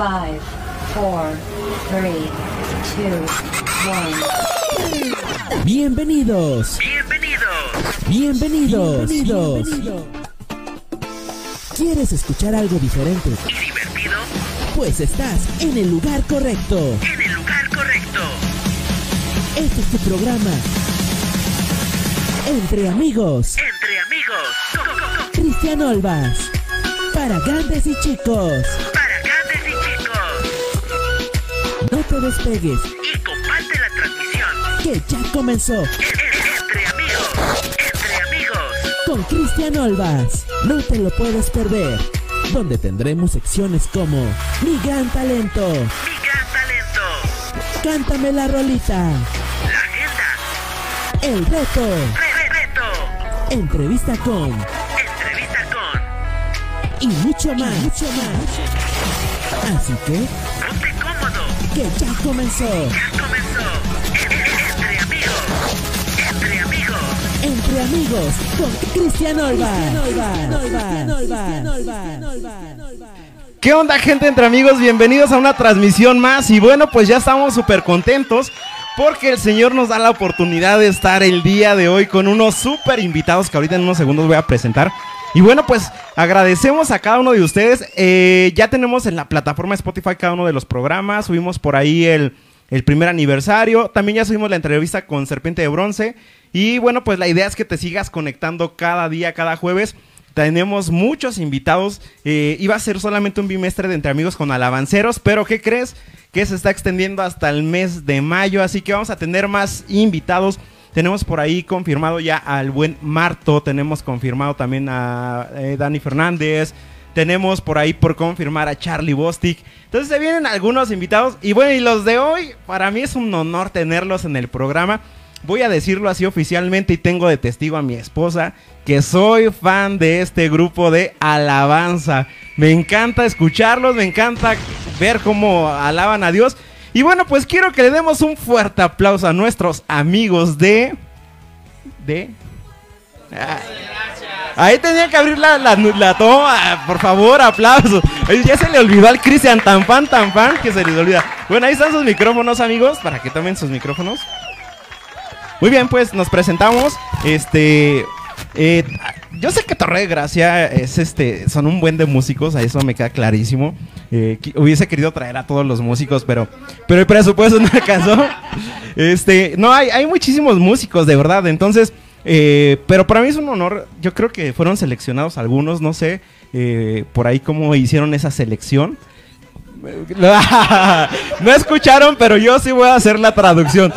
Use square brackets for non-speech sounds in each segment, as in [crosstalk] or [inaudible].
5, 4, 3, 2, 1. Bienvenidos. Bienvenidos. Bienvenidos. ¿Quieres escuchar algo diferente? y divertido Pues estás en el lugar correcto. en el lugar correcto. Este es tu programa. Entre amigos. Entre amigos, Cristian Olvas. Para grandes y chicos. Te despegues, Y comparte la transmisión. que ya comenzó En- en- Entre amigos, entre amigos. con Cristian Olvas. No te lo puedes perder. Donde tendremos secciones como Mi Gran Talento. Mi gran talento. Cántame la rolita. La agenda. El reto. Re- re- reto. Entrevista con. Entrevista con. Y mucho más. mucho más. Así que. Que ya comenzó. Ya comenzó. En- en- Entre amigos. Entre amigos. Entre amigos con Cristian Olvas. ¿Qué onda gente entre amigos? Bienvenidos a una transmisión más y bueno pues ya estamos súper contentos porque el Señor nos da la oportunidad de estar el día de hoy con unos súper invitados que ahorita en unos segundos voy a presentar. Y bueno pues agradecemos a cada uno de ustedes. Eh, ya tenemos en la plataforma Spotify cada uno de los programas, subimos por ahí el, el primer aniversario, también ya subimos la entrevista con Serpiente de Bronce y bueno pues la idea es que te sigas conectando cada día, cada jueves. Tenemos muchos invitados. eh, iba a ser solamente un bimestre de entre amigos con alabanceros, pero ¿qué crees? Que se está extendiendo hasta el mes de mayo, así que vamos a tener más invitados. Tenemos por ahí confirmado ya al buen Marto, tenemos confirmado también a eh, Dani Fernández, tenemos por ahí por confirmar a Charlie Bostic. Entonces se vienen algunos invitados y bueno, y los de hoy, para mí es un honor tenerlos en el programa. Voy a decirlo así oficialmente y tengo de testigo a mi esposa que soy fan de este grupo de alabanza. Me encanta escucharlos, me encanta ver cómo alaban a Dios. Y bueno, pues quiero que le demos un fuerte aplauso a nuestros amigos de... de... Ah. Ahí tenía que abrir la, la, la toma, por favor, aplausos. Ya se le olvidó al Cristian tan fan, tan fan que se les olvida. Bueno, ahí están sus micrófonos, amigos, para que tomen sus micrófonos. Muy bien, pues nos presentamos. Este. Eh, yo sé que Torre de Gracia es este. Son un buen de músicos, a eso me queda clarísimo. Eh, hubiese querido traer a todos los músicos, pero. Pero el presupuesto [laughs] no alcanzó. Este. No, hay, hay muchísimos músicos, de verdad. Entonces. eh, pero para mí es un honor. Yo creo que fueron seleccionados algunos, no sé. eh, por ahí cómo hicieron esa selección. [laughs] no escucharon, pero yo sí voy a hacer la traducción.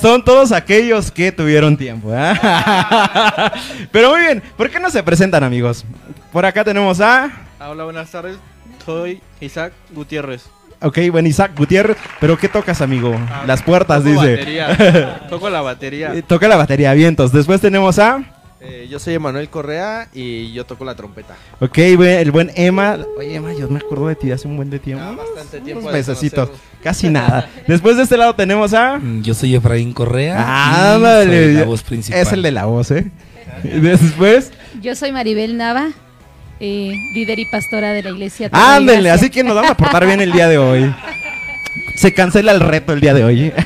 Son todos aquellos que tuvieron tiempo. ¿eh? [laughs] Pero muy bien, ¿por qué no se presentan, amigos? Por acá tenemos a. Ah, Hola, buenas tardes. Soy Isaac Gutiérrez. Ok, bueno, Isaac Gutiérrez. ¿Pero qué tocas, amigo? Las puertas, Toco dice. batería. [laughs] Toco la batería. Eh, Toca la batería, vientos. Después tenemos a. Eh, yo soy Emanuel Correa y yo toco la trompeta. Ok, el buen Emma. Oye, Emma, yo me acuerdo de ti hace un buen de tiempo. Ah, bastante tiempo Unos mesecitos. Casi nada. Después de este lado tenemos a. Mm, Yo soy Efraín Correa. Ah, soy la voz principal. Es el de la voz, ¿eh? [laughs] Después. Yo soy Maribel Nava, eh, líder y pastora de la iglesia. Ándale, así que nos vamos a portar bien el día de hoy. [laughs] Se cancela el reto el día de hoy. [laughs]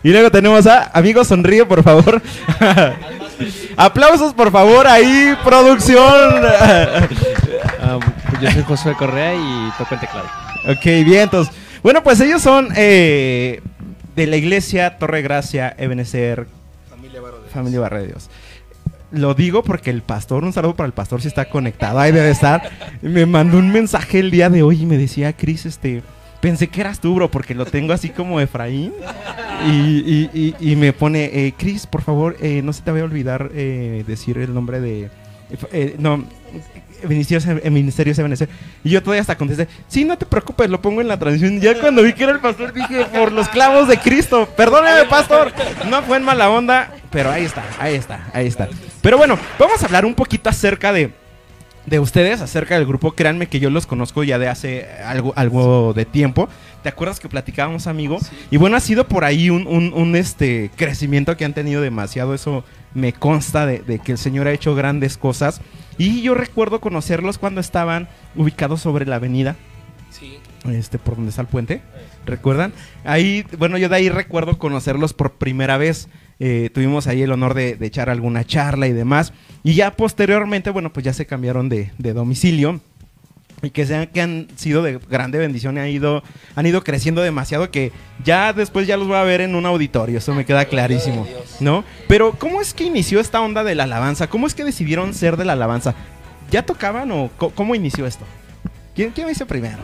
Y luego tenemos a Amigo Sonríe, por favor. Aplausos, por favor, ahí, producción. Ah, pues yo soy Josué Correa y toco el teclado. ok, bien, entonces. Bueno, pues ellos son eh, de la iglesia Torre Gracia, Ebenezer, Familia Barra de Dios. Lo digo porque el pastor, un saludo para el pastor si está conectado, ahí debe estar. Me mandó un mensaje el día de hoy y me decía, Cris, este, pensé que eras tú, bro, porque lo tengo así como Efraín. Y, y- y- y me pone, eh, Cris, por favor, eh, no se te vaya a olvidar eh, decir el nombre de... eh, no, Ministerios, eh, Ministerios Ebenezer. Y yo todavía hasta contesté, sí, no te preocupes, lo pongo en la transmisión. Ya cuando vi que era el pastor dije, por los clavos de Cristo, perdóneme, pastor. No fue en mala onda, pero ahí está, ahí está, ahí está. Pero bueno, vamos a hablar un poquito acerca de, de ustedes, acerca del grupo. Créanme que yo los conozco ya de hace algo, algo de tiempo. ¿Te acuerdas que platicábamos, amigo? Y bueno, ha sido por ahí un, un- un, este, crecimiento que han tenido demasiado. Eso me consta de, de que el Señor ha hecho grandes cosas. Y yo recuerdo conocerlos cuando estaban ubicados sobre la avenida Sí. este, por donde está el puente, ¿recuerdan? Ahí, bueno, yo de ahí recuerdo conocerlos por primera vez. Eh, tuvimos ahí el honor de, de echar alguna charla y demás. Y ya posteriormente, bueno, pues ya se cambiaron de, de domicilio. Y que sean que han sido de grande bendición y han ido, han ido creciendo demasiado que ya después ya los voy a ver en un auditorio, eso me queda clarísimo, ¿no? Pero ¿cómo es que inició esta onda de la alabanza? ¿Cómo es que decidieron ser de la alabanza? ¿Ya tocaban o cómo inició esto? ¿Quién, quién me dice primero?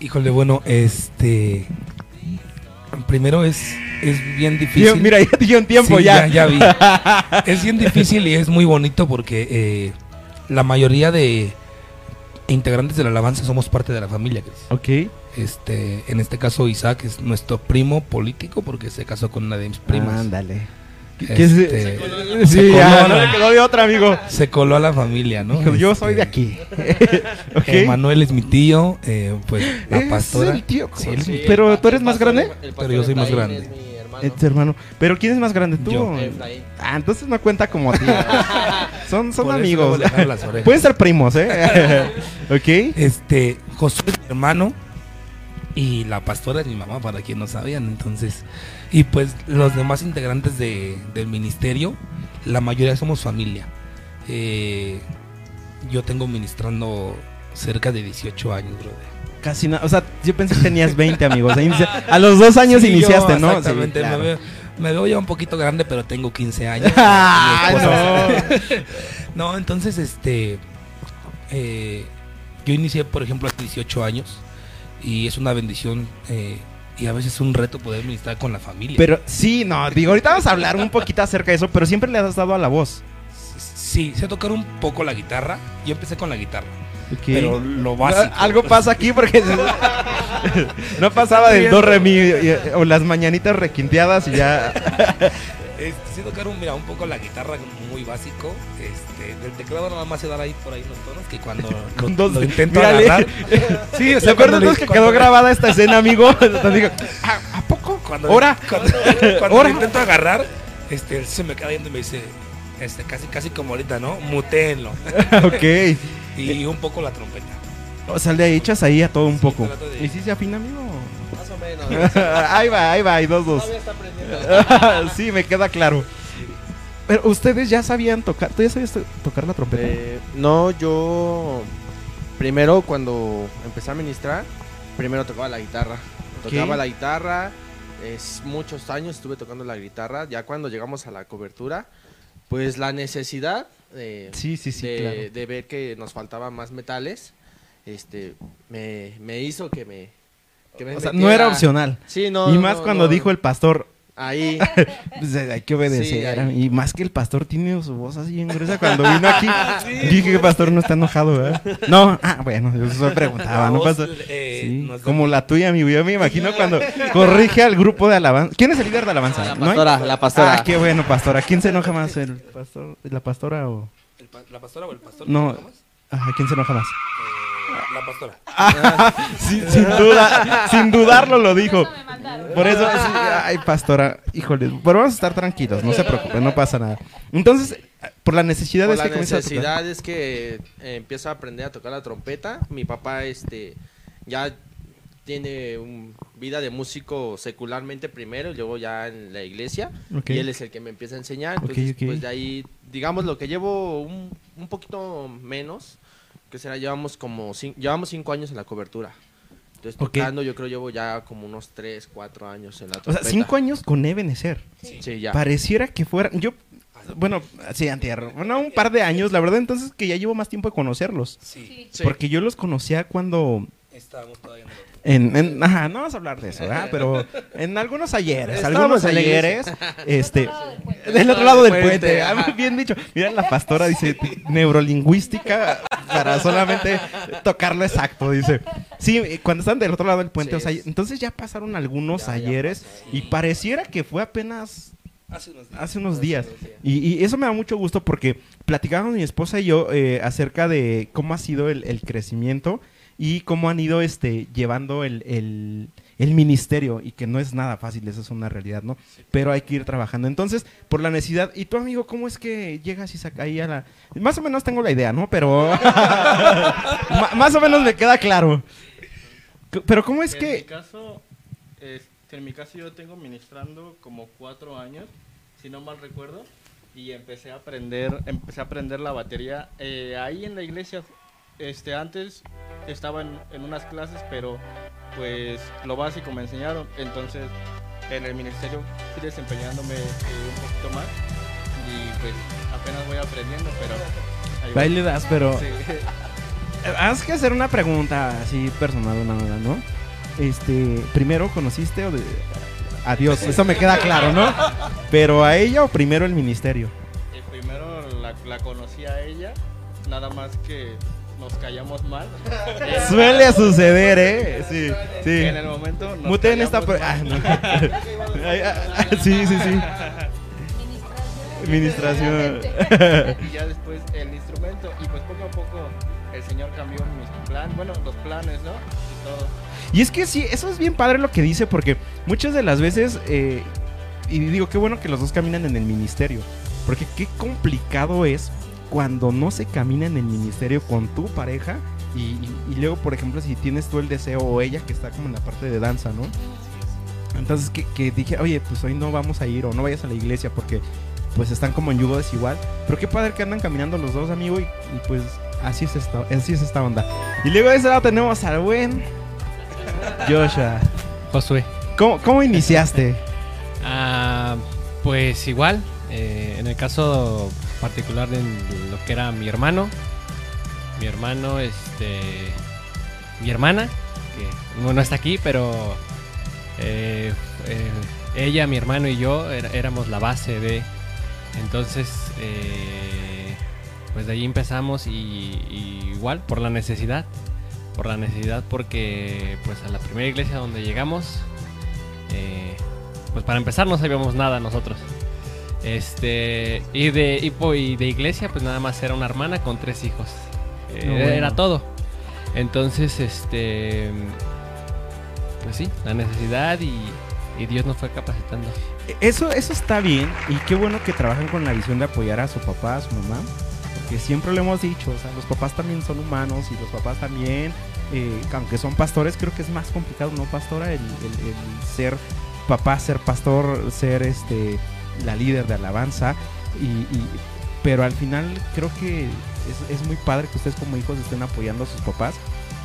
Híjole, bueno, este. Primero es, es bien difícil. Yo- mira, ya dio un tiempo Sí, ya. ya. vi. [laughs] es bien difícil y es muy bonito porque eh, la mayoría de integrantes de la alabanza somos parte de la familia. Ok. Este, en este caso Isaac es nuestro primo político porque se casó con una de mis primas. Ándale. ¿Qué- Este, se es- Sí, coló ya, a no la- le quedó de otra, amigo. Se coló a la familia, ¿no? Dijo, Yo Este, soy de aquí. [laughs] ok. Emanuel es mi tío, eh, pues la Es pastora. el tío. Sí, es mi- Pero tú eres más grande. Pero yo soy más grande. Es tu hermano. Pero ¿quién es más grande tú? Yo. Ah, entonces no cuenta como tío. [laughs] son son Por amigos. Pueden ser primos, ¿eh? [laughs] ok. Este, Josué es mi hermano y la pastora es mi mamá, para quien no sabían. Entonces, y pues los demás integrantes de, del ministerio, la mayoría somos familia. Eh, yo tengo ministrando cerca de 18 años, brother. Casi nada. O sea, yo pensé que tenías [laughs] 20 amigos. A los dos años Sí, yo, iniciaste, ¿no? Exactamente, Sí, claro. me, veo, me veo ya un poquito grande, pero tengo 15 años. [laughs] Ah, esposa- [laughs] no, entonces, este. eh, yo inicié, por ejemplo, hace 18 años. Y es una bendición. eh, y a veces es un reto poder ministrar con la familia. Pero sí, no, digo, ahorita vamos a hablar un poquito acerca de eso, pero siempre le has dado a la voz. sí, sé tocar un poco la guitarra. Yo empecé con la guitarra. Pero lo básico. Algo pasa aquí porque [laughs] no pasaba del do re mi o las mañanitas requinteadas y ya. [laughs] Este, sé tocar un, mira, un poco la guitarra muy básico. Este, del teclado nada más se dar ahí por ahí unos tonos que cuando [laughs] lo, dos- lo intento mírale. agarrar. [laughs] Sí, o ¿Se sea, cuando le- que cuando- quedó grabada esta escena, amigo? [laughs] Digo, ¿a, a poco? Cuando, ¿Hora? Cuando, cuando ¿Hora? lo intento agarrar, este, él se me queda viendo y me dice, este, casi, casi como ahorita, ¿no? Mutéenlo. ok. Y un poco la trompeta. O sea, le echas ahí a todo un poco. ¿Y si se afina, amigo? O menos. [laughs] ahí va, ahí va, hay dos, dos. Todavía está aprendiendo. [laughs] sí, me queda claro. Pero ustedes ya sabían tocar, ¿tú ya sabías to- tocar la trompeta? Eh, no, yo primero cuando empecé a ministrar, primero tocaba la guitarra. Tocaba la guitarra, es muchos años estuve tocando la guitarra. Ya cuando llegamos a la cobertura, pues la necesidad eh, sí, sí, sí, de, claro. de ver que nos faltaban más metales, este, me, me hizo que me, que me O sea, no era opcional. Sí, no. y más no, cuando no. dijo el pastor, Ahí. [laughs] pues, eh, hay que obedecer. Sí, ahí. Y más que el pastor tiene su voz así en gruesa cuando vino aquí. [laughs] yo dije que el pastor no está enojado, ¿verdad? No, ah, bueno, yo solo preguntaba, no pasa. eh, Sí, como la tuya, amigo. Yo me imagino cuando corrige al grupo de alabanza. ¿Quién es el líder de alabanza? La pastora, la pastora. Ah, qué bueno, pastora. ¿Quién se enoja más? ¿El pastor, ¿La pastora o.? ¿El pa- ¿La pastora o el pastor? No. ¿quién se enoja más? Eh, la pastora. [laughs] Sin duda, sin dudarlo lo dijo. Por eso, sí, ay, pastora, híjole, pero vamos a estar tranquilos, no se preocupen, no pasa nada. Entonces, por la necesidad Por es la que comienza a tocar. necesidad es que eh, empiezo a aprender a tocar la trompeta. Mi papá este ya tiene un- vida de músico secularmente primero, luego ya en la iglesia. Y él es el que me empieza a enseñar. Entonces, pues de ahí, digamos lo que llevo un, un poquito menos, que será, llevamos como cin- llevamos cinco años en la cobertura. Entonces Ok. tocando yo creo llevo ya como unos tres, cuatro años en la O trompeta. sea, cinco años con Ebenezer. Sí, ya. Pareciera que fuera. Yo, bueno, sí, antier. Bueno, un par de años, la verdad, entonces que ya llevo más tiempo de conocerlos. Sí, Sí. Porque yo los conocía cuando. estábamos todavía en. En, en- ajá, no vamos a hablar de eso, ¿verdad? [laughs] Pero en algunos ayeres, algunos ayeres, este, lado del puente. del otro lado del Puente, ah, bien dicho. Mira, la pastora dice neurolingüística para solamente tocarlo exacto, dice. Sí, cuando están del otro lado del puente, Sí, o sea, es- entonces ya pasaron algunos Ya, ya ayeres pasó. y pareciera que fue apenas Hace unos días. hace unos días. Y, y eso me da mucho gusto porque platicábamos mi esposa y yo eh, acerca de cómo ha sido el, el crecimiento y cómo han ido este, llevando el, el- el ministerio y que no es nada fácil, eso es una realidad, ¿no? Pero hay que ir trabajando. Entonces, por la necesidad, ¿y tú, amigo, cómo es que llegas y sacas ahí a la... Más o menos tengo la idea, ¿no? Pero... [laughs] Más o menos me queda claro. Pero ¿cómo es en mi que...? caso, este, en mi caso yo tengo ministrando como cuatro años, si no mal recuerdo, y empecé a aprender, empecé a aprender la batería eh, ahí en la iglesia. Este, antes estaba en, en unas clases, pero pues lo básico me enseñaron, entonces en el ministerio fui desempeñándome eh, un poquito más y pues apenas voy aprendiendo, pero ahí das, pero... Sí. [laughs] Haz que hacer una pregunta así personal, una hora, ¿no? Este, primero conociste o de... a Dios, eso me queda claro, ¿no? Pero a ella o primero el ministerio. Eh, primero la, la conocí a ella, nada más que nos callamos mal. [laughs] Suele suceder, ¿eh? Sí, sí. En el momento nos Muten esta... ah, no. [laughs] Ah, ah, sí, sí, sí. Administración. y ya después el instrumento y pues poco a poco el señor cambió mis plan, bueno, los planes, ¿no? Y todo. Y es que sí, eso es bien padre lo que dice, porque muchas de las veces, eh, y digo, qué bueno que los dos caminan en el ministerio, porque qué complicado es cuando no se camina en el ministerio con tu pareja, y, y- y luego, por ejemplo, si tienes tú el deseo o ella que está como en la parte de danza, ¿no? Entonces que, que dije, oye, pues hoy no vamos a ir o no vayas a la iglesia porque pues están como en yugo desigual. Pero qué padre que andan caminando los dos, amigo, y, y, pues así es, esta, así es esta onda. Y luego de ese lado tenemos al buen Joshua. Josué. ¿Cómo, cómo iniciaste? Ah, pues igual, eh, en el caso particular de lo que era mi hermano, mi hermano, este, mi hermana, que no, está aquí, pero eh, eh, ella, mi hermano y yo era- éramos la base de, entonces, eh, pues de ahí empezamos y, y igual por la necesidad, por la necesidad porque pues a la primera iglesia donde llegamos, pues para empezar no sabíamos nada nosotros. Este, y de, y, po- y de iglesia, pues nada más era una hermana con tres hijos. Eh, No, bueno. Era todo. Entonces, este, pues sí, la necesidad y, y Dios nos fue capacitando. Eso, eso está bien y qué bueno que trabajan con la visión de apoyar a su papá, a su mamá. Porque siempre lo hemos dicho, o sea, los papás también son humanos y los papás también, eh, aunque son pastores, creo que es más complicado, ¿no, pastora? El, el- el ser papá, ser pastor, ser este la líder de alabanza. Y, y- pero al final creo que es, es muy padre que ustedes como hijos estén apoyando a sus papás,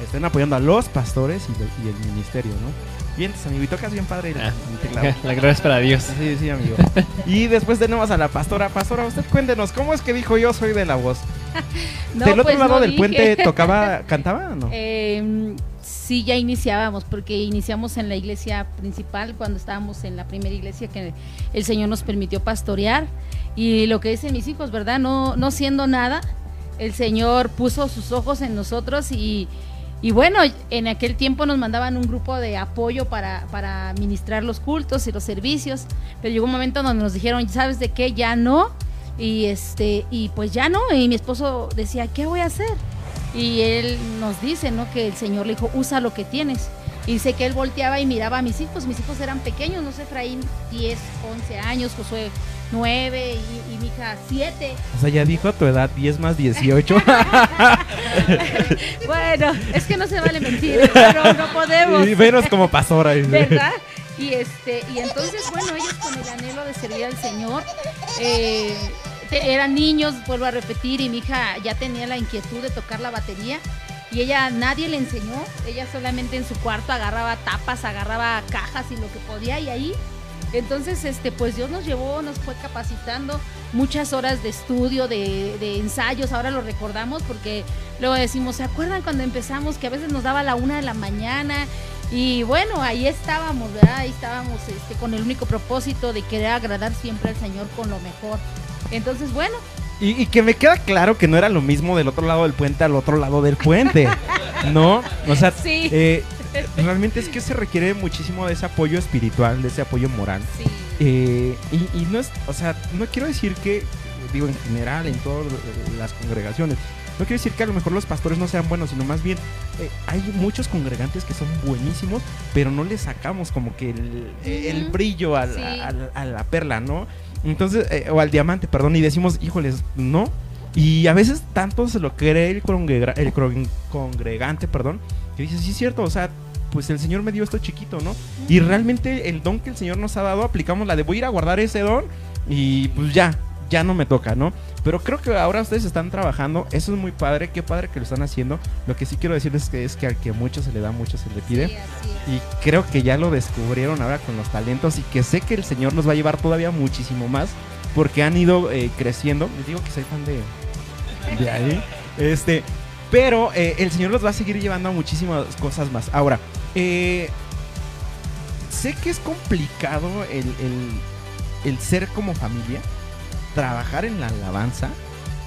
estén apoyando a los pastores y, el- y el ministerio, ¿no? Bien, amigo, y tocas bien padre el, Ah, el teclado. [laughs] la gloria es para Dios. Sí, sí, amigo. Y después tenemos a la pastora. Pastora, usted cuéntenos, ¿cómo es que dijo yo soy de la voz? [laughs] No, ¿Del otro pues lado no del dije. puente tocaba, [laughs] cantaba o no? Eh, sí, ya iniciábamos, porque iniciamos en la iglesia principal, cuando estábamos en la primera iglesia que el Señor nos permitió pastorear. Y lo que dicen mis hijos, ¿verdad? No, no siendo nada, el Señor puso sus ojos en nosotros y, y bueno, en aquel tiempo nos mandaban un grupo de apoyo para, para ministrar los cultos y los servicios, pero llegó un momento donde nos dijeron, ¿sabes de qué? Ya no. Y este, y pues ya no, y mi esposo decía, ¿qué voy a hacer? Y él nos dice, ¿no? Que el Señor le dijo, usa lo que tienes. Y dice que él volteaba y miraba a mis hijos. Mis hijos eran pequeños, no sé, Efraín 10, 11 años, Josué 9 y, y mi hija 7. O sea, ya dijo tu edad 10 más 18. [laughs] Bueno, es que no se vale mentir, hermano, no podemos. y menos como pastora. dice. ¿Verdad? Y este, y entonces, bueno, ellos con el anhelo de servir al Señor, eh, eran niños, vuelvo a repetir, y mi hija ya tenía la inquietud de tocar la batería. Y ella nadie le enseñó, ella solamente en su cuarto agarraba tapas, agarraba cajas y lo que podía y ahí. Entonces, este, pues Dios nos llevó, nos fue capacitando muchas horas de estudio, de, de ensayos, ahora lo recordamos porque luego decimos, ¿se acuerdan cuando empezamos que a veces nos daba la una de la mañana? Y bueno, ahí estábamos, ¿verdad? Ahí estábamos este, con el único propósito de querer agradar siempre al Señor con lo mejor. Entonces, bueno, Y, y que me queda claro que no era lo mismo del otro lado del puente al otro lado del puente. [laughs] ¿No? O sea, Sí. eh, realmente es que se requiere muchísimo de ese apoyo espiritual, de ese apoyo moral. sí. Eh, y, y no es, o sea, no quiero decir que, digo, en general, en todas las congregaciones, no quiero decir que a lo mejor los pastores no sean buenos, sino más bien eh, hay muchos congregantes que son buenísimos, pero no le sacamos como que el, brillo al- Sí. a la perla, ¿no? Entonces, eh, o al diamante, perdón, y decimos, híjoles, no. Y a veces tanto se lo cree el, congrega- el congregante, perdón, que dice, sí es cierto, o sea, pues el Señor me dio esto chiquito, ¿no? Y realmente el don que el Señor nos ha dado, aplicamos la de voy a ir a guardar ese don y pues ya, ya no me toca, ¿no? Pero creo que ahora ustedes están trabajando, eso es muy padre, qué padre que lo están haciendo. Lo que sí quiero decirles es que es que al que mucho se le da, mucho se le pide. Sí. Y creo que ya lo descubrieron ahora con los talentos y que sé que el Señor nos va a llevar todavía muchísimo más porque han ido eh, creciendo. Les digo que soy fan de, de ahí. Este, pero eh, el Señor los va a seguir llevando a muchísimas cosas más. Ahora, eh, sé que es complicado el, el- el ser como familia, trabajar en la alabanza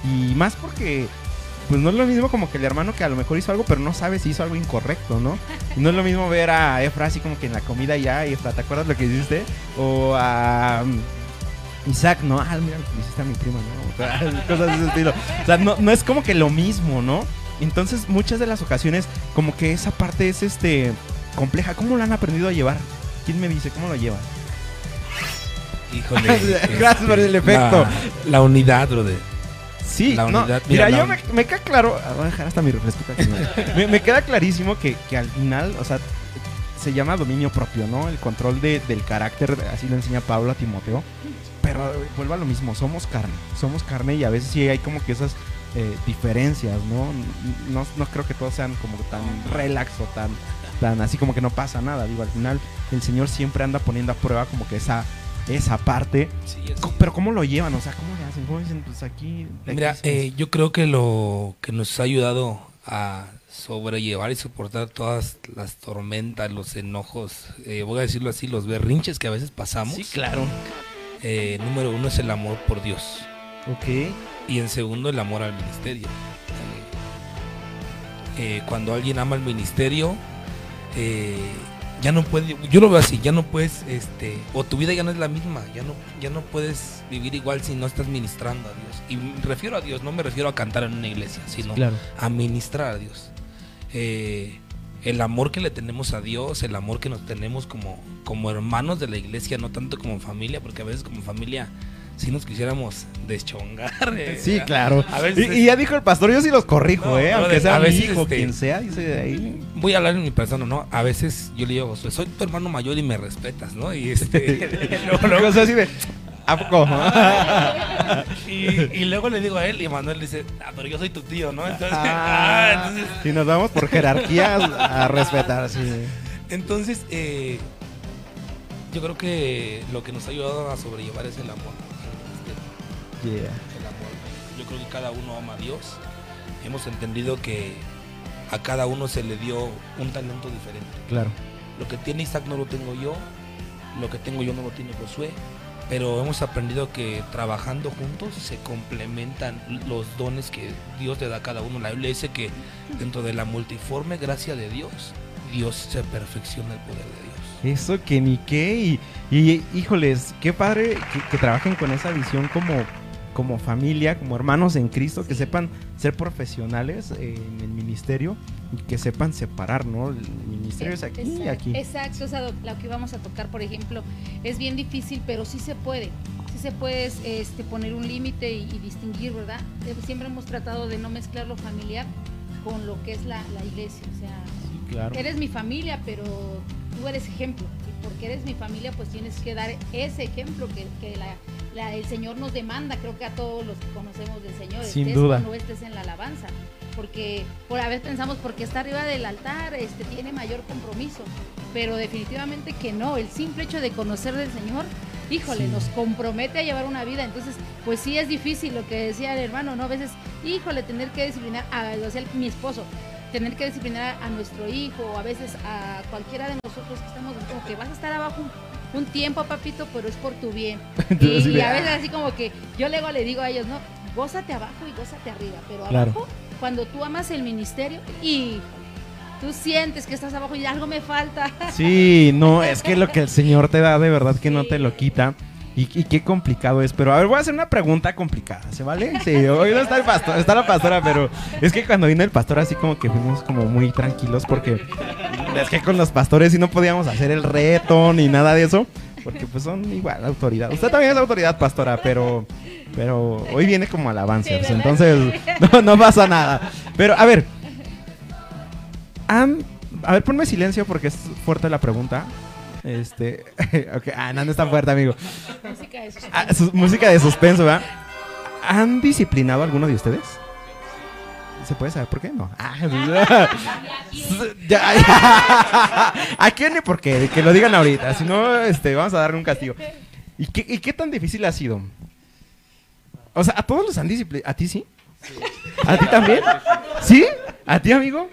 y más porque pues no es lo mismo como que el hermano que a lo mejor hizo algo, pero no sabe si hizo algo incorrecto, ¿no? Y no es lo mismo ver a Efra así como que en la comida ya, Efra, ¿te acuerdas lo que hiciste? O a um, Isaac, ¿no? Ah, mira lo que hiciste a mi prima, ¿no? [laughs] Cosas de ese estilo. O sea, no, no es como que lo mismo, ¿no? Entonces, muchas de las ocasiones, como que esa parte es este compleja. ¿Cómo lo han aprendido a llevar? ¿Quién me dice cómo lo llevan? Híjole. [laughs] Gracias por el efecto. La, la unidad, brother. Sí, La no, unidad, mira, mira, yo me, me queda claro, ah, voy a dejar hasta mi refresco aquí, ¿no? [laughs] me, me queda clarísimo que, que al final, o sea, se llama dominio propio, ¿no? El control de- del carácter, así lo enseña Pablo a Timoteo. Pero eh, vuelvo a lo mismo, somos carne, somos carne y a veces sí hay como que esas eh, diferencias, ¿no? ¿no? No creo que todos sean como tan relax o tan, tan así como que no pasa nada. Digo, al final el Señor siempre anda poniendo a prueba como que esa, esa parte. Sí, es- Co- Pero ¿cómo lo llevan? O sea, ¿cómo le hacen? ¿Cómo dicen? Pues aquí... Mira, eh, yo creo que lo que nos ha ayudado a sobrellevar y soportar todas las tormentas, los enojos, eh, voy a decirlo así, los berrinches que a veces pasamos. Sí, claro. eh, número uno es el amor por Dios Ok. y en segundo el amor al ministerio. Cuando alguien ama el ministerio, eh, ya no puede, yo lo veo así, ya no puedes, este, o tu vida ya no es la misma, ya no, ya no puedes vivir igual si no estás ministrando a Dios. Y me refiero a Dios, no me refiero a cantar en una iglesia, sino Claro. a ministrar a Dios. Eh, el amor que le tenemos a Dios, el amor que nos tenemos como, como hermanos de la iglesia, no tanto como familia, porque a veces como familia si nos quisiéramos deschongar. eh, Sí, claro. A veces y, y ya dijo el pastor, yo sí los corrijo, No, ¿eh? Aunque sea a mi veces, hijo, este, quien sea, dice de ahí. voy a hablar en mi persona, ¿no? A veces yo le digo Josué, soy tu hermano mayor y me respetas, ¿no? Y este. [laughs] [laughs] luego, así de, ¿a poco? [laughs] y, y luego le digo a él y Manuel dice, ah, pero yo soy tu tío, ¿no? Entonces, Ah, ah, entonces, y nos vamos por jerarquías a respetar, sí. entonces eh, yo creo que lo que nos ha ayudado a sobrellevar es el amor. Yeah. el amor. Yo creo que cada uno ama a Dios. Hemos entendido que a cada uno se le dio un talento diferente. Claro. Lo que tiene Isaac no lo tengo yo, lo que tengo yo no lo tiene Josué, pero hemos aprendido que trabajando juntos se complementan los dones que Dios le da a cada uno. La Biblia dice que dentro de la multiforme gracia de Dios, Dios se perfecciona el poder de Dios. Eso que ni qué. Y, y, híjoles, qué padre que, que trabajen con esa visión como, como familia, como hermanos en Cristo, que sepan ser profesionales eh, en el ministerio y que sepan separar, ¿no? El ministerio es aquí y aquí. Exacto, o sea, lo, que vamos a tocar, por ejemplo, es bien difícil, pero sí se puede. Sí se puede este, poner un límite y, y distinguir, ¿verdad? Eh, Siempre hemos tratado de no mezclar lo familiar con lo que es la, la iglesia. O sea, Sí, claro. eres mi familia, pero tú eres ejemplo. Y porque eres mi familia, pues tienes que dar ese ejemplo que, que la- la- el Señor nos demanda, creo que a todos los que conocemos del Señor. Sin estés duda. no estés en la alabanza. Porque por a veces pensamos, porque está arriba del altar, este tiene mayor compromiso. Pero definitivamente que no. El simple hecho de conocer del Señor, híjole, Sí. nos compromete a llevar una vida. Entonces, pues sí es difícil lo que decía el hermano, ¿no? A veces, híjole, tener que disciplinar, a, mi esposo, tener que disciplinar a, a nuestro hijo o a veces a cualquiera de nosotros que estamos como que vas a estar abajo un, un tiempo, papito, pero es por tu bien. [laughs] Entonces, Y, a veces "Ah". así como que yo luego le digo a ellos, no, gózate abajo y gózate arriba, pero Claro. abajo, cuando tú amas el ministerio y tú sientes que estás abajo y algo me falta. [laughs] Sí, no, es que lo que el Señor te da de verdad que no te lo quita. Y, y qué complicado es. Pero a ver, voy a hacer una pregunta complicada. ¿Se vale? Sí, hoy no está el pastor, está la pastora, pero es que cuando vino el pastor así como que fuimos como muy tranquilos porque es que con los pastores sí no podíamos hacer el reto ni nada de eso. Porque pues son igual autoridad. Usted también es autoridad, pastora, pero pero hoy viene como alabanzas. entonces [laughs] no, no pasa nada. Pero a ver, A ver, ponme silencio porque es fuerte la pregunta. Este. [laughs] ok, Ah, no, no es tan fuerte, amigo. Música de suspenso. Ah, su- música de suspenso, ¿verdad? ¿Han disciplinado a alguno de ustedes? ¿Se puede saber por qué? No. Ah, [laughs] [laughs] ya, ya. [laughs] ¿A quién ni por qué? Que lo digan ahorita. Si no, este, vamos a darle un castigo. ¿Y qué, y qué tan difícil ha sido? O sea, ¿a todos los han disciplinado? ¿A ti sí? ¿A ti también? ¿Sí? ¿A ti, amigo?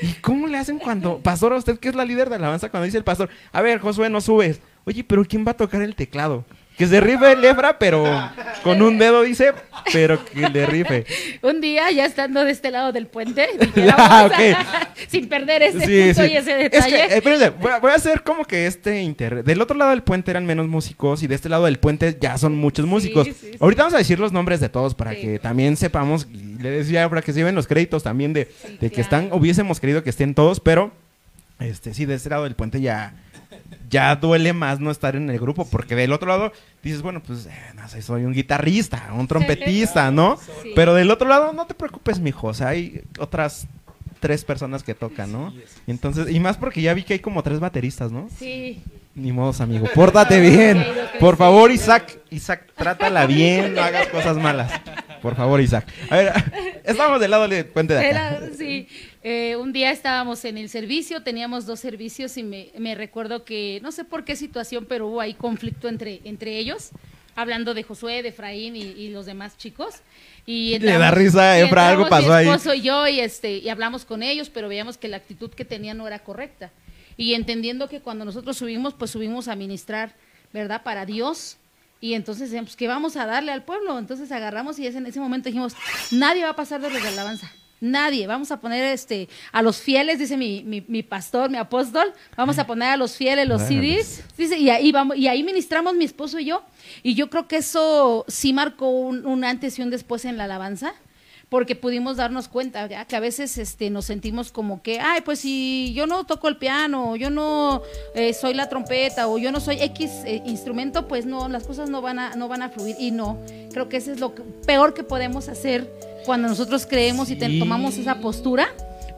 ¿Y cómo le hacen cuando, pastor, a usted que es la líder de alabanza, cuando dice el pastor, a ver, Josué, no subes? Oye, pero ¿quién va a tocar el teclado? Que se rife el Efra, pero con un dedo dice, pero que le rife. Un día, ya estando de este lado del puente, [laughs] Ah, a- [laughs] sin perder ese Sí, punto sí. y ese Es detalle. que, eh, espérense, voy, a, voy a hacer como que este inter... Del otro lado del puente eran menos músicos y de este lado del puente ya son muchos músicos. sí. Ahorita vamos a decir los nombres de todos para que también sepamos, y le decía para que se lleven los créditos también de, que claro. están, hubiésemos querido que estén todos, pero este sí, de este lado del puente ya, ya duele más no estar en el grupo, porque del otro lado dices, bueno, pues eh, no sé, soy un guitarrista, un trompetista, ¿no? Sí. Pero del otro lado, no te preocupes, mijo, o sea, hay otras tres personas que tocan, ¿no? Y entonces, y más porque ya vi que hay como tres bateristas, ¿no? Sí. Ni modos, amigo. Pórtate [laughs] bien. Por favor, Isaac. Isaac, trátala bien, no hagas cosas malas. Por favor, Isaac. A ver, [laughs] estamos del lado del puente de acá. Sí. Eh, un día estábamos en el servicio, teníamos dos servicios y me, recuerdo que, no sé por qué situación, pero hubo ahí conflicto entre, entre ellos, hablando de Josué, de Efraín y, y los demás chicos. Y Le da risa, y Efra, algo pasó ahí. Mi esposo y yo y, este, y hablamos con ellos, pero veíamos que la actitud que tenían no era correcta. Y entendiendo que cuando nosotros subimos, pues subimos a ministrar, ¿verdad? Para Dios. Y entonces, decíamos, pues, ¿qué vamos a darle al pueblo? Entonces agarramos y es en ese momento dijimos, nadie va a pasar de los de alabanza. Nadie. Vamos a poner este a los fieles, dice mi, mi, mi pastor, mi apóstol. Vamos a poner a los fieles los. CDs. Dice, y ahí vamos, y ahí ministramos mi esposo y yo. Y yo creo que eso sí marcó un, un antes y un después en la alabanza porque pudimos darnos cuenta ¿verdad? que a veces este, nos sentimos como que, ay, pues si yo no toco el piano, yo no eh, soy la trompeta, o yo no soy X eh, instrumento, pues no, las cosas no van, a, no van a fluir. Y no, creo que eso es lo que- peor que podemos hacer cuando nosotros creemos y te- tomamos esa postura.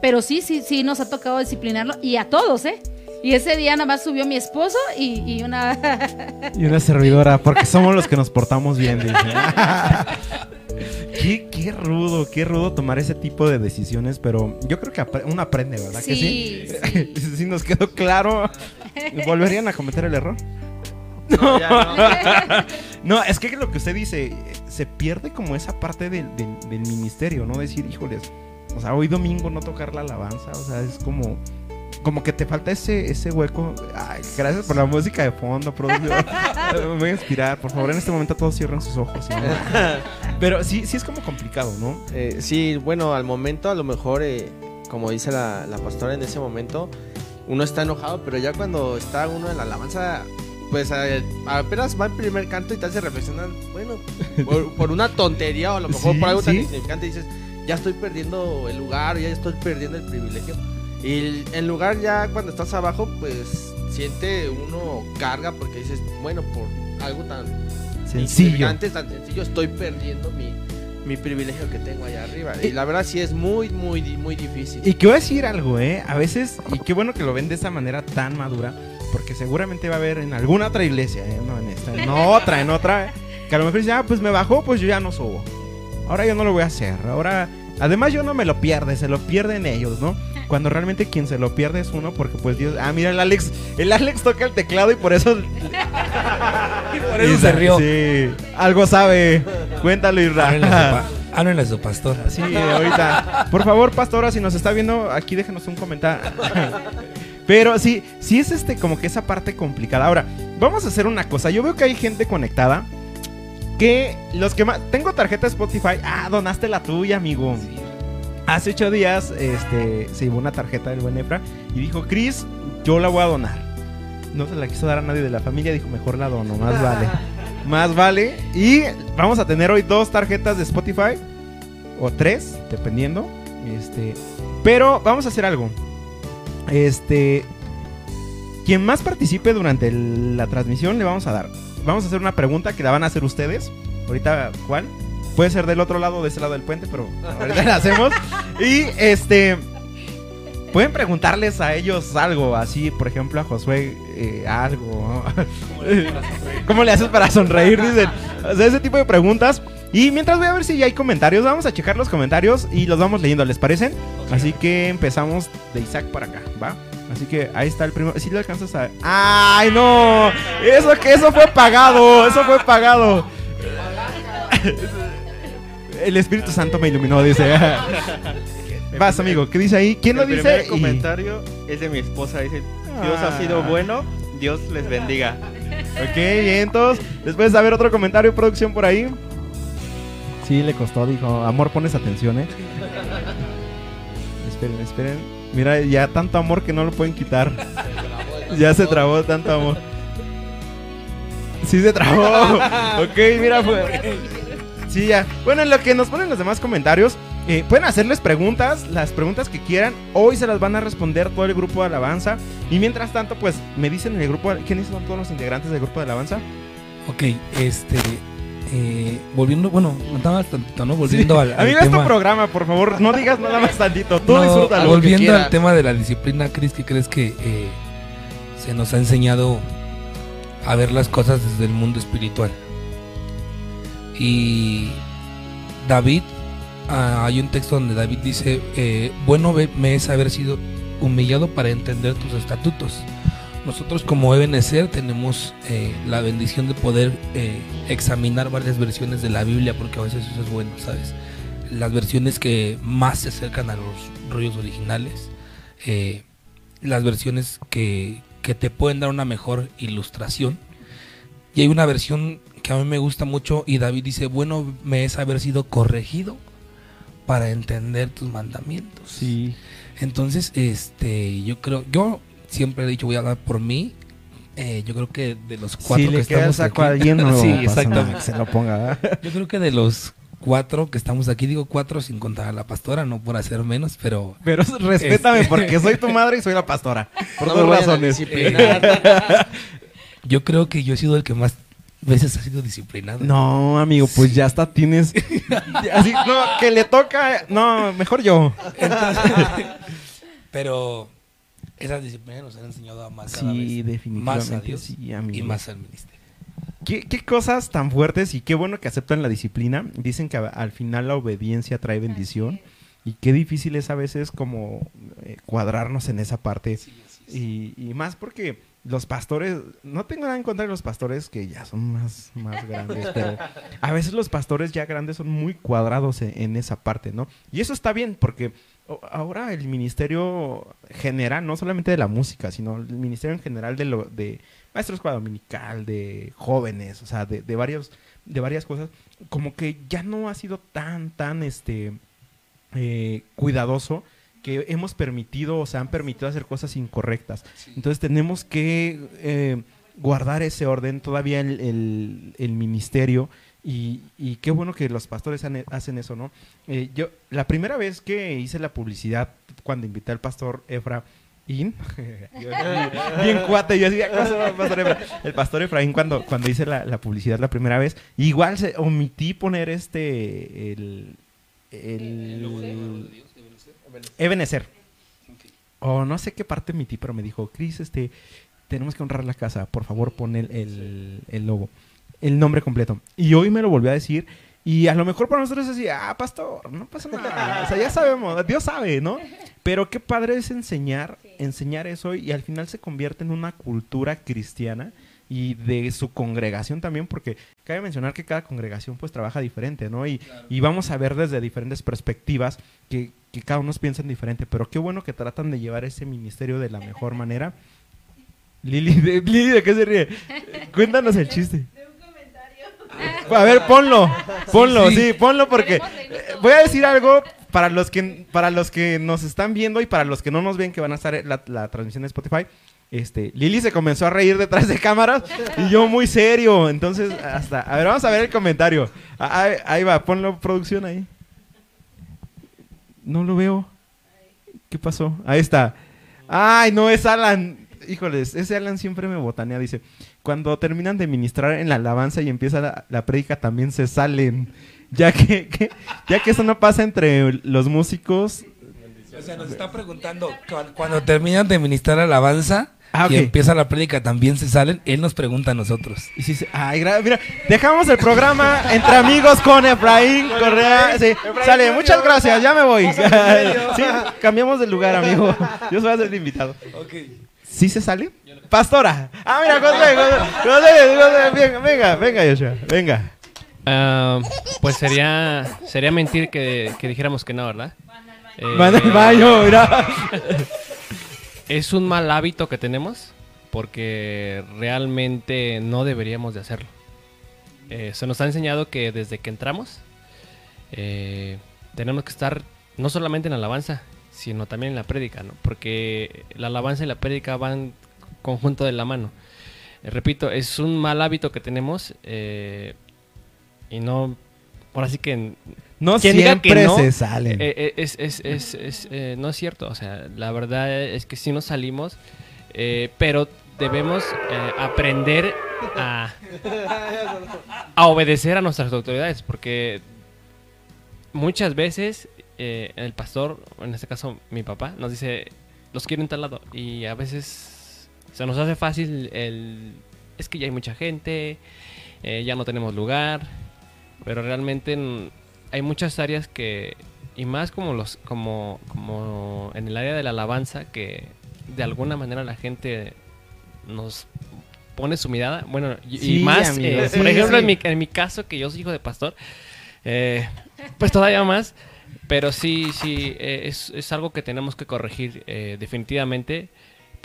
Pero sí, sí, sí, nos ha tocado disciplinarlo, y a todos, ¿eh? Y ese día nada más subió mi esposo y, y una... Y una servidora, porque somos los que nos portamos bien, dice. [laughs] qué, qué rudo, qué rudo tomar ese tipo de decisiones, pero yo creo que uno aprende, ¿verdad? que sí? Sí, sí. [laughs] si nos quedó claro, ¿volverían a cometer el error? No, ya no. [laughs] No, es que lo que usted dice, se pierde como esa parte del, del- del ministerio, ¿no? Decir, híjoles, o sea, hoy domingo no tocar la alabanza, o sea, es como, como que te falta ese, ese hueco. Ay, gracias por la música de fondo, producción. Me [laughs] voy a inspirar, por favor, en este momento todos cierran sus ojos. [laughs] Pero sí, sí es como complicado, ¿no? Eh, sí, bueno, al momento a lo mejor, eh, como dice la, la pastora en ese momento, uno está enojado, pero ya cuando está uno en la alabanza, pues apenas va el primer canto y te hace reflexionar, bueno, por, [laughs] por una tontería o a lo mejor Sí, por algo tan sí. insignificante dices, ya estoy perdiendo el lugar, ya estoy perdiendo el privilegio. Y en lugar ya cuando estás abajo, pues siente uno carga porque dices, bueno, por algo tan Sencillo. tan sencillo, estoy perdiendo mi, mi privilegio que tengo allá arriba. Y la verdad sí es muy, muy, muy difícil. Y que voy a decir algo, ¿eh? A veces, y qué bueno que lo ven de esa manera tan madura, porque seguramente va a haber en alguna otra iglesia, ¿eh? No en esta, en otra, en otra, que a lo mejor dice, ah, pues me bajó, pues yo ya no subo. Ahora yo no lo voy a hacer. Ahora, además yo no me lo pierde, se lo pierden ellos, ¿no? Cuando realmente quien se lo pierde es uno, porque pues Dios, ah, mira el Alex, el Alex toca el teclado y por eso... [laughs] Por eso se rió. Sí, algo sabe. Cuéntalo, pa- háblenle a su pastor. Sí, ahorita. Por favor, pastora, si nos está viendo, aquí déjenos un comentario. [laughs] Pero sí, sí es este como que esa parte complicada. Ahora, vamos a hacer una cosa. Yo veo que hay gente conectada que los que más tengo tarjeta Spotify. Ah, donaste la tuya, amigo. Hace ocho días, este, se llevó una tarjeta del buen Efra y dijo, Chris, yo la voy a donar. No se la quiso dar a nadie de la familia, dijo, mejor la dono, más vale. [laughs] Más vale. Y vamos a tener hoy dos tarjetas de Spotify. O tres, dependiendo. Este. Pero vamos a hacer algo. Este. Quien más participe durante el- la transmisión le vamos a dar. Vamos a hacer una pregunta que la van a hacer ustedes. Ahorita, ¿cuál? Puede ser del otro lado, de ese lado del puente, pero ahorita la hacemos. Y este. pueden preguntarles a ellos algo, así, por ejemplo, a Josué eh, algo. ¿Cómo le haces para sonreír? Dicen. O sea, ese tipo de preguntas. Y mientras voy a ver si ya hay comentarios, vamos a checar los comentarios y los vamos leyendo, ¿les parecen? Así que empezamos de Isaac para acá, ¿va? Así que ahí está el primero. Si lo alcanzas a. ¡Ay, no! Eso que eso fue pagado. Eso fue pagado. [laughs] El Espíritu Santo me iluminó, dice. [laughs] Vas, amigo, ¿qué dice ahí? ¿Quién lo El dice? Y- comentario es de mi esposa. Dice, Dios ha sido Ah. bueno, Dios les bendiga. Ok, bien, entonces, después de ver otro comentario, producción por ahí. Sí, le costó, dijo, amor, pones atención, eh. Esperen, esperen. Mira, ya tanto amor que no lo pueden quitar. Ya se trabó tanto amor. Sí se trabó. [laughs] ok, mira, fue. Sí, ya. Bueno, en lo que nos ponen los demás comentarios, eh, pueden hacerles preguntas, las preguntas que quieran. Hoy se las van a responder todo el grupo de alabanza. Y mientras tanto, pues me dicen en el grupo, ¿quiénes son todos los integrantes del grupo de alabanza? Ok, este. Eh, volviendo, bueno, contabas tantito, ¿no? Volviendo Sí. al, al Amigo, es tu tema. programa, por favor, no digas nada más tantito. Tú No, disfrútalo. volviendo quieras. al tema de la disciplina, Cris, ¿qué crees que eh, se nos ha enseñado a ver las cosas desde el mundo espiritual? Y David, ah, hay un texto donde David dice, eh, bueno me es haber sido humillado para entender tus estatutos. Nosotros como Ebenezer tenemos eh, la bendición de poder eh, examinar varias versiones de la Biblia porque a veces eso es bueno, ¿sabes? Las versiones que más se acercan a los rollos originales, eh, las versiones que, que te pueden dar una mejor ilustración. Y hay una versión que a mí me gusta mucho y David dice, bueno me es haber sido corregido para entender tus mandamientos. Sí. Entonces, este, yo creo, yo siempre he dicho, voy a hablar por mí. eh, yo creo que de los cuatro si que le estamos a aquí, alguien, no [laughs] sí, exactamente. que se lo ponga. [laughs] Yo creo que de los cuatro que estamos aquí, digo cuatro sin contar a la pastora, no por hacer menos, pero Pero respétame Este- porque soy tu [laughs] madre y soy la pastora. Por No dos razones. yo creo que yo he sido el que más veces ha sido disciplinado. No, amigo, pues ya hasta tienes. Así, no, que le toca. No, mejor yo. Pero esas disciplinas nos han enseñado a más cada Sí, vez definitivamente. más a Dios sí, y más al ministerio. ¿Qué, qué cosas tan fuertes y qué bueno que aceptan la disciplina. Dicen que a- al final la obediencia trae bendición. Y qué difícil es a veces como eh, cuadrarnos en esa parte. Y, y más porque los pastores, no tengo nada en contra de los pastores que ya son más, más [laughs] grandes, pero a veces los pastores ya grandes son muy cuadrados en, en esa parte, ¿no? Y eso está bien porque ahora el ministerio general, no solamente de la música, sino el ministerio en general de, lo, de maestro escuela dominical, de jóvenes, o sea, de, de varios, de varias cosas, como que ya no ha sido tan, tan, este, eh, cuidadoso que hemos permitido o se han permitido hacer cosas incorrectas. Entonces tenemos que eh, guardar ese orden todavía el, el- el ministerio y, y qué bueno que los pastores han- hacen eso, ¿no? Eh, yo la primera vez que hice la publicidad cuando invité al pastor Efra In, [laughs] bien cuate, yo decía, "¿Cómo se llama el pastor Efra?". El pastor Efraín cuando, cuando hice la, la publicidad la primera vez, igual se omití poner este el, el Ebenezer. O no sé qué parte omití, pero me dijo, Cris, este, tenemos que honrar la casa, por favor pon el, el, el logo, el nombre completo. Y hoy me lo volvió a decir. Y a lo mejor para nosotros es así, ah, pastor, no pasa nada. O sea, ya sabemos, Dios sabe, ¿no? Pero qué padre es enseñar, enseñar eso y al final se convierte en una cultura cristiana y de su congregación también, porque cabe mencionar que cada congregación pues trabaja diferente, ¿no? Y, y vamos a ver desde diferentes perspectivas que, que cada uno piensa en diferente, pero qué bueno que tratan de llevar ese ministerio de la mejor manera. Lili, ¿de, Lili, ¿de qué se ríe? [laughs] Cuéntanos el chiste. A ver, ponlo, ponlo, sí, Sí, sí. ponlo porque eh, voy a decir algo para los que para los que nos están viendo y para los que no nos ven que van a estar en la, la transmisión de Spotify. Este, Lili se comenzó a reír detrás de cámaras y yo muy serio, entonces hasta, a ver, vamos a ver el comentario. Ah, Ahí, ahí va, ponlo producción ahí. No lo veo. ¿Qué pasó? Ahí está. Ay, no es Alan. Híjoles, ese Alan siempre me botanea. Dice, cuando terminan de ministrar en la alabanza y empieza la, la prédica, también se salen. Ya que, que- ya que eso no pasa entre los músicos. O sea, nos está preguntando, cu- cuando terminan de ministrar alabanza Ah, y empieza la prédica, también se salen, él nos pregunta a nosotros. Y sí, ay, mira, dejamos el programa entre amigos con Efraín Correa. Sí, sale, muchas gracias, ya me voy. [laughs] Sí, cambiamos de lugar, amigo. Yo soy el invitado. ¿Sí se sale? Pastora. Ah, mira, José, José, José, José, venga, venga, venga, Joshua, venga. Ah, pues sería sería mentir que, que dijéramos que no, ¿verdad? Eh, Van al baño, mira. [laughs] Es un mal hábito que tenemos porque realmente no deberíamos de hacerlo. Eh, se nos ha enseñado que desde que entramos eh, tenemos que estar no solamente en la alabanza, sino también en la prédica, ¿no? Porque la alabanza y la prédica van conjunto de la mano. Eh, repito, es un mal hábito que tenemos eh, y no, ahora sí que No diga que siempre no, se salen. eh, es, es- no es cierto. O sea, la verdad es que sí nos salimos, pero debemos aprender a, a obedecer a nuestras autoridades, porque muchas veces eh, el pastor, en este caso mi papá, nos dice, los quiero en tal lado, y a veces se nos hace fácil el, es que ya hay mucha gente, eh, ya no tenemos lugar, pero realmente hay muchas áreas que y más como los como como en el área de la alabanza que de alguna manera la gente nos pone su mirada bueno y, más eh, sí, por ejemplo sí. en, mi, en mi caso que yo soy hijo de pastor eh, pues todavía más pero sí sí eh, es, es algo que tenemos que corregir definitivamente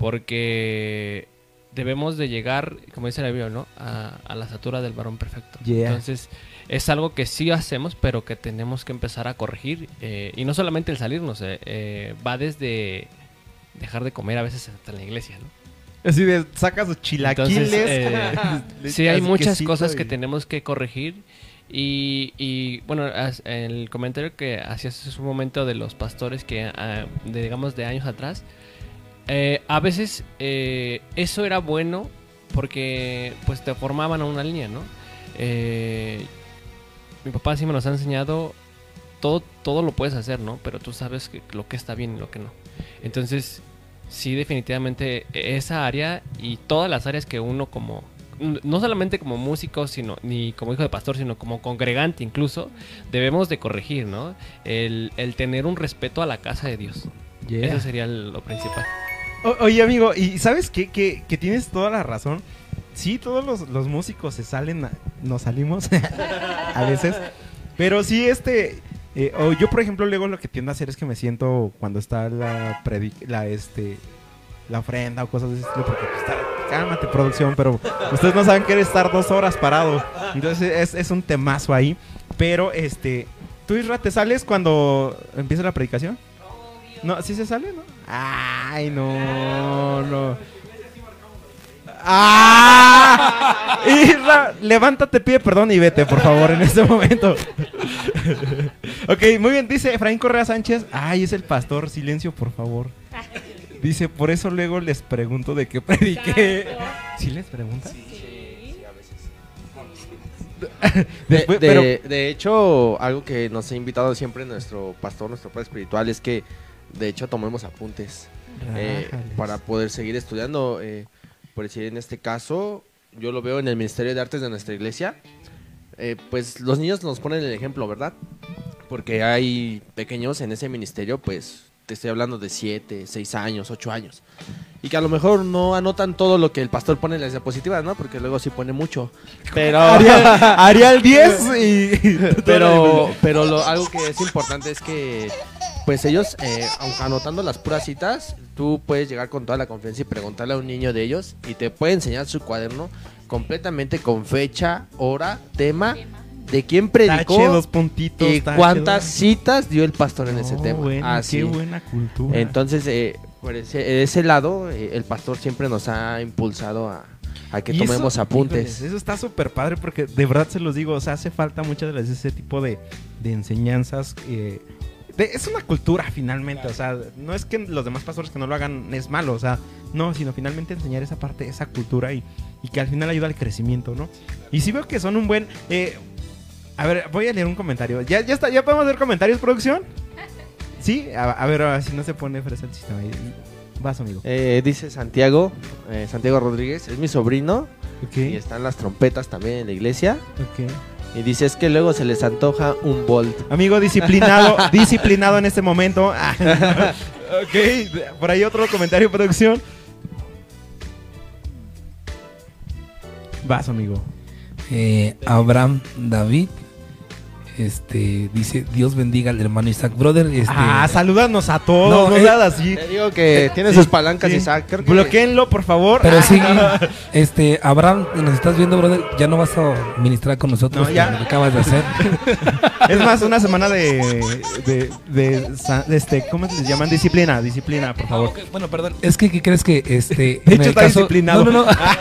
porque debemos de llegar como dice la Biblia no a, a la estatura del varón perfecto Yeah. entonces es algo que sí hacemos, pero que tenemos que empezar a corregir. eh, y no solamente el salirnos, eh, eh, va desde dejar de comer a veces hasta en la iglesia, ¿no? Así de, saca sus chilaquiles. Entonces, eh, [laughs] sí, hay muchas cosas y- que tenemos que corregir. Y, y, bueno, as- el comentario que hacías hace un momento de los pastores que, ah, de, digamos, de años atrás, eh, a veces eh, eso era bueno porque pues te formaban a una línea, ¿no? Eh, mi papá sí me nos ha enseñado todo, todo lo puedes hacer, ¿no? Pero tú sabes que lo que está bien y lo que no. Entonces, sí, definitivamente esa área y todas las áreas que uno como, no solamente como músico, sino ni como hijo de pastor, sino como congregante incluso, debemos de corregir, ¿no? El, el tener un respeto a la casa de Dios. Yeah. Eso sería lo principal. Oye, amigo, ¿y sabes qué? Que, que tienes toda la razón. Sí, todos los, los músicos se salen, a- nos salimos [laughs] a veces. Pero sí, este. eh, o yo, por ejemplo, luego lo que tiendo a hacer es que me siento cuando está la la este la ofrenda o cosas de ese estilo, porque pues, está, cálmate producción, pero ustedes no saben que eres estar dos horas parado. Entonces es, es un temazo ahí. Pero este, ¿tú Isra te sales cuando empieza la predicación? No, ¿sí se sale, no? Ay, no, no. ¡Ah! [laughs] Isra, levántate, pide perdón y vete, por favor, en este momento. [laughs] ok, muy bien, dice Efraín Correa Sánchez. Ay, es el pastor, silencio, por favor. Dice, por eso luego les pregunto de qué prediqué. ¿Sí les pregunta? De, Después- de- pero- de hecho, algo que nos ha invitado siempre nuestro pastor, nuestro padre espiritual, es que de hecho tomemos apuntes eh, para poder seguir estudiando. eh, por decir, en este caso, yo lo veo en el Ministerio de Artes de nuestra iglesia. eh, pues los niños nos ponen el ejemplo, ¿verdad? Porque hay pequeños en ese ministerio, pues te estoy hablando de 7, 6 años, 8 años. Y que a lo mejor no anotan todo lo que el pastor pone en las diapositivas, ¿no? Porque luego sí pone mucho. Pero... [laughs] Arial 10 y... [laughs] [laughs] pero pero lo, algo que es importante es que pues ellos eh, aunque anotando las puras citas tú puedes llegar con toda la confianza y preguntarle a un niño de ellos y te puede enseñar su cuaderno completamente con fecha hora tema de quién predicó Tache, dos puntitos. y tache, cuántas dos- citas dio el pastor en ese tema bueno, Así. Qué buena cultura. entonces eh, por ese, ese lado eh, el pastor siempre nos ha impulsado a, a que Y tomemos eso, apuntes híjoles, eso está súper padre porque de verdad se los digo, o sea, hace falta muchas veces ese tipo de, de enseñanzas. eh, de- es una cultura finalmente, o sea, no es que los demás pastores que no lo hagan es malo, o sea, no, sino finalmente enseñar esa parte, esa cultura y, y que al final ayuda al crecimiento, ¿no? Y sí veo que son un buen... eh, a ver, voy a leer un comentario. ¿Ya, ya, está, ¿Ya podemos hacer comentarios, producción? Sí, a, a ver, ahora si no se pone fresa el sistema. ahí. Vas, amigo. Eh, dice Santiago, eh, Santiago Rodríguez, es mi sobrino Ok, y están las trompetas también en la iglesia. ok. Y dice, es que luego se les antoja un bolt. Amigo disciplinado, [laughs] disciplinado en este momento. [laughs] Ok, por ahí otro comentario producción. Vas, amigo. Eh, Abraham David este dice Dios bendiga al hermano Isaac brother este, Ah, salúdanos a todos, No, no, eh, seas así. Te digo que tiene sí, sus palancas, sí. Isaac. Creo que Bloquéenlo, por favor. pero sí [laughs] este Abraham nos estás viendo brother ya no vas a ministrar con nosotros No, ya. lo acabas de hacer [laughs] Es más, una semana de, de, de, sa- de este, ¿cómo les llaman? Disciplina, disciplina, por Ah, favor. bueno perdón es que ¿qué crees que este De hecho, está caso- disciplinado. no no no [laughs] Ah,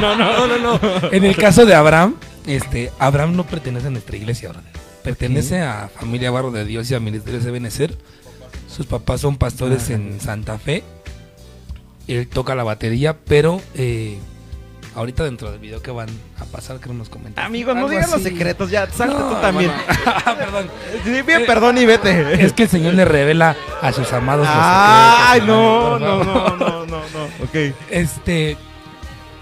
no, no, no. En el caso de Abraham, este, Abraham no pertenece a nuestra iglesia, brother. Pertenece a Familia Barro de Dios y a Ministerios de Benecer. Sus papás son pastores Ah. en Santa Fe. Él toca la batería, pero eh, ahorita dentro del video que van a pasar, creo nos comentan. Amigos, no digan los secretos, ya, salte No, tú también. bueno. [laughs] Perdón. [laughs] Sí, bien, perdón y vete. Es que el Señor le revela a sus amados los Ay, secretos, no, hermano, no, por no, favor. no, no, no. Ok. Este,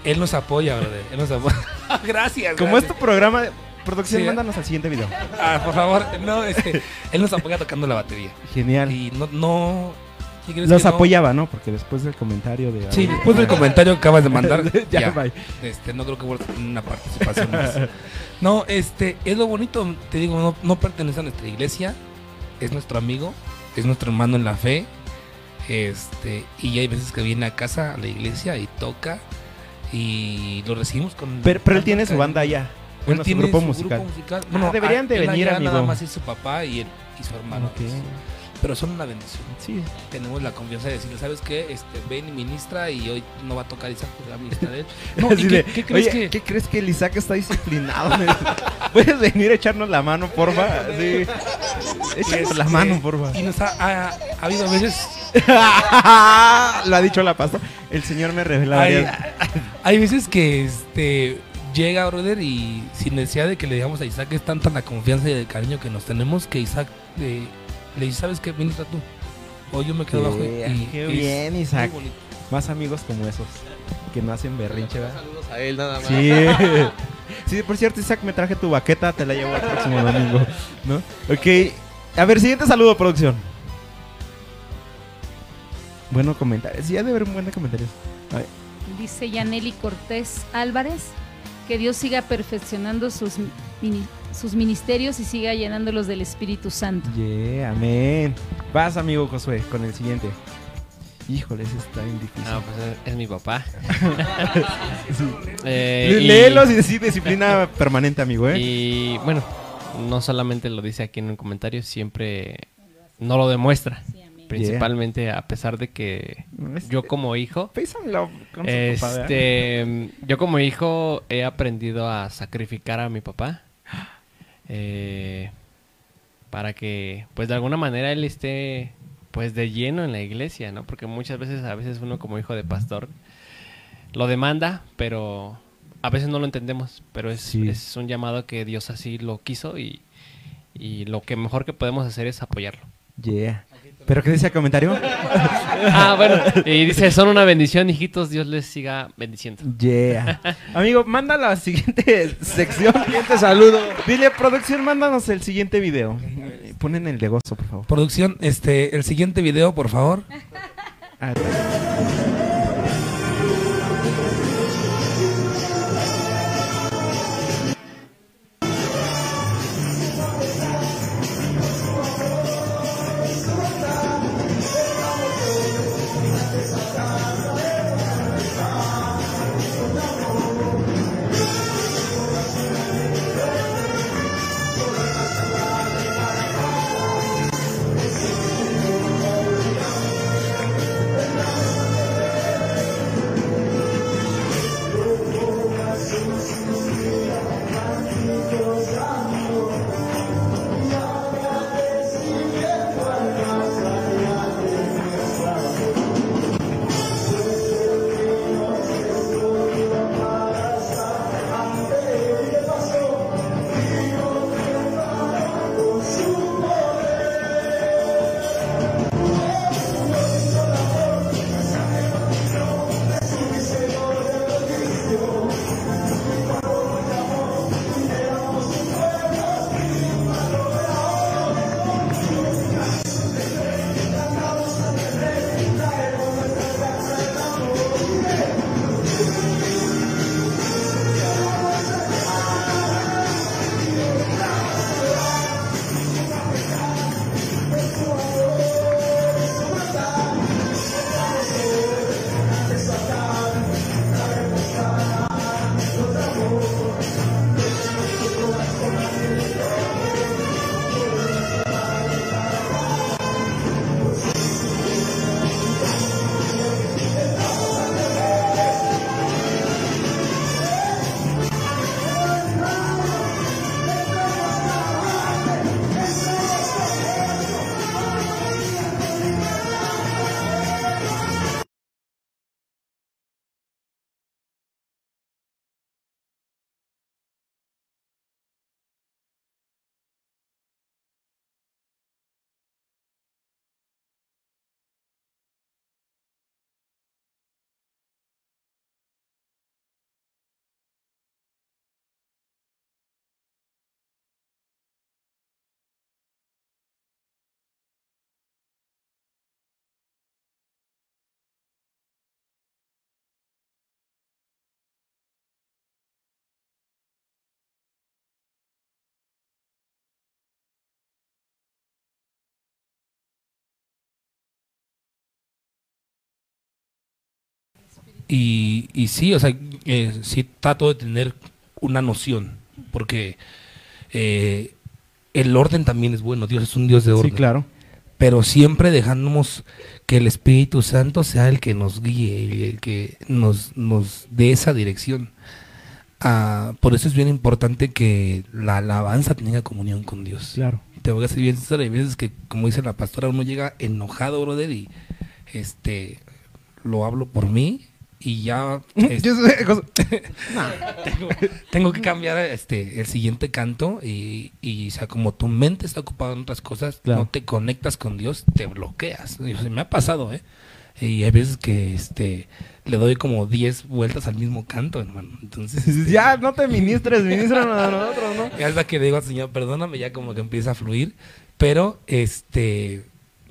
él nos apoya, brother. Él nos apoya. [laughs] Gracias. Como gracias. este programa, producción, Sí. mándanos al siguiente video. Ah, por favor, no, este, él nos apoya tocando la batería. Genial. Y no, no. ¿qué crees Los no? apoyaba, ¿no? Porque después del comentario de. Sí, después del comentario que acabas de mandar, [laughs] ya, este, no creo que vuelva a tener una participación más. No, este, es lo bonito, te digo, no, no pertenece a nuestra iglesia, es nuestro amigo, es nuestro hermano en la fe, este, y hay veces que viene a casa, a la iglesia, y toca, y lo recibimos con... Pero, pero él tiene su banda. Él Bueno, su tiene grupo su musical. musical. Ah, deberían de venir, allá amigo. Nada más es su papá y él y su hermano. Ok. Pero son una bendición. Sí. Tenemos la confianza de decirle, ¿sabes qué? Este, ven y ministra y hoy no va a tocar Isaac, pues va a ministrar él. [laughs] No, ¿y de, qué, qué crees "Oye, que...? ¿qué crees que el Isaac está disciplinado? [laughs] ¿Puedes venir a echarnos la mano, porfa? Sí. [laughs] Échanos la Este, mano, porfa. Y nos ha, ha- ha habido veces, Lo ha dicho la pastora. El Señor me revela hay, hay veces que este llega brother y sin necesidad de que le digamos a Isaac es tanta la confianza y el cariño que nos tenemos que Isaac eh, le dice, ¿sabes qué? Ministra tú. O yo me quedo abajo. Yeah, y, qué y es bien, Isaac. Más amigos como esos. Que no hacen berrinche, ¿verdad? Saludos a él nada más. Sí. [laughs] Sí, por cierto, Isaac, me traje tu baqueta, te la llevo el próximo domingo, ¿no? Ok. A ver, siguiente saludo, producción. Bueno, comentarios. Sí, ha de haber un buen de comentarios. Dice Yaneli Cortés Álvarez, que Dios siga perfeccionando sus, mini- sus ministerios y siga llenándolos del Espíritu Santo. Yeah, amén. Vas, amigo Josué, con el siguiente. Híjole, ese está bien difícil. Ah, pues es, es mi papá. [laughs] Eh, Lé- y- Léelos y decir disciplina permanente, amigo, ¿eh? Y bueno, no solamente lo dice aquí en un comentario, siempre no lo demuestra. Principalmente a pesar de que yo como hijo, este, yo como hijo he aprendido a sacrificar a mi papá eh, para que, pues de alguna manera él esté, pues de lleno en la iglesia, ¿no? Porque muchas veces, a veces uno como hijo de pastor lo demanda, pero a veces no lo entendemos, pero es, Sí. es un llamado que Dios así lo quiso y, y lo que mejor que podemos hacer es apoyarlo. Yeah. ¿Pero qué dice el comentario? [laughs] Ah, bueno, y dice, son una bendición, hijitos, Dios les siga bendiciendo. Yeah. [laughs] Amigo, manda la siguiente [laughs] sección. Siguiente saludo. Dile, producción, mándanos el siguiente video. Ponen el de gozo, por favor. Producción, este, el siguiente video, por favor. Y, y sí, o sea, eh, sí trato de tener una noción, porque eh, el orden también es bueno, Dios es un Dios de orden. Sí, claro. Pero siempre dejándonos que el Espíritu Santo sea el que nos guíe el que nos, nos dé esa dirección. Ah, por eso es bien importante que la alabanza tenga comunión con Dios. Claro. Te voy a decir bien sincero, hay veces que, como dice la pastora, uno llega enojado, brother, y este lo hablo por mí y ya [laughs] este, tengo, [laughs] tengo que cambiar este el siguiente canto y, y o sea, como tu mente está ocupada en otras cosas, Claro. no te conectas con Dios, te bloqueas. Y, o sea, me ha pasado, ¿eh? Y hay veces que este le doy como 10 vueltas al mismo canto, hermano. Entonces, [laughs] este, ya, no te ministres, ministran a nosotros, ¿no? y hasta que digo al Señor, perdóname, ya como que empieza a fluir. Pero, este,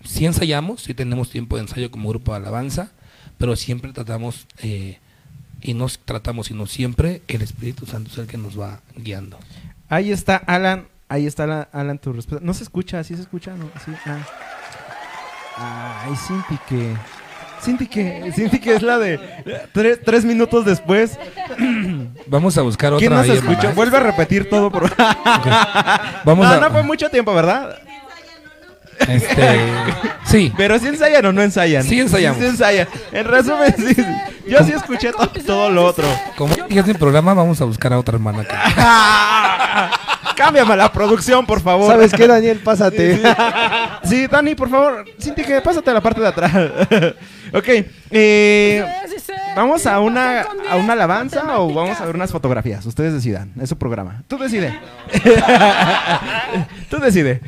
sí ensayamos, sí tenemos tiempo de ensayo como grupo de alabanza, pero siempre tratamos, eh, y no tratamos, sino siempre el Espíritu Santo es el que nos va guiando. Ahí está Alan, ahí está la- Alan tu respuesta. No se escucha, sí se escucha, ¿no? Sí, ah. Ay, Cinti que... Cinti que, Cinti que es la de tres, tres minutos después. [clears throat] Vamos a buscar otra. ¿Quién no se ahí, escuchó? Vuelve a repetir todo. Por... [laughs] Vamos no, a- no fue mucho tiempo, ¿verdad? Este, [laughs] sí. Pero si ensayan o no ensayan. Sí ensayamos. Sí, ensayan. En resumen, sí. Yo sí escuché to- todo lo otro. Como fíjate el programa, vamos a buscar a otra hermana. que- [laughs] Cámbiame la producción, por favor. ¿Sabes qué, Daniel? Pásate. Sí, Dani, por favor. Cinti, que pásate a la parte de atrás. [laughs] ok. eh, ¿Vamos a una, a una alabanza o vamos a ver unas fotografías? Ustedes decidan. Es su programa. Tú decide. Tú decide.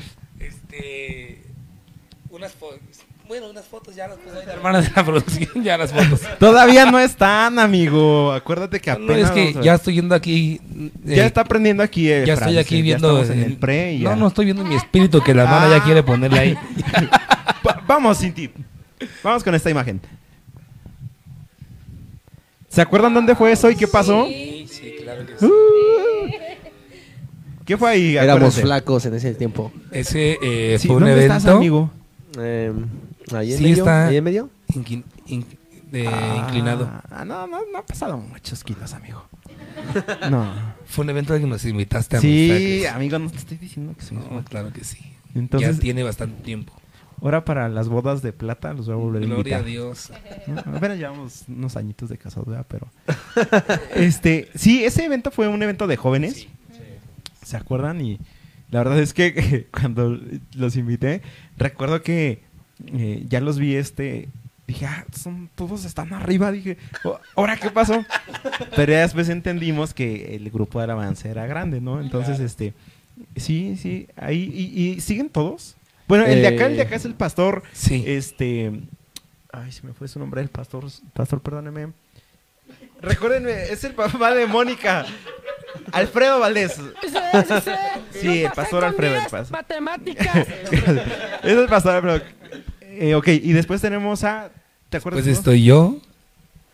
Unas fotos. Bueno, unas fotos ya las puso ahí la hermana de la producción, ya las fotos. [laughs] Todavía no están, amigo. Acuérdate que No, apenas. es que ya estoy yendo aquí. eh, Ya está aprendiendo aquí. eh, ya estoy aquí sí, ya viendo. en el pre y ya. No, no estoy viendo mi espíritu que la hermana Ah. ya quiere ponerle ahí. [laughs] Va- vamos, Cinti. Vamos con esta imagen. ¿Se acuerdan dónde fue eso y qué pasó? Sí, sí, claro que Uh, ¿Qué fue ahí? Éramos Acuérdense. flacos en ese tiempo. Ese eh, Sí, fue un ¿dónde evento. estás, amigo? Eh, ahí en Sí, medio. está- Ahí en medio. inqui- in- eh, Ah, inclinado. Ah, no, no, no ha pasado muchos kilos, amigo. [laughs] No. Fue un evento al que nos invitaste a Sí, mensajes. amigo, no te estoy diciendo que somos No, claro que sí. Entonces, ya tiene bastante tiempo. ahora para las bodas de plata los voy a volver a Gloria a invitar. Dios. No, Apenas llevamos unos añitos de casados, ¿verdad? Pero. [laughs] este, sí, ese evento fue un evento de jóvenes. ¿Se acuerdan? Y la verdad es que [laughs] cuando los invité, recuerdo que eh, ya los vi este. Dije, ah, son, todos están arriba. Dije, "Oh, ¿ahora qué pasó? Pero ya después entendimos que el grupo de alabanza era grande, ¿no? Entonces, este. Sí, sí. Ahí. ¿Y, y siguen todos? Bueno, el de acá, el de acá es el pastor. Sí. Este. Ay, se me fue su nombre, el pastor. Pastor, perdóneme. Recuérdenme, es el papá de Mónica. Alfredo Valdés. Sí, el pastor Alfredo. El pastor. Matemáticas. [laughs] es el pastor Alfredo. Eh, ok, y después tenemos a. ¿Te acuerdas? Pues estoy yo.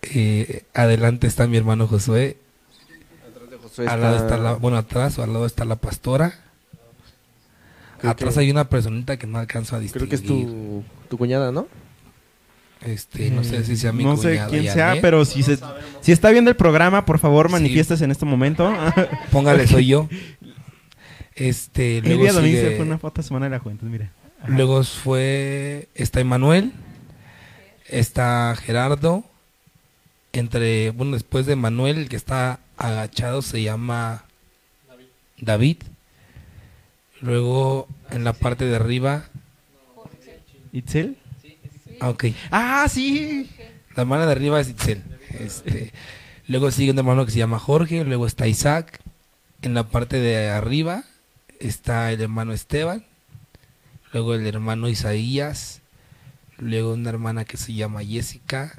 eh, adelante está mi hermano Josué. Josué Al lado está- está la, bueno, atrás o al lado está la pastora. Creo atrás que- hay una personita que no alcanzo a Creo distinguir. que es tu, tu cuñada, ¿no? Este, no sé si sea mi No sé quién Janet. sea, pero si, se, si está viendo el programa, por favor, manifiestes en este momento. [laughs] Póngale, soy yo. Este, El luego día domingo sigue- se fue una foto Semana de la Juventud, mira. Ajá. Luego fue. Está Emanuel. Está Gerardo. Entre. Bueno, después de Manuel, el que está agachado se llama David. Luego en la parte de arriba. ¿Itzel? Ah, ok. Ah, sí. La hermana de arriba es Itzel. Este, luego sigue un hermano que se llama Jorge. Luego está Isaac. En la parte de arriba está el hermano Esteban. Luego el hermano Isaías. Luego una hermana que se llama Jessica.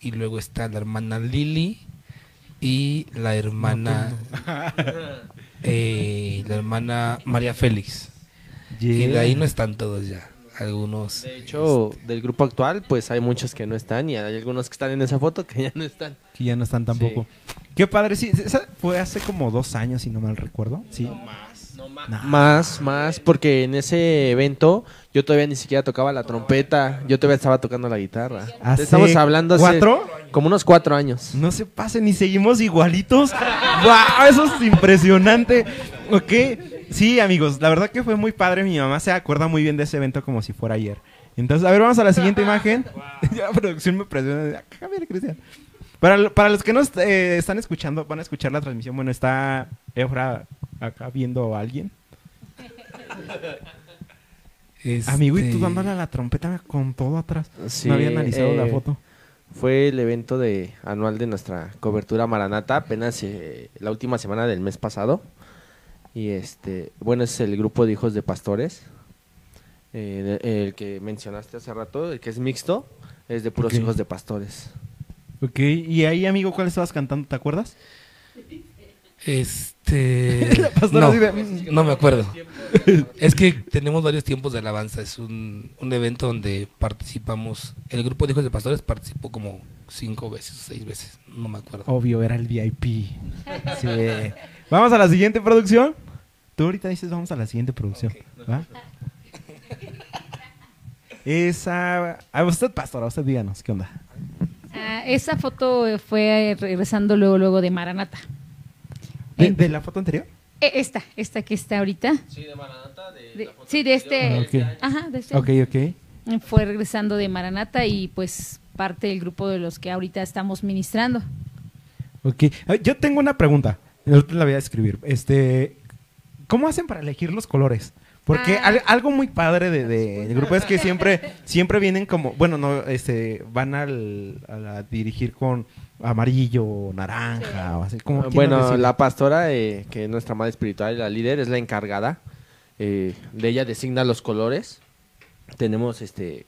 Y luego está la hermana Lili. Y la hermana. eh, la hermana María Félix. Y de ahí no están todos ya. Algunos. De hecho, del grupo actual, pues hay muchos que no están y hay algunos que están en esa foto que [laughs] ya no están. Que ya no están tampoco. Qué padre, sí. esa fue hace como dos años, si no mal recuerdo. Sí. Más, más, porque en ese evento yo todavía ni siquiera tocaba la trompeta, yo todavía estaba tocando la guitarra. ¿Hace Estamos hablando hace cuatro? como unos cuatro años. No se pasen y seguimos igualitos. [laughs] ¡Wow! Eso es impresionante. Ok. Sí, amigos, la verdad que fue muy padre. Mi mamá se acuerda muy bien de ese evento como si fuera ayer. Entonces, a ver, vamos a la siguiente imagen. [laughs] [laughs] ya la producción me presiona. Cristian. Para, para los que no est- eh, están escuchando, van a escuchar la transmisión. Bueno, está Efra acá viendo a alguien. [laughs] Este, Amigo, y tú dándole a la trompeta con todo atrás. Sí, no había analizado la eh, foto. Fue el evento de anual de nuestra cobertura Maranata, apenas eh, la última semana del mes pasado. Y este, bueno, es el grupo de hijos de pastores. Eh, el que mencionaste hace rato, el que es mixto, es de puros hijos de pastores. Ok, y ahí, amigo, ¿cuál estabas cantando? ¿Te acuerdas? Este. [laughs] La pastora no, no me acuerdo. Es que tenemos varios tiempos de alabanza. Es un, un evento donde participamos. El grupo de hijos de pastores participó como cinco veces, seis veces. No me acuerdo. Obvio, era el VIP. Sí. Vamos a la siguiente producción. Tú ahorita dices, vamos a la siguiente producción. ¿va? [laughs] Esa. A usted, pastora, usted díganos, ¿qué onda? Ah, esa foto eh, fue regresando luego, luego de Maranata. ¿De, En- de la foto anterior? Eh, Esta, esta que está ahorita. Sí, de Maranata, de, De- sí, de este. Ah, ok. Ajá, de este. Ok, ok. Fue regresando de Maranata y pues parte del grupo de los que ahorita estamos ministrando. Ok. Ah, Yo tengo una pregunta. Ahorita la voy a escribir. Este, ¿Cómo hacen para elegir los colores? Porque Ah. al- algo muy padre de, de- del grupo es que siempre, [laughs] siempre vienen como, bueno, no, este, van al, a dirigir con amarillo, naranja, o así como. ¿quién nos Bueno, la pastora, eh, que es nuestra madre espiritual y la líder, es la encargada. eh, de ella designa los colores. Tenemos este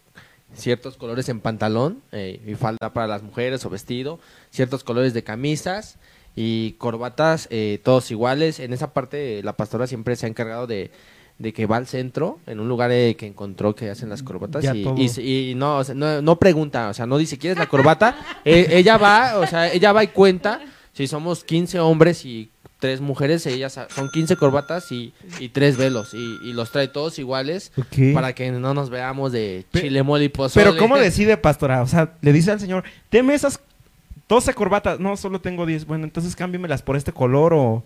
ciertos colores en pantalón eh, y falda para las mujeres o vestido, ciertos colores de camisas y corbatas, eh, todos iguales. En esa parte la pastora siempre se ha encargado de, de que va al centro, en un lugar eh, que encontró que hacen las corbatas y, y no, o sea, no, no pregunta, o sea, no dice, ¿quieres la corbata? [laughs] Eh, ella va, o sea, ella va y cuenta, si somos 15 hombres y tres mujeres, ellas son 15 corbatas y, y tres velos, y, y los trae todos iguales para que no nos veamos de chile, mole y pozole. Pero ¿cómo [laughs] decide, pastora? O sea, le dice al señor, deme esas 12 corbatas. No, solo tengo 10. Bueno, entonces cámbiemelas por este color o...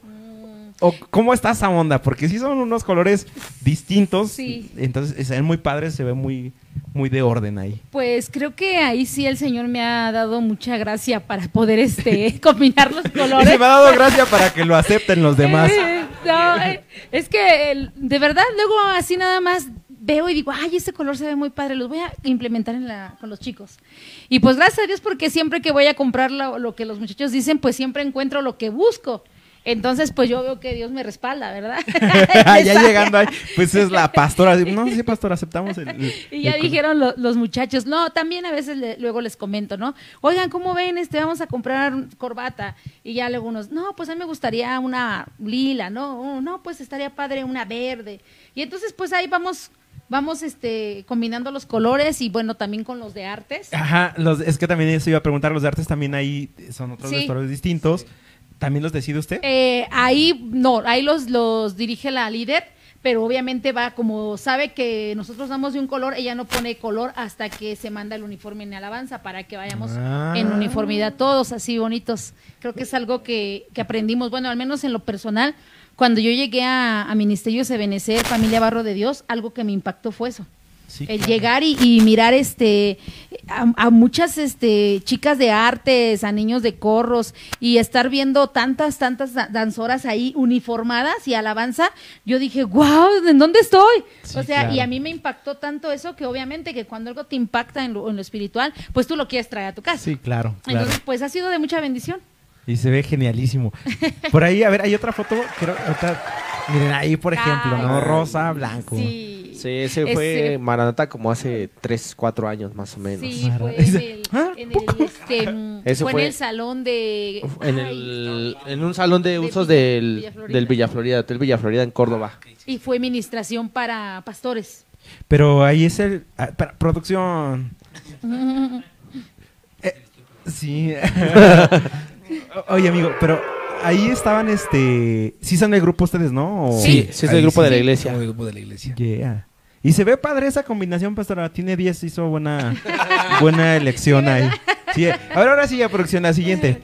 ¿O cómo está esa onda? Porque sí son unos colores distintos. Sí. Entonces se ven muy padres, se ve muy, muy de orden ahí. Pues creo que ahí sí el Señor me ha dado mucha gracia para poder este [laughs] combinar los Y [laughs] colores. se me ha dado gracia para que lo acepten los demás. [laughs] Eh, no, eh, es que de verdad luego así nada más veo y digo, ay, este color se ve muy padre, los voy a implementar en la, con los chicos. Y pues gracias a Dios porque siempre que voy a comprar lo, lo que los muchachos dicen, pues siempre encuentro lo que busco. Entonces, pues yo veo que Dios me respalda, ¿verdad? [laughs] ya llegando ahí, pues es la pastora. No, sí, pastora, aceptamos el... el- Y ya el- dijeron lo- los muchachos, no, también a veces le- luego les comento, ¿no? Oigan, ¿cómo ven? Este, vamos a comprar corbata. Y ya luego unos, no, pues a mí me gustaría una lila, ¿no? Oh, no, pues estaría padre una verde. Y entonces, pues ahí vamos, vamos este, combinando los colores y bueno, también con los de artes. Ajá, los, es que también eso iba a preguntar, los de artes también ahí son otros Sí. vestuarios distintos. ¿También los decide usted? Eh, ahí, no, ahí los, los dirige la líder, pero obviamente va, como sabe que nosotros damos de un color, ella no pone color hasta que se manda el uniforme en alabanza para que vayamos Ah. en uniformidad todos así bonitos. Creo que es algo que, que aprendimos, bueno, al menos en lo personal, cuando yo llegué a, a Ministerios de Benecer, Familia Barro de Dios, algo que me impactó fue eso. Sí, El claro. llegar y, y mirar este a, a muchas este chicas de artes, a niños de corros y estar viendo tantas tantas da- danzoras ahí uniformadas y alabanza, yo dije, "Wow, ¿en dónde estoy?" Sí, o sea, y a mí me impactó tanto eso que obviamente que cuando algo te impacta en lo, en lo espiritual, pues tú lo quieres traer a tu casa. Sí, claro, claro. Entonces, pues ha sido de mucha bendición. Y se ve genialísimo. Por ahí, a ver, hay otra foto. Creo, ahorita- miren, ahí, por ejemplo, ¿no? Rosa, blanco. Sí. Sí, ese fue Ese- Maranata como hace 3, 4 años más o menos. Sí, fue en el, "Ah, en el, este, Ese fue en el salón de En, ay, el, en un salón de De usos Villa- del, Villa Florida. del Villa Florida, Hotel Villa Florida en Córdoba. y fue ministración para pastores. Pero ahí es el. ah, producción. [laughs] Eh, sí. [laughs] [laughs] Oye, amigo, pero ahí estaban, este... Sí son el grupo ustedes, ¿no? O- Sí, sí, es el ahí grupo de la iglesia. somos el grupo de la iglesia. Yeah. Y se ve padre esa combinación, pastora. Tiene 10, hizo buena, buena elección ahí. Sí, a ver, ahora sí, ya producción, la siguiente.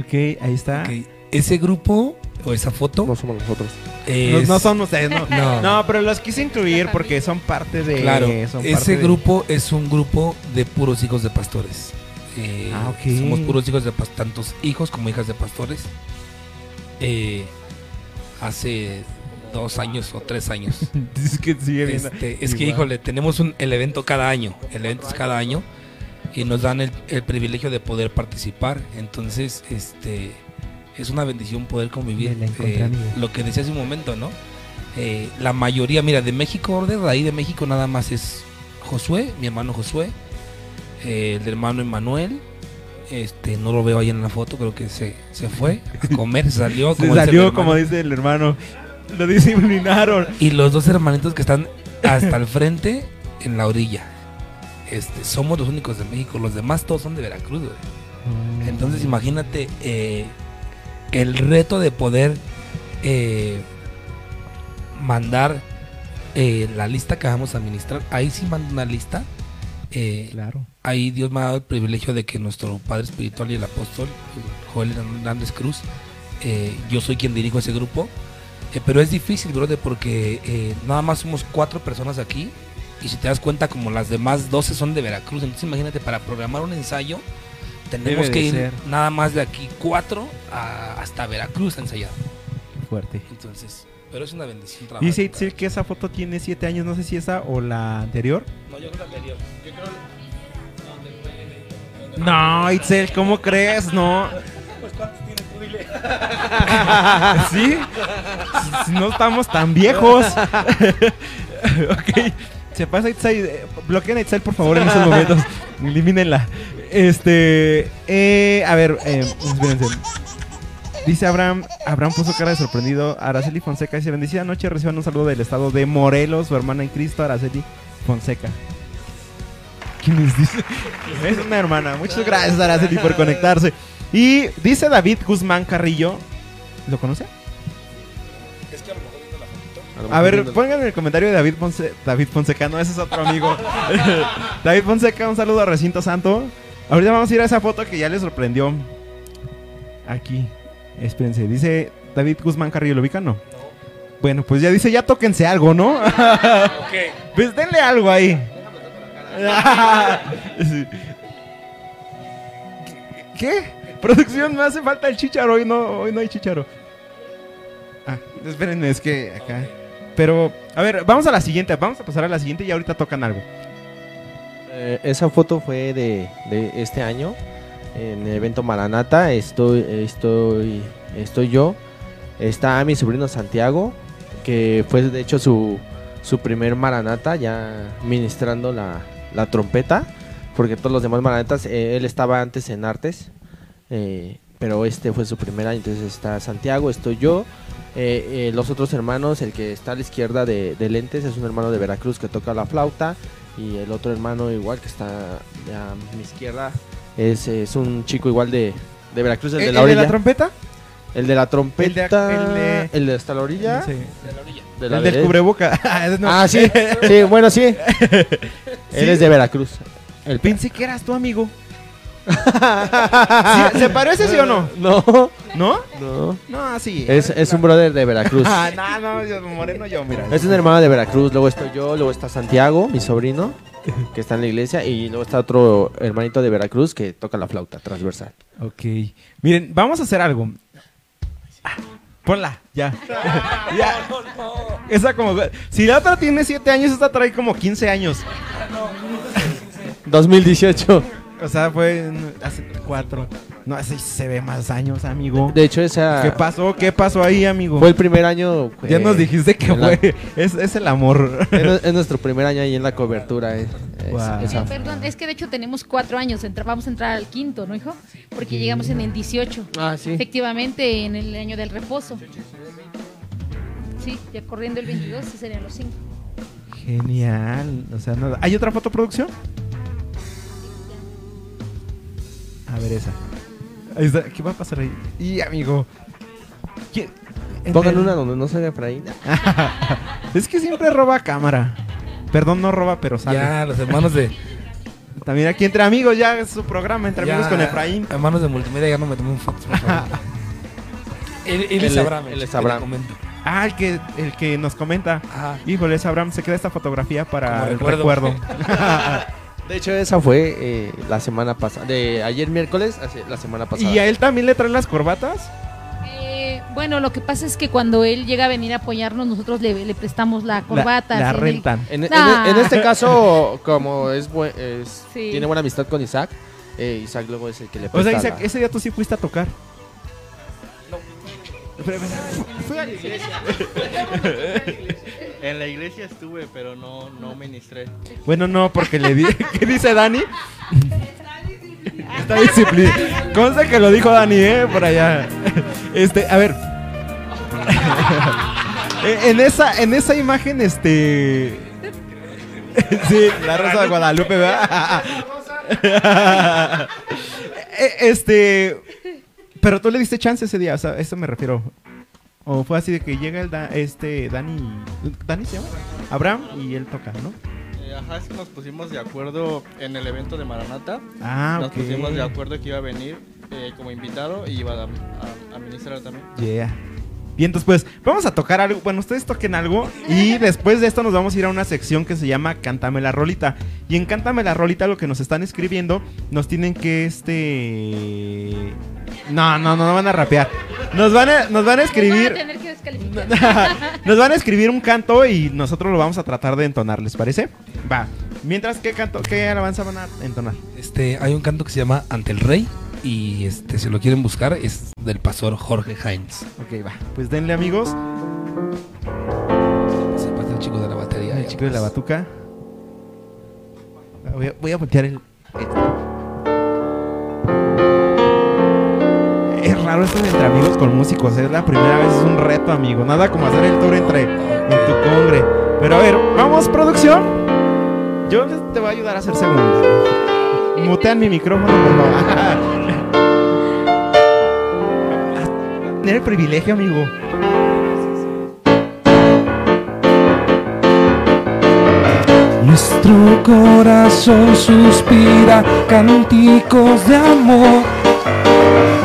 Ok, ahí está. Ok, Ese grupo o esa foto No somos nosotros. No, es- no son ustedes, no. No. No, pero los quise incluir porque son parte de... Claro, son parte ese de- grupo es un grupo de puros hijos de pastores. Eh, Ah. Somos puros hijos de pastores, tantos hijos como hijas de pastores. Eh, hace dos años o tres años. [laughs] Es que sigue viendo. Este, es que, híjole, tenemos un, el evento cada año. El evento es cada año. Y nos dan el, el privilegio de poder participar. Entonces, este es una bendición poder convivir. Eh, lo que decía hace un momento, ¿no? Eh, la mayoría, mira, de México, de ahí de México nada más es Josué, mi hermano Josué, eh, el hermano Emanuel. Este, no lo veo ahí en la foto, creo que se, se fue a comer, se salió. Se dice el salió, hermano. como dice el hermano. Lo disciplinaron. Y los dos hermanitos que están hasta el frente en la orilla. Este, somos los únicos de México, los demás todos son de Veracruz, güey. Entonces imagínate eh, el reto de poder eh, mandar eh, la lista que vamos a administrar. Ahí sí mando una lista. Eh, Claro. Ahí Dios me ha dado el privilegio de que nuestro Padre Espiritual y el Apóstol, Joel Hernández Cruz, eh, yo soy quien dirijo ese grupo. Eh, pero es difícil, brother, porque eh, nada más somos cuatro personas aquí. Y si te das cuenta, como las demás 12 son de Veracruz. Entonces imagínate, para programar un ensayo, tenemos Debe que ir ser. nada más de aquí cuatro a- hasta Veracruz a ensayar. Fuerte. Entonces, pero es una bendición. Dice Itzel que esa foto tiene 7 años, no sé si esa o la anterior. No, yo creo la anterior. No, Itzel, ¿cómo crees? No. [laughs] ¿Sí? Si no estamos tan viejos. [laughs] ok. Se pasa Itzel. eh, Bloqueen a Itzel, por favor, en esos momentos. Elimínenla. Este. eh, a ver, eh, espérense. Dice Abraham, Abraham puso cara de sorprendido. Araceli Fonseca dice, bendecida noche, reciban un saludo del estado de Morelos, su hermana en Cristo, Araceli Fonseca. ¿Quién les dice? [laughs] Es una hermana. Muchas gracias, Araceli, por conectarse. Y dice David Guzmán Carrillo. ¿Lo conoce? Es que a lo mejor viendo la fotito. A ver, pongan en el comentario de David, Fonse- David Fonseca. No, ese es otro amigo. [laughs] [laughs] David Fonseca, un saludo a Recinto Santo. Ahorita vamos a ir a esa foto que ya les sorprendió. Aquí. Espérense. Dice David Guzmán Carrillo. ¿Lo ubican? No. Bueno, pues ya dice, ya tóquense algo, ¿no? Pues denle algo ahí. [laughs] ¿Qué? Producción, me hace falta el chicharo. Hoy no, hoy no hay chicharo. Ah, espérenme, es que acá. Pero, a ver, vamos a la siguiente. Vamos a pasar a la siguiente y ahorita tocan algo. Eh, esa foto fue de, de este año en el evento Maranata. Estoy, estoy, estoy yo. Está mi sobrino Santiago, que fue de hecho su, su primer Maranata, ya ministrando la, la trompeta, porque todos los demás Maranatas, eh, él estaba antes en artes, eh, pero este fue su primer año. Entonces está Santiago, estoy yo. eh, eh, los otros hermanos, el que está a la izquierda de, de lentes, es un hermano de Veracruz que toca la flauta. Y el otro hermano igual que está a mi izquierda es, es un chico igual de, de Veracruz, el, ¿El, de el la de orilla. la trompeta? el de la trompeta. El de- El de, hasta la orilla. Sí. de la El del cubreboca. [laughs] Ah, no. Ah, sí. sí, bueno, sí. [laughs] Él es de Veracruz. El Pensé que eras tu amigo. [laughs] Sí, ¿Se parece sí o no? No, ¿No? no. No, sí. Es, es un brother de Veracruz. Ah, no, no, yo, moreno yo, mira. Es un hermano de Veracruz, luego estoy yo, luego está Santiago, mi sobrino, que está en la iglesia, y luego está otro hermanito de Veracruz que toca la flauta transversal. Ok. Miren, vamos a hacer algo. Ah, Ponla, ya. [laughs] ya. Esa como. Si la otra tiene 7 años, esta trae como 15 años. 2018. O sea, fue hace 4. No, así se ve más años, amigo. De hecho, esa ¿Qué pasó? ¿Qué pasó ahí, amigo? fue el primer año. ya eh, nos dijiste que la- fue. Es, es el amor. Es, nu- es nuestro primer año ahí en la cobertura. eh, es-. Eh, perdón, es que de hecho tenemos cuatro años, entra- vamos a entrar al quinto, ¿no, hijo? Porque llegamos en el 18. Ah, sí. Efectivamente, en el año del reposo. Sí, ya corriendo el 22, sí serían los cinco. Genial. O sea, nada. ¿Hay otra fotoproducción? A ver esa. Ahí está. ¿Qué va a pasar ahí? Y amigo. ¿quién- Pongan en el- una donde no se vea Efraín. [laughs] Es que siempre roba cámara. Perdón, no roba, pero sale. Ya, los hermanos de. También aquí entre amigos, ya es su programa, entre ya, amigos con Efraín. Hermanos de multimedia, ya no me tomen fotos, por favor. [laughs] él, él es Abraham. él el es Abraham. Ah, el que, el que nos comenta. Ajá. Híjole, es Abraham, se queda esta fotografía para Como el recuerdo. recuerdo. [laughs] De hecho, esa fue eh, la semana pasada. De ayer miércoles, hace- la semana pasada. ¿Y a él también le traen las corbatas? Eh, bueno, lo que pasa es que cuando él llega a venir a apoyarnos, nosotros le, le prestamos la corbata. la así en el- rentan. En, en- Ah. en este caso, como es, buen- es- Sí. tiene buena amistad con Isaac, eh, Isaac luego es el que le O presta sea, Isaac, la- ese día tú sí fuiste a tocar. En la iglesia estuve, pero no, no ministré. Bueno, no, porque le di. [laughs] ¿Qué dice Dani? Está disciplina. Consta que lo dijo Dani, ¿eh? Por allá. Este, a ver. [laughs] En- en esa, en esa imagen, este. [laughs] Sí, la rosa de Guadalupe, ¿verdad? Eh, Este. Pero tú le diste chance ese día, o sea, a eso me refiero. O fue así de que llega el Da- este Dani. ¿Dani se llama? Abraham y él toca, ¿no? Eh, ajá, es que nos pusimos de acuerdo en el evento de Maranata. Ah, Nos pusimos de acuerdo que iba a venir eh, como invitado y iba a, a, a ministrar también. Yeah. Bien, entonces pues vamos a tocar algo. Bueno, ustedes toquen algo y [laughs] después de esto nos vamos a ir a una sección que se llama Cántame la rolita. Y en Cántame la rolita lo que nos están escribiendo nos tienen que este No, no, no, no van a rapear. Nos van a nos van a Nos van a escribir tener que descalificar. [laughs] nos van a escribir un canto y nosotros lo vamos a tratar de entonar, ¿les parece? Va. Mientras qué canto, qué alabanza van a entonar. Este, hay un canto que se llama Ante el Rey. Y este, si lo quieren buscar, es del pastor Jorge Heinz. Ok, va. Pues denle amigos. Se pasa el chico de la batería. El chico de la pues. batuca. Voy a, voy a voltear el. Es raro esto entre amigos con músicos. Es la primera vez, es un reto, amigo. Nada como hacer el tour entre en tu congre. Pero a ver, vamos, producción. Yo te voy a ayudar a hacer segunda. [laughs] Mutean mi micrófono, por favor. Tener el privilegio, amigo. Nuestro corazón suspira cánticos de amor,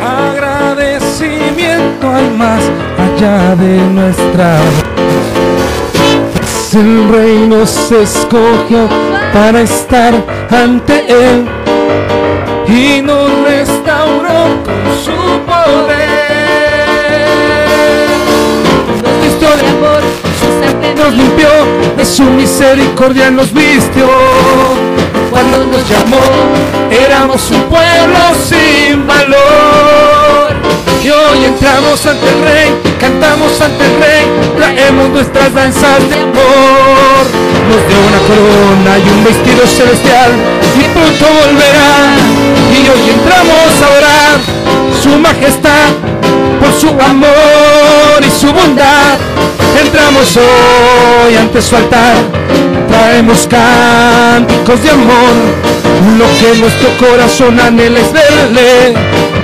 agradecimiento al más allá de nuestra. Pues el rey nos escogió para estar ante él y nos restauró con su poder. Nos limpió, de su misericordia nos vistió. Cuando nos llamó, éramos un pueblo sin valor. Y hoy entramos ante el rey, cantamos ante el rey, traemos nuestras danzas de amor. Nos dio una corona y un vestido celestial, y pronto volverá. Y hoy entramos a orar su majestad por su amor y su bondad. Entramos hoy ante su altar, traemos cánticos de amor, lo que nuestro corazón anhela es verle.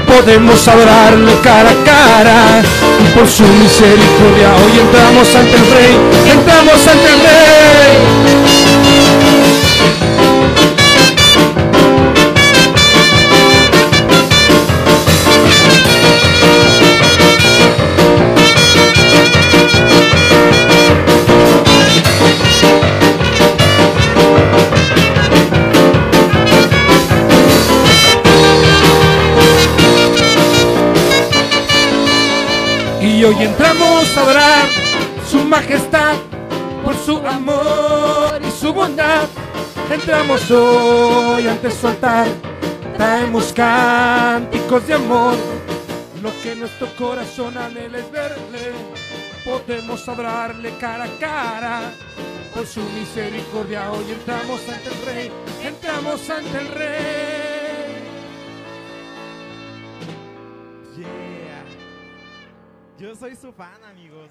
Podemos adorarle cara a cara y por su misericordia hoy entramos ante el rey, entramos ante el rey. Hoy entramos a adorar su majestad por su amor y su bondad. Entramos hoy ante su altar, traemos cánticos de amor. Lo que nuestro corazón anhela es verle, podemos adorarle cara a cara. Por su misericordia hoy entramos ante el rey, entramos ante el rey. Yo soy su fan, amigos.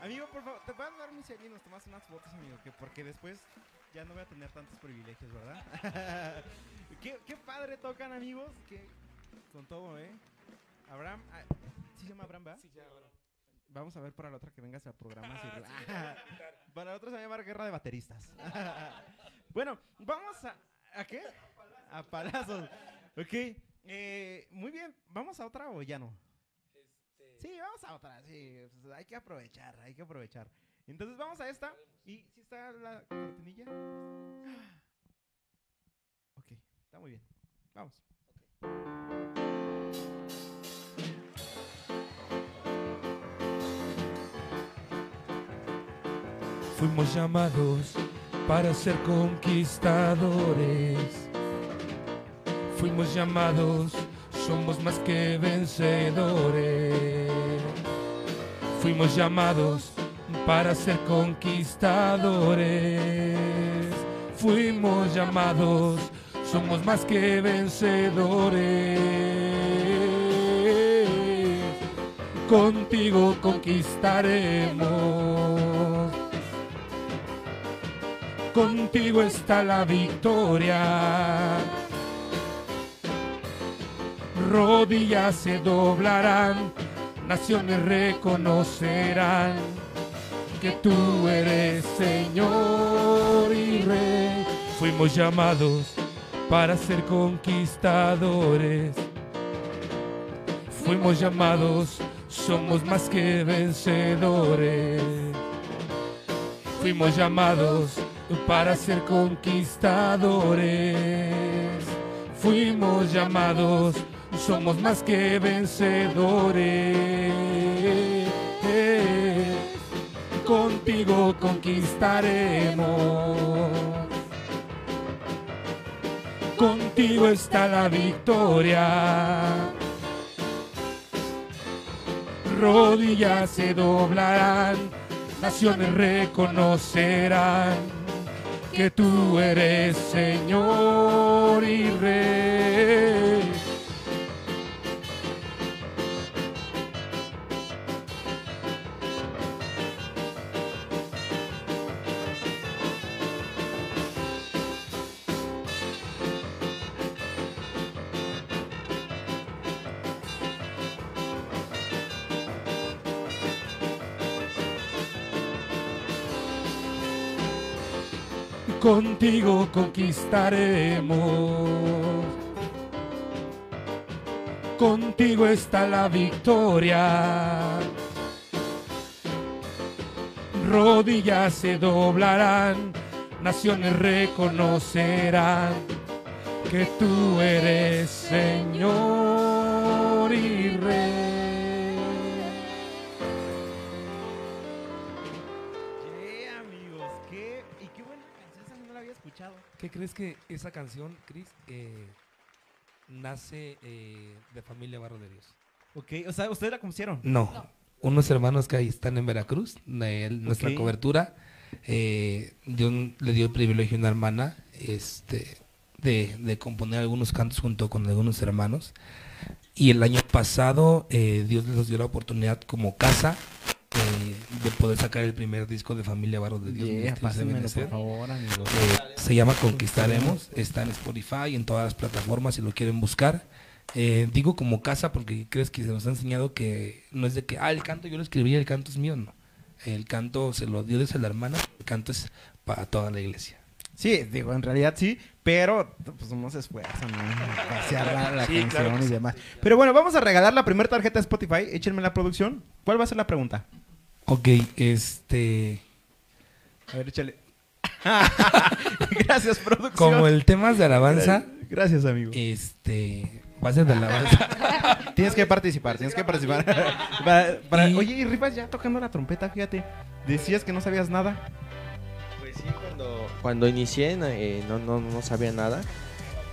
Amigo, por favor, te van a dar mis y nos tomas unas fotos, amigo, que porque después ya no voy a tener tantos privilegios, ¿verdad? [laughs] qué, qué padre tocan, amigos. Con todo, ¿eh? Abraham, ah, ¿sí se llama Abraham, va? Vamos a ver para la otra que vengas al programa. si- [laughs] para la otra se va a llamar Guerra de Bateristas. [laughs] bueno, vamos a... ¿A qué? A palazos. Ok. eh, muy bien. ¿Vamos a otra o ya no? Sí, vamos a otra. Sí, pues, hay que aprovechar, hay que aprovechar. Entonces vamos a esta. ¿Y si está la cortinilla? [gasps] Ok, está muy bien. Vamos. Fuimos llamados para ser conquistadores. Fuimos llamados, somos más que vencedores. Fuimos llamados para ser conquistadores. Fuimos llamados, somos más que vencedores. Contigo conquistaremos. Contigo está la victoria. Rodillas se doblarán, naciones reconocerán que tú eres Señor y Rey. Fuimos llamados para ser conquistadores. Fuimos llamados, somos más que vencedores. Fuimos llamados para ser conquistadores. Fuimos llamados, somos más que vencedores. Contigo conquistaremos. Contigo está la victoria. Rodillas se doblarán, naciones reconocerán que tú eres Señor y Rey. Contigo conquistaremos. Contigo está la victoria. Rodillas se doblarán, naciones reconocerán que tú eres Señor ¿Qué crees que esa canción, Chris, eh, nace eh, de familia Barro de Dios? Ok, o sea, ¿ustedes la compusieron? No. Unos hermanos que ahí están en Veracruz, de nuestra cobertura. eh, Dios le dio el privilegio a una hermana este, de, de componer algunos cantos junto con algunos hermanos. Y el año pasado eh, Dios nos dio la oportunidad como casa eh, de poder sacar el primer disco de Familia Barro de Dios. Yeah, pásenmelo, Benecer. por favor, amigos. Eh, se llama Conquistaremos, está en Spotify, en todas las plataformas si lo quieren buscar. Eh, digo como casa porque crees que se nos ha enseñado que no es de que, ah, el canto yo lo escribí, el canto es mío, no. El canto se lo dio desde la hermana, el canto es para toda la iglesia. Sí, digo, en realidad sí, pero pues uno se esfuerza, ¿no? Pasear la, la Sí, canción claro y sí. demás. Pero bueno, vamos a regalar la primera tarjeta de Spotify. Échenme la producción. ¿Cuál va a ser la pregunta? Ok, este... A ver, échale. [laughs] Gracias, producción. Como el tema de alabanza, Gracias, amigo. este... Va a ser de alabanza. [laughs] Tienes que participar, tienes que participar. [laughs] Para- para- Y- Oye, y Rifas ya tocando la trompeta, fíjate. Decías que no sabías nada. Cuando, cuando inicié eh, no, no, no sabía nada.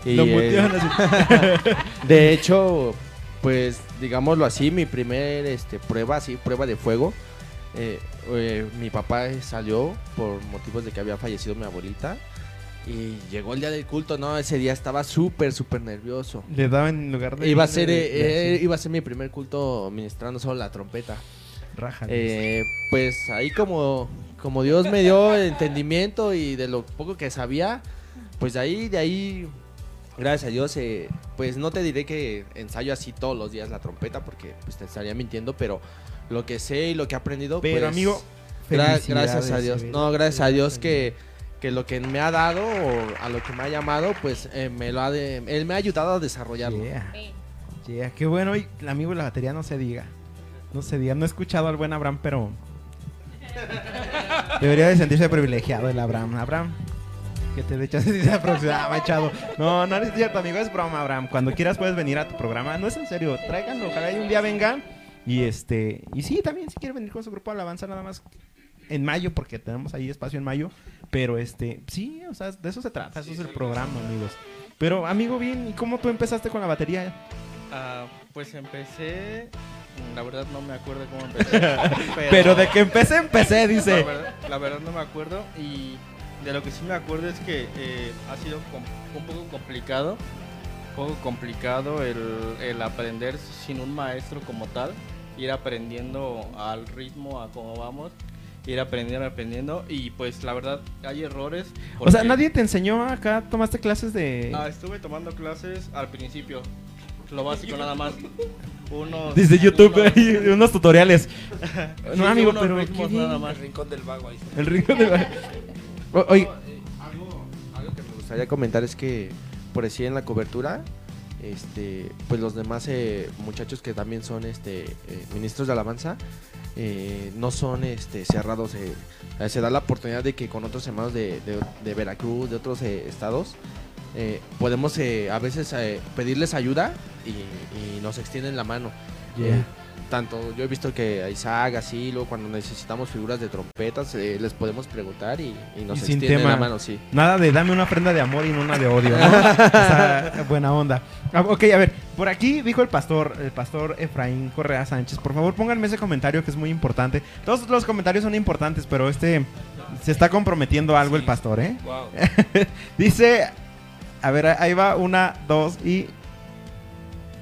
Y, Lo eh, [laughs] de hecho, pues digámoslo así, mi primer este, prueba, así, prueba de fuego, eh, eh, mi papá salió por motivos de que había fallecido mi abuelita. Y llegó el día del culto, no, ese día estaba súper, súper nervioso. Le daba en lugar de. Iba a ser, de- eh, de- eh, iba a ser mi primer culto ministrando solo la trompeta. Rájales. Eh, pues ahí como, como Dios me dio el entendimiento y de lo poco que sabía, pues de ahí, de ahí gracias a Dios, eh, pues no te diré que ensayo así todos los días la trompeta porque pues te estaría mintiendo, pero lo que sé y lo que he aprendido, Pero pues, amigo, gra- gracias a Dios. No, gracias a Dios que, que lo que me ha dado o a lo que me ha llamado, pues eh, me lo ha de, él me ha ayudado a desarrollarlo. Yeah. Yeah, qué bueno. Y el amigo de la batería no se diga. No se diga. No he escuchado al buen Abraham, pero. [laughs] Debería de sentirse privilegiado el Abraham. Abraham. Que te echas dice aproximado, echado. No, no es cierto, amigo, es broma, Abraham. Cuando quieras puedes venir a tu programa. No es en serio, tráiganlo, ojalá y un día vengan. Y este, y sí, también si quiere venir con su grupo de alabanza nada más en mayo, porque tenemos ahí espacio en mayo. Pero este, sí, o sea, de eso se trata, eso es el programa, amigos. Pero, amigo, bien, ¿y cómo tú empezaste con la batería? Ah, pues empecé. La verdad no me acuerdo cómo empecé. [laughs] Pero de que empecé, empecé, dice. La verdad, la verdad no me acuerdo. Y de lo que sí me acuerdo es que eh, ha sido un poco complicado. Un poco complicado el, el aprender sin un maestro como tal. Ir aprendiendo al ritmo, a cómo vamos. Ir aprendiendo, aprendiendo. Y pues la verdad hay errores. O sea, nadie te enseñó acá, tomaste clases de... Ah, estuve tomando clases al principio. Lo básico nada más. Unos, Desde YouTube, [laughs] unos- tutoriales. [laughs] Sí, no, amigo, unos pero ritmos nada más. El rincón del vago ahí. El rincón de... [laughs] O- Oye, Algo que me gustaría comentar es que por decir en la cobertura, este, pues los demás eh, muchachos que también son este eh, ministros de alabanza eh, no son este cerrados. eh, eh, se da la oportunidad de que con otros hermanos de, de- de Veracruz, de otros eh, estados, eh, podemos eh, a veces eh, pedirles ayuda y, y nos extienden la mano. Yeah. Eh, tanto yo he visto que a Isaac así, luego cuando necesitamos figuras de trompetas, eh, les podemos preguntar y, y nos Y sin extienden tema. la mano, sí. nada de dame una ofrenda de amor y no una de odio, ¿no? [laughs] O sea, buena onda. Ah, ok, a ver, por aquí dijo el pastor, el pastor Efraín Correa Sánchez. Por favor, pónganme ese comentario que es muy importante. Todos los comentarios son importantes, pero este se está comprometiendo algo el pastor, ¿eh? Wow. [laughs] Dice, a ver, ahí va una, dos y...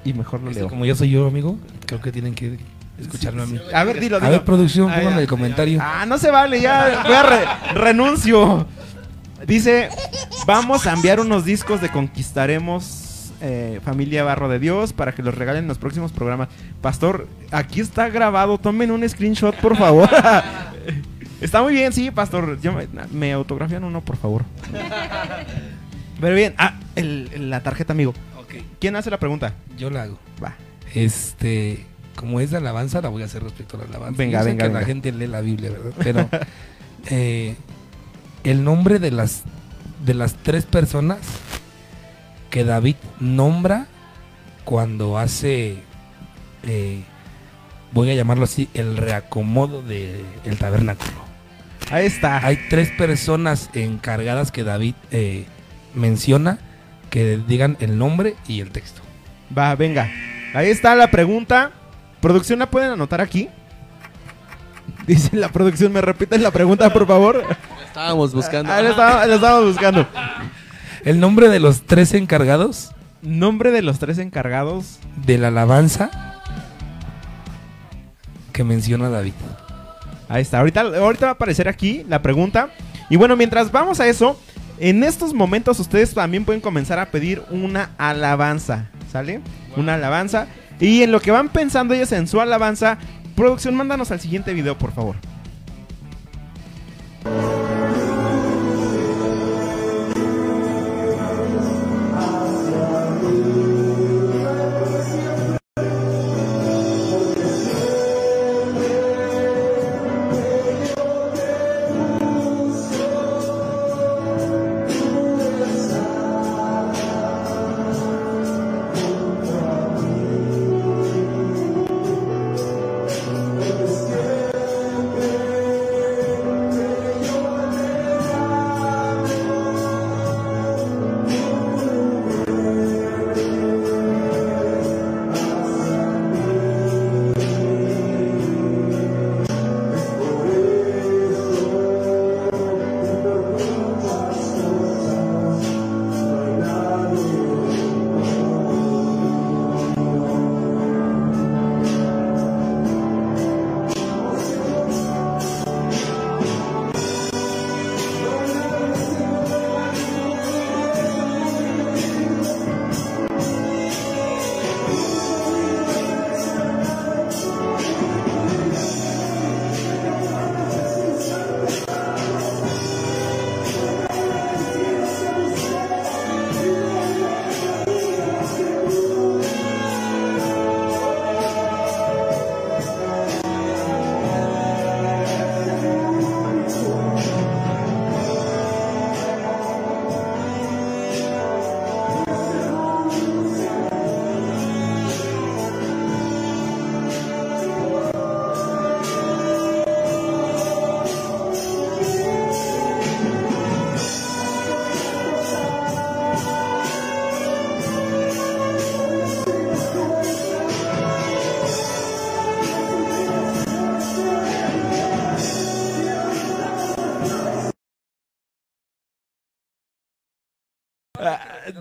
Y mejor lo Este, leo. como yo soy yo, amigo, creo que tienen que escucharme a mí. A ver, dilo, A dilo. ver, producción, pónganme ya. el comentario. Ah, no se vale, ya voy a re- renuncio. Dice, vamos a enviar unos discos de Conquistaremos eh, Familia Barro de Dios para que los regalen en los próximos programas. Pastor, aquí está grabado, tomen un screenshot, por favor. [laughs] está muy bien, sí, Pastor. Yo me, me autografían uno, por favor. [laughs] Pero bien, ah, el- la tarjeta, amigo. ¿Quién hace la pregunta? yo la hago. Va. Este, como es de alabanza, la voy a hacer respecto a la alabanza. Venga, Yo sé venga, que venga. la gente lee la Biblia, ¿verdad? Pero [laughs] eh, el nombre de las de las tres personas que David nombra cuando hace, eh, voy a llamarlo así, el reacomodo del tabernáculo. Ahí está. Hay tres personas encargadas que David eh, menciona que digan el nombre y el texto. Va, venga. Ahí está la pregunta. ¿Producción la pueden anotar aquí? Dice la producción, ¿me repiten la pregunta, por favor? Estábamos buscando. Ah, lo estaba- lo estábamos buscando. El nombre de los tres encargados Nombre de los tres encargados. de la alabanza que menciona David. Ahí está. Ahorita, ahorita va a aparecer aquí la pregunta. Y bueno, mientras vamos a eso, en estos momentos ustedes también pueden comenzar a pedir una alabanza. ¿Sale? Una alabanza. Y en lo que van pensando ellos en su alabanza, producción, mándanos al siguiente video, por favor.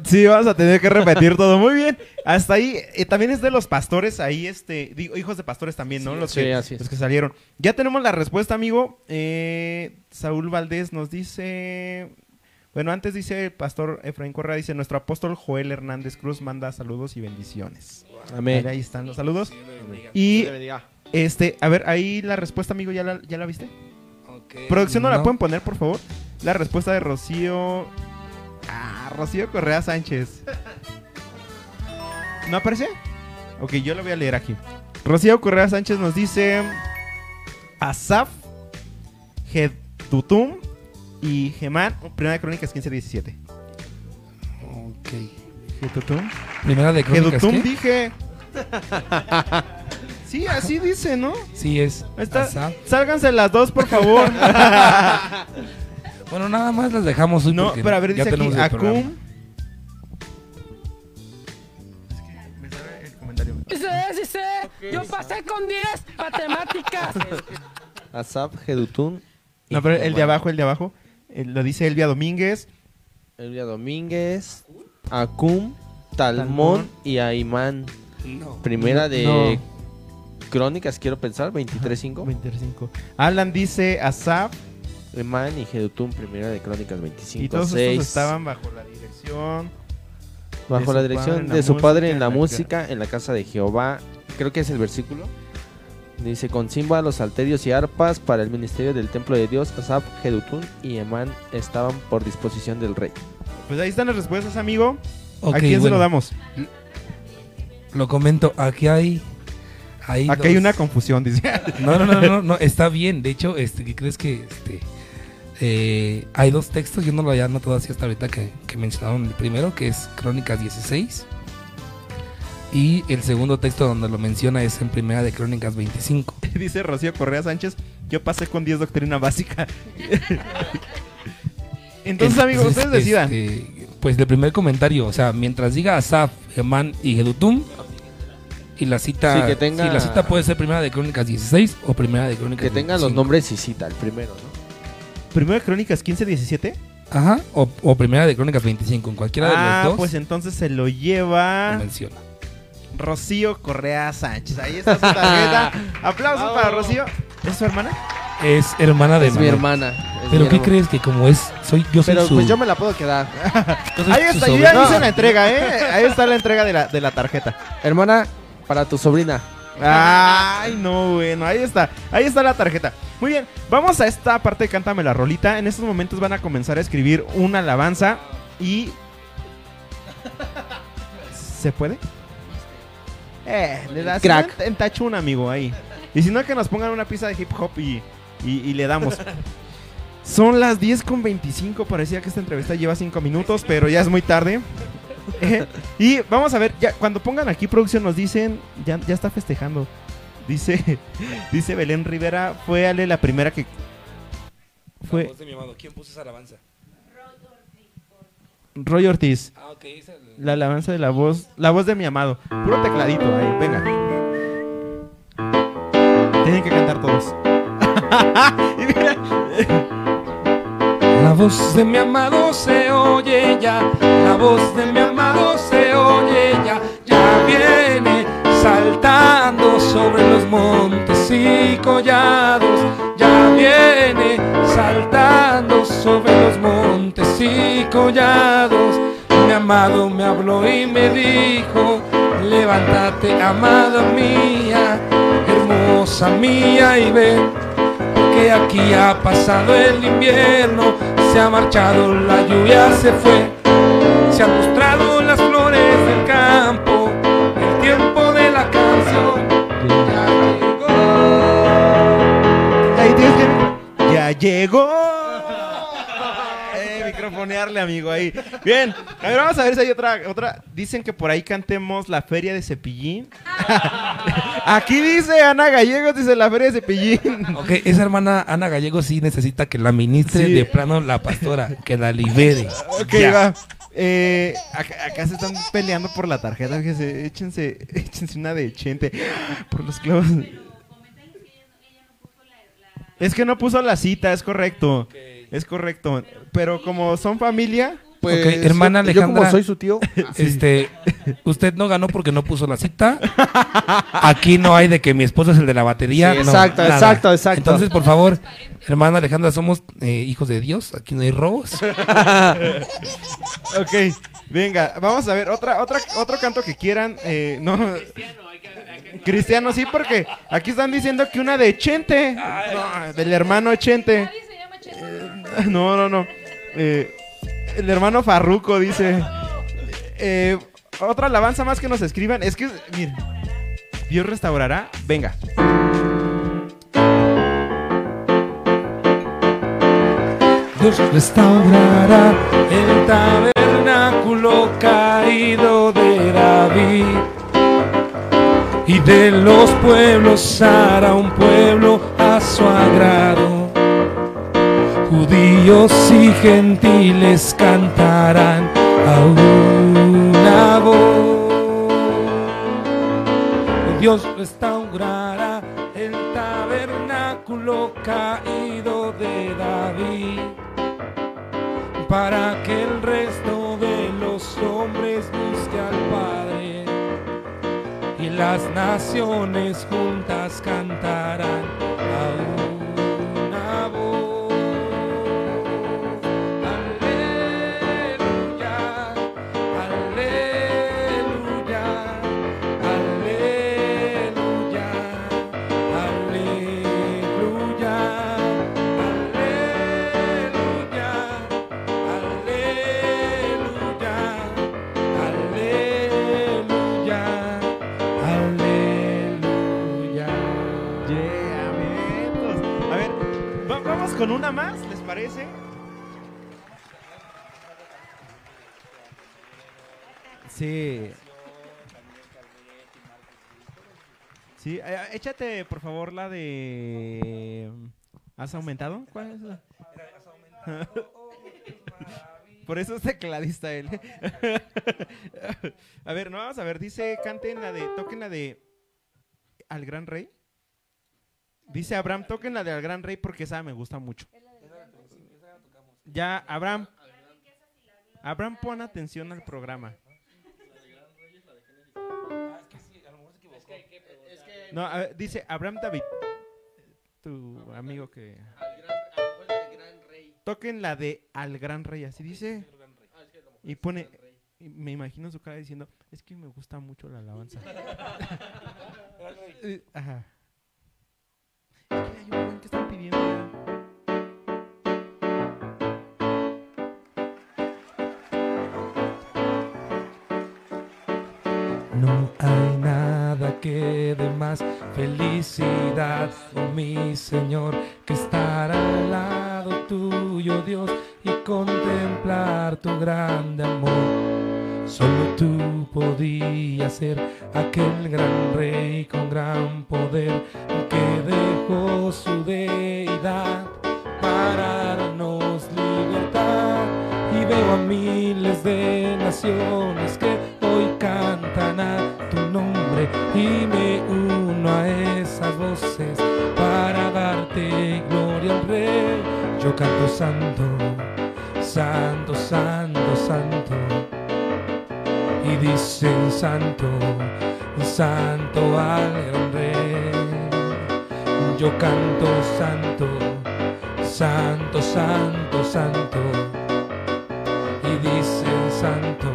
Sí, vamos a tener que repetir todo. Muy bien. Hasta ahí. eh, también es de los pastores ahí, este. Digo, hijos de pastores también, ¿no? los, sí, que, así es. los que salieron. Ya tenemos la respuesta, amigo. Eh, Saúl Valdés nos dice. Bueno, antes dice el pastor Efraín Correa, dice, nuestro apóstol Joel Hernández Cruz manda saludos y bendiciones. Amén. Ahí están los saludos. Y, este, a ver, ahí la respuesta, amigo, ¿ya la, ya la viste? Ok, Producción, ¿no, la pueden poner, por favor? La respuesta de Rocío. Ah, Rocío Correa Sánchez. ¿No aparece? Ok, yo lo voy a leer aquí. Rocío Correa Sánchez nos dice: Asaf, Getutum y Gemán. Primera de Crónicas 15-17. Ok. Getutum. Primera de Crónicas, Getutum ¿qué? dije. [laughs] Sí, así dice, ¿no? Sí, es. Ahí está. Sálganse las dos, por favor. [laughs] Bueno, nada más las dejamos hoy No, pero a ver, dice aquí. Acum. Es que me sale el comentario. Sí, sí, sí. Yo pasé con 10 matemáticas. [laughs] Asaf, Gedutun. No, pero el de abajo, el de abajo. lo dice Elvia Domínguez. Elvia Domínguez, Acum, Talmón y Aimán. No. Primera de No. Crónicas, quiero pensar, 23.5. 25. Alan dice Asaf. Aimán y Gedutun, primera de Crónicas 25. Y todos estos estaban bajo la dirección. bajo la dirección de su padre en la música, en la casa de Jehová. Creo que es el versículo. Dice, con címbalos, salterios y arpas para el ministerio del templo de Dios, Asaf, Gedutun y Emán estaban por disposición del rey. Pues ahí están las respuestas, amigo. Ok, ¿A quién se lo damos? Lo comento, aquí hay. hay Aquí hay una confusión, dice. No, no, no, no, no, [laughs] está bien. De hecho, este, ¿qué crees que este eh, hay dos textos? Yo no lo había notado así hasta ahorita que, que mencionaron el primero, que es Crónicas 16. Y el segundo texto donde lo menciona es en Primera de Crónicas 25. [laughs] dice Rocío Correa Sánchez. Yo pasé con 10 doctrina básica. [laughs] Entonces, amigos, ustedes decidan. este, pues el primer comentario, o sea, mientras diga Asaf, Gemán y Gedutum, y la cita, Sí, que tenga- sí, la cita puede ser Primera de Crónicas 16 o Primera de Crónicas Que tengan los 25. nombres y cita, el primero, ¿no? Primero de Crónicas 15-17. Ajá, o, o Primera de Crónicas 25, en cualquiera de Ah, los dos pues entonces se lo lo lleva menciona. Rocío Correa Sánchez. Ahí está su tarjeta. [laughs] Aplausos para Rocío. ¿Es su hermana? Es hermana de Es mi hermana. es Pero mi ¿qué crees que como es soy yo soy Pero su pues yo me la puedo quedar. [laughs] Ahí está, yo ya hice la entrega, ¿eh? Ahí está la entrega de la, de la tarjeta. Hermana, para tu sobrina. Ay, no, bueno, ahí está. Ahí está la tarjeta. Muy bien, vamos a esta parte de Cántame la rolita. En estos momentos van a comenzar a escribir una alabanza y... ¿Se puede? Eh, le das Crack. En, tachún, amigo, ahí. Y si no, que nos pongan una pista de hip hop y, y- y le damos. Son las 10 con 25. Parecía que esta entrevista lleva 5 minutos, pero ya es muy tarde. Eh, y vamos a ver, ya cuando pongan aquí producción nos dicen, ya, ya está festejando. Dice, [laughs] dice Belén Rivera, fue Ale la primera que La fue voz de mi amado. ¿Quién puso esa alabanza? Roy Ortiz. Ah, ok, esa es La alabanza de la voz, la voz de mi amado. Puro tecladito ahí, venga. Tienen que cantar todos. [laughs] Y mira, La voz de mi amado se oye ya, la voz de mi amado se oye ya, ya viene saltando sobre los montes y collados, ya viene saltando sobre los montes y collados. Mi amado me habló y me dijo, levántate amada mía, hermosa mía y ven que aquí ha pasado el invierno, se ha marchado la lluvia, se fue, se han mostrado las flores del campo, el tiempo de la canción ya llegó. Ya llegó. Amigo, ahí. Bien, a ver, vamos a ver si hay otra, otra. Dicen que por ahí cantemos la feria de Cepillín. [laughs] Aquí dice Ana Gallegos, dice la feria de Cepillín. Ok, esa hermana Ana Gallego sí necesita que la ministre Sí. de plano la pastora, que la libere. Ok, Ya. va. Eh, acá, acá se están peleando por la tarjeta, fíjese, échense, échense una de Chente por los clavos. Es que no puso la cita, es correcto. Es correcto. Pero como son familia, Pues, hermana yo- yo como Alejandra. soy su tío. [laughs] Este, usted no ganó porque no puso la cita. Aquí no hay de que mi esposo es el de la batería. Sí, exacto, exacto, exacto. Entonces, por favor, hermana Alejandra, somos eh, hijos de Dios. Aquí no hay robos. [laughs] Ok, venga, vamos a ver, otra, otra, otro canto que quieran. eh, no. Cristiano, sí, porque aquí están diciendo que una de Chente, no, del hermano Chente. [laughs] No, no, no. eh, el hermano Farruco dice. eh, otra alabanza más que nos escriban. Es que, miren, Dios restaurará. Venga. Dios restaurará el tabernáculo caído de David. Y de los pueblos hará un pueblo a su agrado. Judíos y gentiles cantarán a una voz. Dios restaurará el tabernáculo caído de David para que el resto de los hombres busque al Padre y las naciones juntas cantarán con una más, ¿les parece? Sí. Sí, eh, échate por favor la de... ¿Has aumentado? ¿Cuál es? [laughs] Por eso es tecladista él. [laughs] a ver, no vamos a ver, dice, canten la de, toquen la de Al Gran Rey. Dice Abraham, toquen la de Al Gran Rey porque esa me gusta mucho. Ya, Abraham. Abraham, pon atención al programa. No, ver, dice Abraham David, tu amigo que... Toquen la de Al Gran Rey, así dice. Y pone, y me imagino su cara diciendo, es que me gusta mucho la alabanza. [laughs] [laughs] Ajá. No hay nada que dé más felicidad, oh mi Señor, que estar al lado tuyo, Dios, y contemplar tu grande amor. Solo tú podías ser aquel gran rey con gran poder que dejó su deidad para darnos libertad. Y veo a miles de naciones que hoy cantan a tu nombre y me uno a esas voces para darte gloria al rey. Yo canto santo, santo, santo, santo y dicen santo, santo al rey. Yo canto santo, santo, santo, santo. Y dicen santo,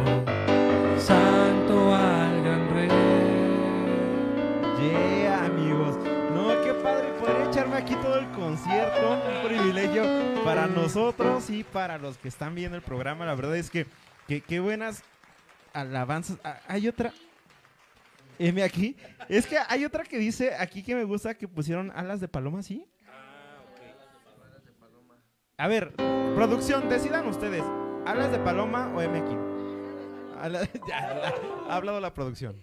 santo al gran rey. Yeah, amigos. No, qué padre poder echarme aquí todo el concierto. Un privilegio para nosotros y para los que están viendo el programa. La verdad es que que- qué buenas alabanzas. Ah, Hay otra. M aquí. Es que hay otra que dice aquí que me gusta que pusieron alas de paloma, ¿sí? A ver, producción, decidan ustedes. ¿Alas de paloma o M aquí? [laughs] Ya, ha hablado la producción.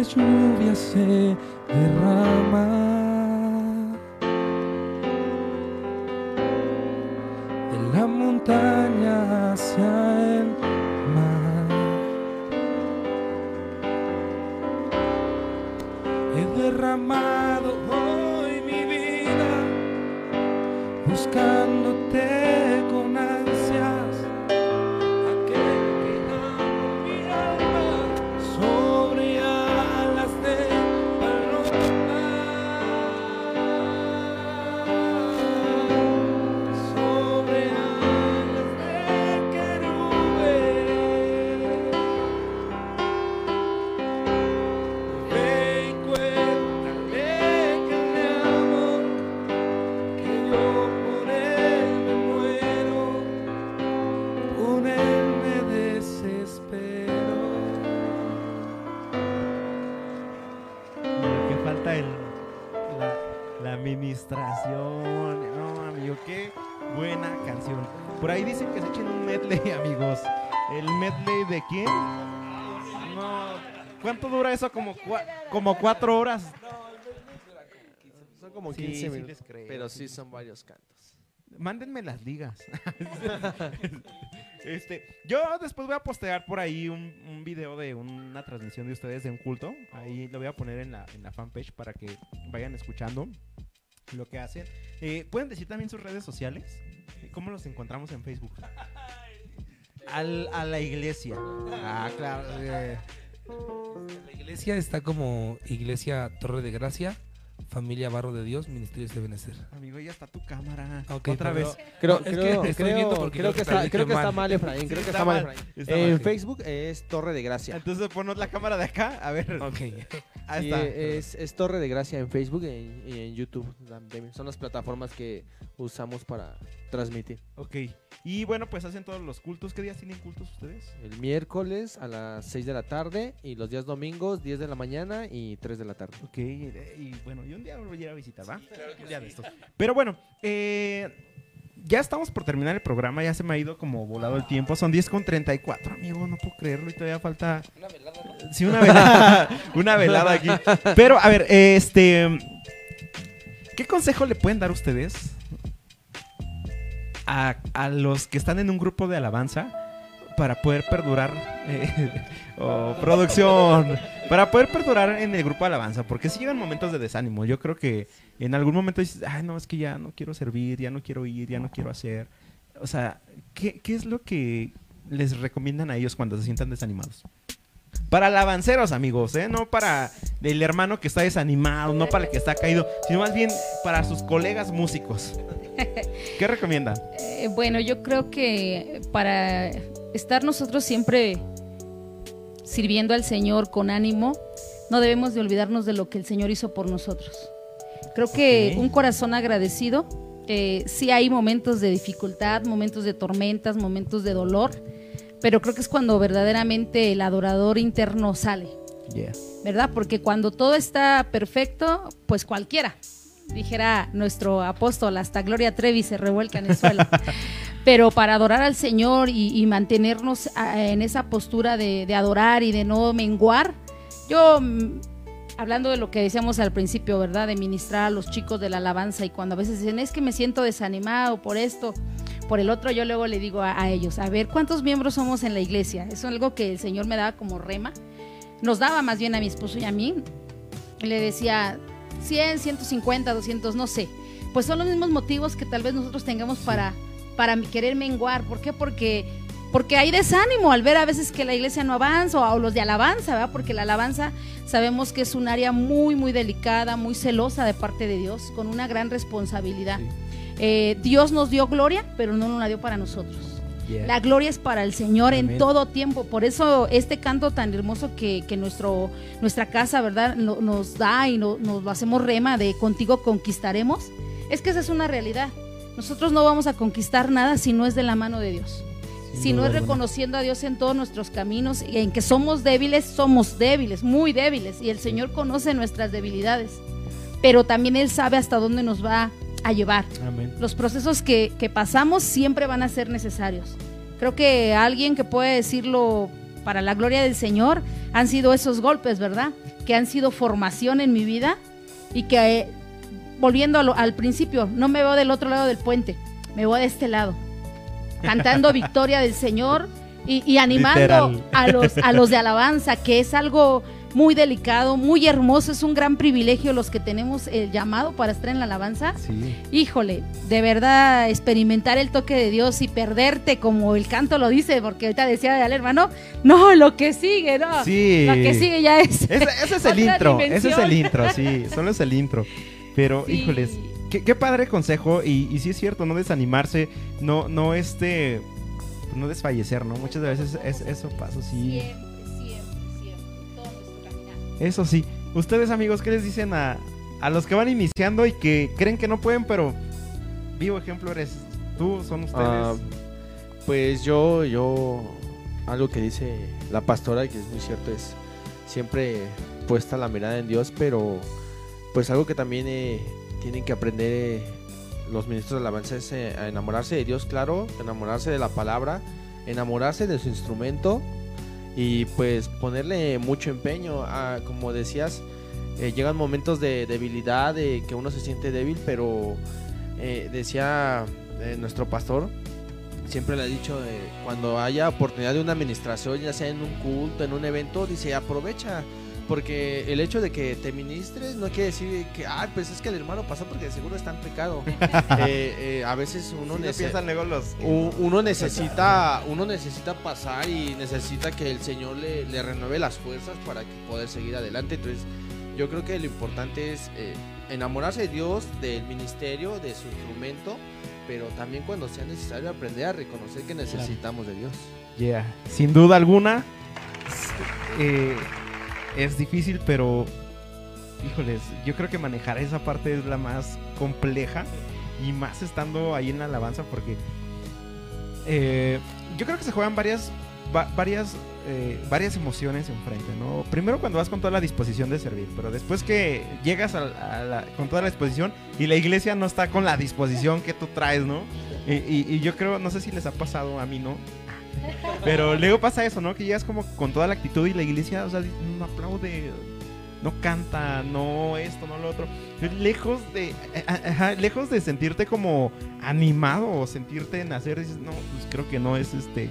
La lluvia se derrama Por ahí dicen que se echen un medley, [laughs] amigos. ¿El medley de quién? No. ¿Cuánto dura eso? Como, cua- como cuatro horas. Son como Sí, 15 sí minutos, creo, pero sí. sí son varios cantos. Mándenme las ligas. [laughs] este, yo después voy a postear por ahí un, un video de una transmisión de ustedes de un culto. Ahí lo voy a poner en la, en la fanpage para que vayan escuchando lo que hacen. Eh, ¿Pueden decir también sus redes sociales? ¿Cómo los encontramos en Facebook? Al- a la iglesia. Ah, claro. eh, La iglesia está como Iglesia Torre de Gracia, Familia Barro de Dios, Ministerios de Benecer. amigo, ya está tu cámara. Ok, Otra pero- vez. Creo, No, es creo, que creo, creo está, prediqué creo que está mal. Efraín. Creo que está mal, mal, Efraín. está En. Facebook es Torre de Gracia. Entonces ponos la cámara de acá. A ver. Ok. [laughs] Ahí Sí, está. es, es Torre de Gracia en Facebook y en, y en YouTube. Son las plataformas que usamos para transmitir. Ok. Y bueno, pues hacen todos los cultos. ¿Qué días tienen cultos ustedes? El miércoles a las 6 de la tarde y los días domingos 10 de la mañana y 3 de la tarde. Ok, y bueno, yo un día voy a ir a visitar, ¿va? Un día de estos. Pero bueno, eh, ya estamos por terminar el programa, ya se me ha ido como volado el tiempo. Son 10 con 34, amigo, no puedo creerlo y todavía falta... Sí, una velada, [laughs] una velada aquí. Pero, a ver, este... ¿Qué consejo le pueden dar ustedes a, a los que están en un grupo de alabanza para poder perdurar eh, [laughs] producción para poder perdurar en el grupo de alabanza porque si llegan momentos de desánimo. Yo creo que en algún momento dices ay no es que ya no quiero servir ya no quiero ir ya no quiero hacer o sea qué, qué es lo que les recomiendan a ellos cuando se sientan desanimados para alabanceros amigos ¿eh? no para el hermano que está desanimado no para el que está caído sino más bien para sus colegas músicos [laughs] qué recomiendan Eh, bueno, yo creo que para estar nosotros siempre sirviendo al Señor con ánimo, no debemos de olvidarnos de lo que el Señor hizo por nosotros. Creo que un corazón agradecido, eh, sí hay momentos de dificultad, momentos de tormentas, momentos de dolor, pero creo que es cuando verdaderamente el adorador interno sale. Yeah. ¿verdad? Porque cuando todo está perfecto, pues cualquiera, dijera nuestro apóstol, hasta Gloria Trevi se revuelca en el suelo. [laughs] Pero para adorar al Señor y, y mantenernos ah, en esa postura de, de adorar y de no menguar, yo, mm, hablando de lo que decíamos al principio, ¿verdad? De ministrar a los chicos de la alabanza y cuando a veces dicen, es que me siento desanimado por esto, por el otro, yo luego le digo a, ellos, a ver, ¿cuántos miembros somos en la iglesia? Es algo que el Señor me daba como rema nos daba más bien a mi esposo y a mí, le decía 100, 150, 200, no sé. Pues son los mismos motivos que tal vez nosotros tengamos para, para querer menguar. ¿Por qué? Porque, porque hay desánimo al ver a veces que la iglesia no avanza o los de alabanza, ¿verdad? Porque la alabanza sabemos que es un área muy, muy delicada, muy celosa de parte de Dios, con una gran responsabilidad. Eh, Dios nos dio gloria, pero no nos la dio para nosotros. Yeah. La gloria es para el Señor en todo tiempo. Por eso este canto tan hermoso que, que nuestro, nuestra casa, ¿verdad? No- nos da y no- nos lo hacemos rema de contigo conquistaremos. Es que esa es una realidad. Nosotros no vamos a conquistar nada si no es de la mano de Dios. Sin si no es reconociendo a Dios en todos nuestros caminos y en que somos débiles, somos débiles, muy débiles. Y el Señor conoce nuestras debilidades. Pero también Él sabe hasta dónde nos va a llevar Amén. los procesos que, que pasamos siempre van a ser necesarios. Creo que alguien que puede decirlo para la gloria del Señor han sido esos golpes, ¿verdad? Que han sido formación en mi vida y que, eh, volviendo lo- al principio, no me veo del otro lado del puente, me veo de este lado, cantando [laughs] victoria del Señor y, y animando Literal. a los, a los de alabanza, que es algo muy delicado, muy hermoso, es un gran privilegio los que tenemos el llamado para estar en la alabanza. Sí. Híjole, de verdad experimentar el toque de Dios y perderte como el canto lo dice, porque ahorita decía al hermano, no, lo que sigue, no. Sí. Lo que sigue ya es. Ese, ese es el intro, ese es el intro, sí, [laughs] solo es el intro. Pero, Sí. híjoles, qué, qué padre consejo y, y sí es cierto, no desanimarse, no, no este, no desfallecer, ¿no? Muchas veces es- eso pasa, sí. Siempre, Eso sí. Ustedes, amigos, ¿qué les dicen a, a los que van iniciando y que creen que no pueden, pero vivo ejemplo eres tú, son ustedes? Ah, pues yo, yo, algo que dice la pastora, que es muy cierto, es siempre puesta la mirada en Dios, pero pues algo que también eh, tienen que aprender eh, los ministros de alabanza es eh, enamorarse de Dios, claro, enamorarse de la palabra, enamorarse de su instrumento y pues ponerle mucho empeño. a como decías, eh, llegan momentos de debilidad, de que uno se siente débil, pero eh, decía eh, nuestro pastor, siempre le ha dicho, cuando haya oportunidad de una administración, ya sea en un culto, en un evento, dice, aprovecha. Porque el hecho de que te ministres no quiere decir que, ah, pues es que el hermano pasó porque de seguro está en pecado. [laughs] Eh, eh, a veces uno Sí, no nece- los... uno necesita uno necesita pasar y necesita que el Señor le, le renueve las fuerzas para poder seguir adelante. Entonces, yo creo que lo importante es eh, enamorarse de Dios, del ministerio, de su instrumento, pero también cuando sea necesario aprender a reconocer que necesitamos de Dios. Yeah. Sin duda alguna, eh, es difícil, pero híjoles, yo creo que manejar esa parte es la más compleja y más estando ahí en la alabanza porque eh, yo creo que se juegan varias va- varias eh, varias emociones enfrente, ¿no? Primero cuando vas con toda la disposición de servir, pero después que llegas con toda la disposición y la iglesia no está con la disposición que tú traes, ¿no? Y- y yo creo, no sé si les ha pasado a mí, ¿no? Pero luego pasa eso, ¿no? Que llegas como con toda la actitud y la iglesia, o sea, no aplaude, no canta, no esto, no lo otro. Lejos de, lejos de sentirte como animado o sentirte en hacer, dices, no, pues creo que no es este.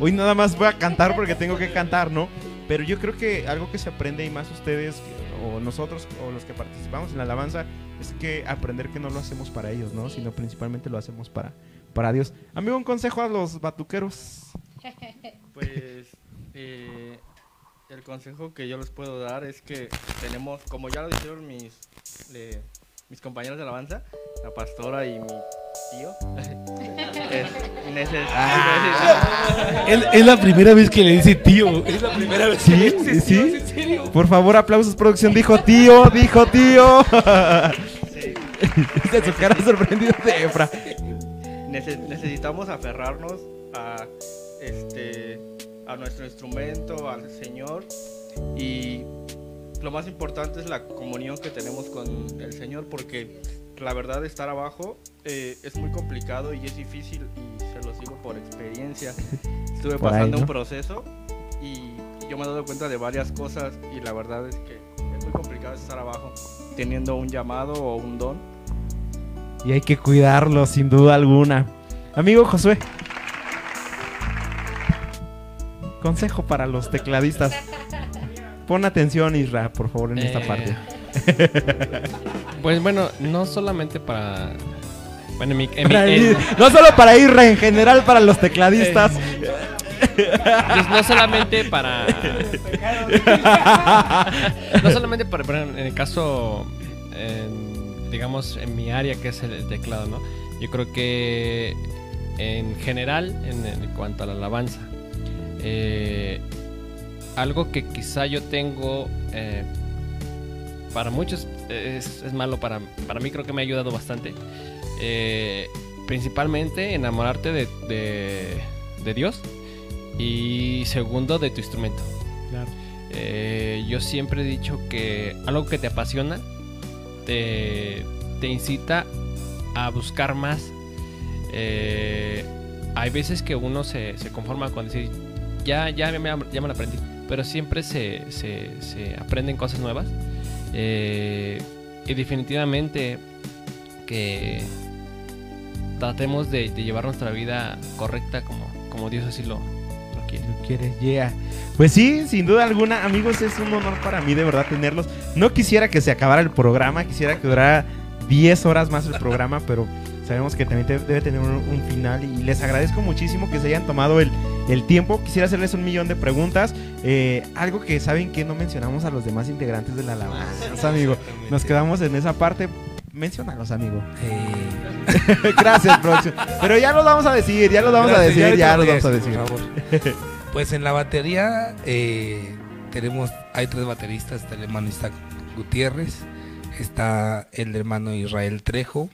Hoy nada más voy a cantar porque tengo que cantar, ¿no? Pero yo creo que algo que se aprende y más ustedes o nosotros o los que participamos en la alabanza es que aprender que no lo hacemos para ellos, ¿no? Sino principalmente lo hacemos para, para Dios. Amigo, un consejo a los batuqueros. [laughs] Pues eh, el consejo que yo les puedo dar es que tenemos, como ya lo dijeron mis, le- mis compañeros de alabanza, la pastora y mi tío, [laughs] es neces- Ah. Es, es la primera vez que le dice tío. Es la primera vez que le Sí, dice sí. tío, ¿es en serio? Por favor, aplausos, producción. Dijo tío, dijo tío. [laughs] De su cara de Efra. Nece- necesitamos aferrarnos a este a nuestro instrumento, al Señor y lo más importante es la comunión que tenemos con el Señor porque la verdad estar abajo eh, es muy complicado y es difícil y se los digo por experiencia. [laughs] Estuve Por ahí, pasando ¿no? un proceso y yo me he dado cuenta de varias cosas y la verdad es que es muy complicado estar abajo teniendo un llamado o un don. Y hay que cuidarlo, sin duda alguna. Amigo Josué. Consejo para los tecladistas. Pon atención, Isra, por favor, en esta Eh, parte. [laughs] Pues bueno, no solamente para. Bueno, en mi. en mi- no solo para Isra, en general para los tecladistas. pues no solamente para. [laughs] no solamente para. pero en el caso. en, digamos, en mi área que es el teclado, ¿no? Yo creo que. En general, en, en cuanto a la alabanza. Eh, algo que quizá yo tengo. eh, para muchos es, es malo, para, para mí creo que me ha ayudado bastante. Eh, principalmente enamorarte de, de, de Dios y segundo de tu instrumento. Claro. Yo siempre he dicho que algo que te apasiona te, te incita a buscar más. Hay veces que uno se, se conforma con decir, ya, ya, me, ya lo aprendí, pero siempre se, se, aprenden cosas nuevas. Eh, y definitivamente que tratemos de, llevar nuestra vida correcta como, como Dios así lo, lo quiere. Lo quieres, yeah. Pues sí, sin duda alguna, amigos, es un honor para mí de verdad tenerlos. No quisiera que se acabara el programa, quisiera que durara 10 horas más el programa, pero sabemos que también debe tener un final y les agradezco muchísimo que se hayan tomado el, el tiempo. Quisiera hacerles un millón de preguntas. Eh, algo que saben que no mencionamos a los demás integrantes de la alabanza, amigo. Nos quedamos en esa parte. Menciónalos, amigo. Eh, [laughs] Gracias, producción. Pero ya los vamos a decir, ya los vamos a decir, ya lo los vamos a decir, decir. por favor. Pues en la batería eh, tenemos, hay tres bateristas, está el hermano Isaac Gutiérrez, está el hermano Israel Trejo,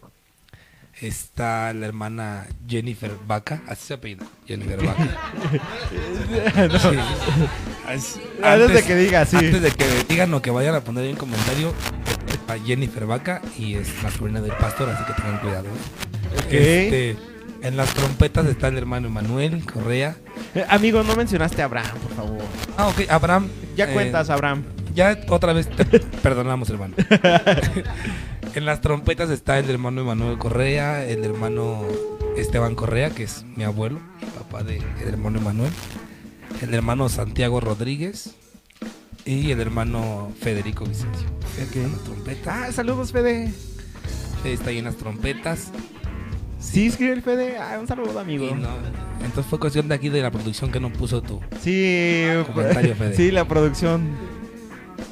está la hermana Jennifer Vaca, así se apellida, Jennifer Vaca. [laughs] Sí. Antes de que diga, sí. Antes de que digan o que vayan a poner en comentario, a Jennifer Vaca y es la sobrina del pastor, así que tengan cuidado. ¿eh? Ok. Este, en las trompetas está el hermano Emanuel Correa. Eh, amigo, no mencionaste a Abraham, por favor. Ah, ok, Abraham. Ya eh, cuentas, Abraham. Ya otra vez te [laughs] perdonamos, hermano. [laughs] en las trompetas está el hermano Emanuel Correa, el hermano Esteban Correa, que es mi abuelo, papá del hermano Emanuel, el hermano Santiago Rodríguez y el hermano Federico Vicencio. En las trompetas. Ah, saludos, Fede. Fede está ahí en las trompetas. Sí, escribe el Fede. Ah, un saludo, amigo. No, entonces fue cuestión de aquí de la producción que no puso tú. Sí, Comentario, Fede. sí, la producción.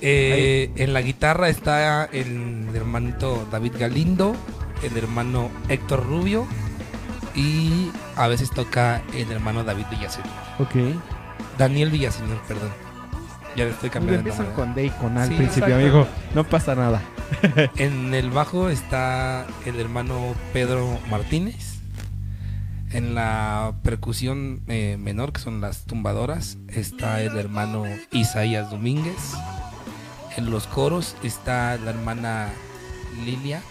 Eh, en la guitarra está el hermanito David Galindo, el hermano Héctor Rubio y a veces toca el hermano David Villaseñor. Ok. Daniel Villaseñor, perdón. Ya le estoy cambiando. el Empiezan con D y con A al Sí, principio, exacto. amigo. No pasa nada. [laughs] En el bajo está el hermano Pedro Martínez. En la percusión eh, menor, que son las tumbadoras, está el hermano Isaías Domínguez. En los coros está la hermana Lilia.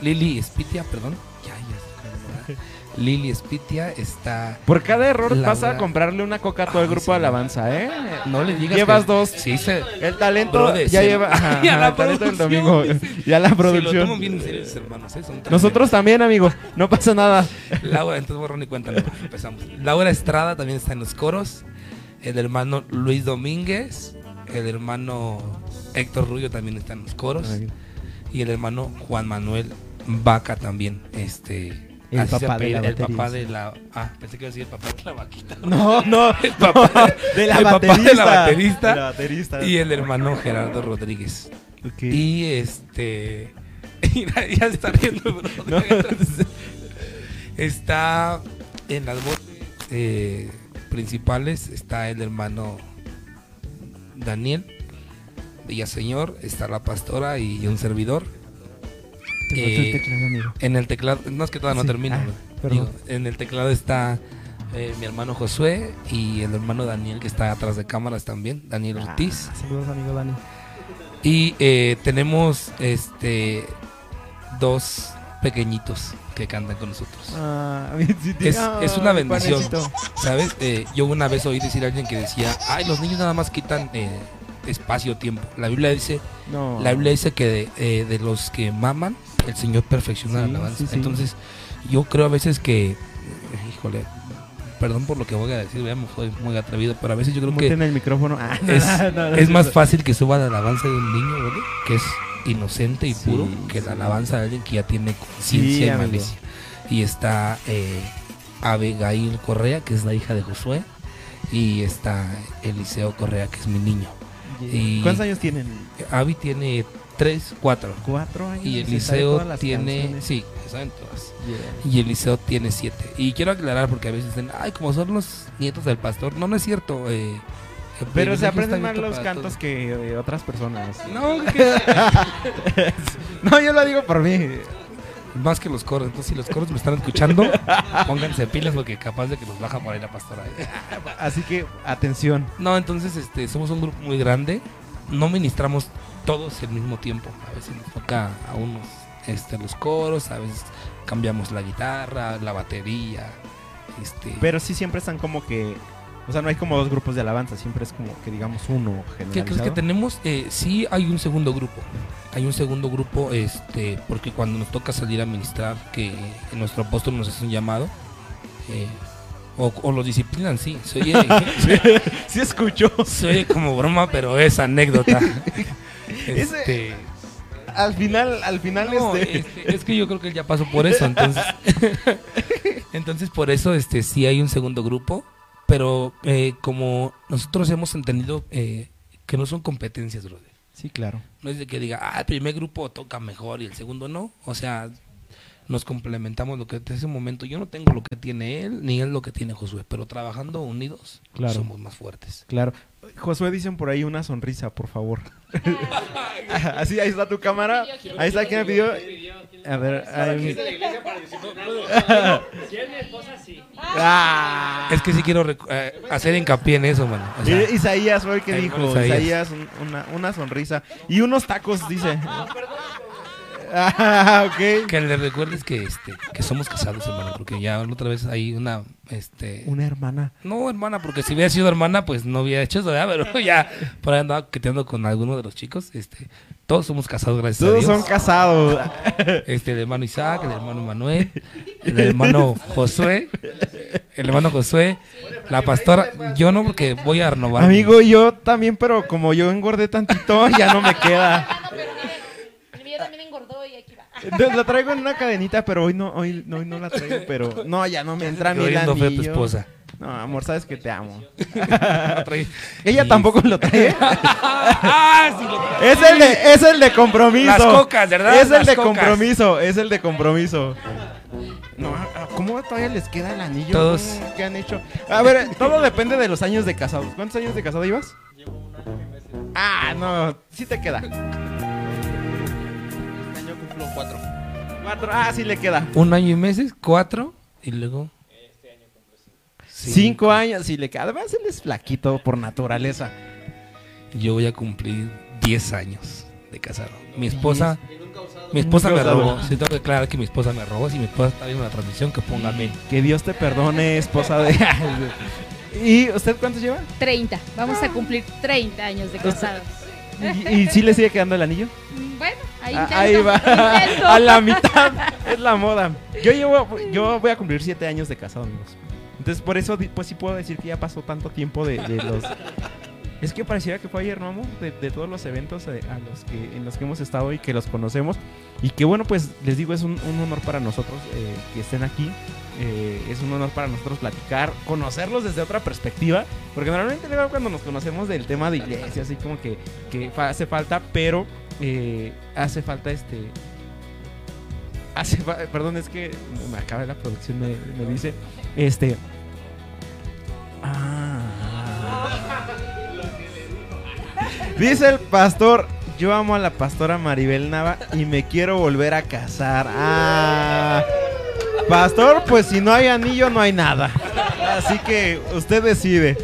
Lili Espitia, perdón. Ya, ya. [laughs] Lili Espitia está. Por cada error Laura- vas a comprarle una coca a todo el Ah, grupo sí. de alabanza, ¿eh? No le digas. Llevas que- dos. Sí, se. El talento ya se- lleva. [laughs] Ajá, Y a la el talento del producción. domingo. [laughs] Ya la Se lo producción. toman bien hermanos, ¿eh? Son. Nosotros también, amigo. No pasa nada. Laura, entonces borrón y cuenta, empezamos. Laura Estrada también está en los coros. El hermano Luis Domínguez. El hermano Héctor Rubio también está en los coros. Y el hermano Juan Manuel Vaca también. Este. El papá de la El papá de la. Ah, pensé que iba a decir el papá de la vaquita. No, no. [laughs] [laughs] El papá, de la el papá baterista. de la baterista. De la baterista. Y el hermano Gerardo Rodríguez. Y este. [laughs] Ya está viendo, bro. No. Está en las voces eh, principales. Está el hermano Daniel Villaseñor. Está la pastora y un servidor. Faltó el Eh, teclado, amigo. En el teclado, no es que todavía Sí. no termino. Ah. Digo, en el teclado está eh, mi hermano Josué y el hermano Daniel que está atrás de cámaras también, Daniel Ortiz. Ah, saludos, amigo Dani. Y eh, tenemos este dos pequeñitos que cantan con nosotros. Ah, [laughs] Es, es una bendición, panecito. ¿sabes? Eh, yo una vez oí decir a alguien que decía, ay, los niños nada más quitan eh, espacio, tiempo. La Biblia dice, No. la Biblia dice que de, eh, de los que maman, el Señor perfecciona la alabanza. sí. Entonces, yo creo a veces que, híjole, perdón por lo que voy a decir, me fue muy atrevido, pero a veces yo creo que Muten el micrófono. Ah, es, [laughs] no, no, es no, más fácil que suba la alabanza de un niño, ¿verdad? Que es inocente y Sí, puro, que la alabanza de alguien que ya tiene Sí, conciencia y malicia. Y está eh, Abigail Correa, que es la hija de Josué, y está Eliseo Correa, que es mi niño. Y- ¿Cuántos años tienen? Abby tiene tres, cuatro. Cuatro años. Y todas las tiene, canciones. sí, saben todas. Yeah. Y Eliseo tiene siete. Y quiero aclarar porque a veces dicen, ay, como son los nietos del pastor. No, no es cierto. eh, el Pero se aprenden más los cantos que de otras personas. No, [laughs] que- No, yo lo digo por mí. Más que los coros. Entonces, si los coros me están escuchando, [laughs] pónganse pilas porque capaz de que nos baja por ahí la pastora. [laughs] Así que, atención. No, entonces este, somos un grupo muy grande. No ministramos todos al mismo tiempo. A veces nos toca a unos este, los coros, a veces cambiamos la guitarra, la batería. Este, Pero sí siempre están como que. O sea, no hay como dos grupos de alabanza, siempre es como que digamos uno ¿Qué crees que generalizado. tenemos? Eh, sí hay un segundo grupo. Hay un segundo grupo, este, porque cuando nos toca salir a ministrar, que nuestro apóstol nos hace un llamado, eh, O, o los disciplinan, sí. Se oye, [laughs] Sí escuchó. se oye como broma, pero es anécdota. [laughs] Ese- Este, Al final, al final no, este... este, es que yo creo que él ya pasó por eso, entonces. [laughs] entonces, por eso, este, sí hay un segundo grupo. Pero eh, como nosotros hemos entendido eh, que no son competencias, brother. Sí, claro. No es de que diga, ah, el primer grupo toca mejor y el segundo no. O sea, nos complementamos lo que en ese momento yo no tengo lo que tiene él, ni él lo que tiene Josué, pero trabajando unidos Claro. somos más fuertes. Claro. Josué, dicen por ahí una sonrisa, por favor. [laughs] [laughs] Así, ahí está tu cámara. Ahí está quien me pidió. A ver. [laughs] Ah. Es que sí quiero eh, hacer hincapié en eso, mano. O sea, I- Isaías fue el que dijo. Isaías, Isaías. un- una, una sonrisa. Y unos tacos, dice. Ah, ok. que le recuerdes que este que somos casados, hermano, porque ya la otra vez hay una este Una hermana. no, hermana, porque si hubiera sido hermana, pues no hubiera hecho eso, ¿verdad? Pero [laughs] ya por ahí andaba queteando con alguno de los chicos, este todos somos casados, gracias a Todos Dios. son casados. Este, el hermano Isaac, el hermano Manuel, el hermano Josué, el hermano Josué, la pastora, yo no porque voy a renovar. Amigo, yo también, pero como yo engordé tantito, [laughs] ya no me queda. El mío también engordó y aquí va. Entonces, la traigo en una cadenita, pero hoy no, hoy, no- hoy no la traigo, pero no, ya no me entra a mí el Quedó viendo feo tu esposa. No, amor, sabes que te amo. [laughs] La. Ella tampoco lo trae. [laughs] ah, sí lo trae. Es el de, es el de compromiso. Las cocas, ¿verdad? Es el Las de cocas. compromiso, es el de compromiso. No, ¿cómo todavía les queda el anillo? Todos. ¿Qué han hecho? A ver, [laughs] todo depende de los años de casados. ¿Cuántos años de casado ibas? Llevo un año y meses. Ah, no, sí te queda. Este cuatro. Cuatro, ah, sí le queda. Un año y meses, cuatro, y luego. Cinco años, sí le queda. Además, él es flaquito por naturaleza. Yo voy a cumplir 10 años de casado. Mi esposa, mi esposa me robó. Sí, tengo que aclarar que mi esposa me robó. Si mi esposa está viendo la transmisión, que ponga amén. Que Dios te perdone, esposa de. [laughs] ¿Y usted cuántos lleva? 30. Vamos a cumplir 30 años de casados. ¿Y, y sí le sigue quedando el anillo? Bueno, ahí, Ah, intento, ahí va. [laughs] intento. A la mitad. [laughs] Es la moda. Yo llevo, yo voy a cumplir siete años de casado, amigos. Entonces, por eso, pues sí puedo decir que ya pasó tanto tiempo de, de los. [laughs] Es que pareciera que fue ayer, ¿no, amor? De, de todos los eventos eh, a los que, en los que hemos estado y que los conocemos. Y que bueno, pues les digo, es un, un honor para nosotros eh, que estén aquí. Eh, es un honor para nosotros platicar, conocerlos desde otra perspectiva. Porque normalmente luego cuando nos conocemos del tema de iglesia, así como que, que hace falta, pero eh, hace falta este. Hace fa- perdón, es que me acaba la producción, me, dice. Este. Ah. Dice el pastor, yo amo a la pastora Maribel Nava y me quiero volver a casar. Ah. Pastor, pues si no hay anillo no hay nada. Así que usted decide.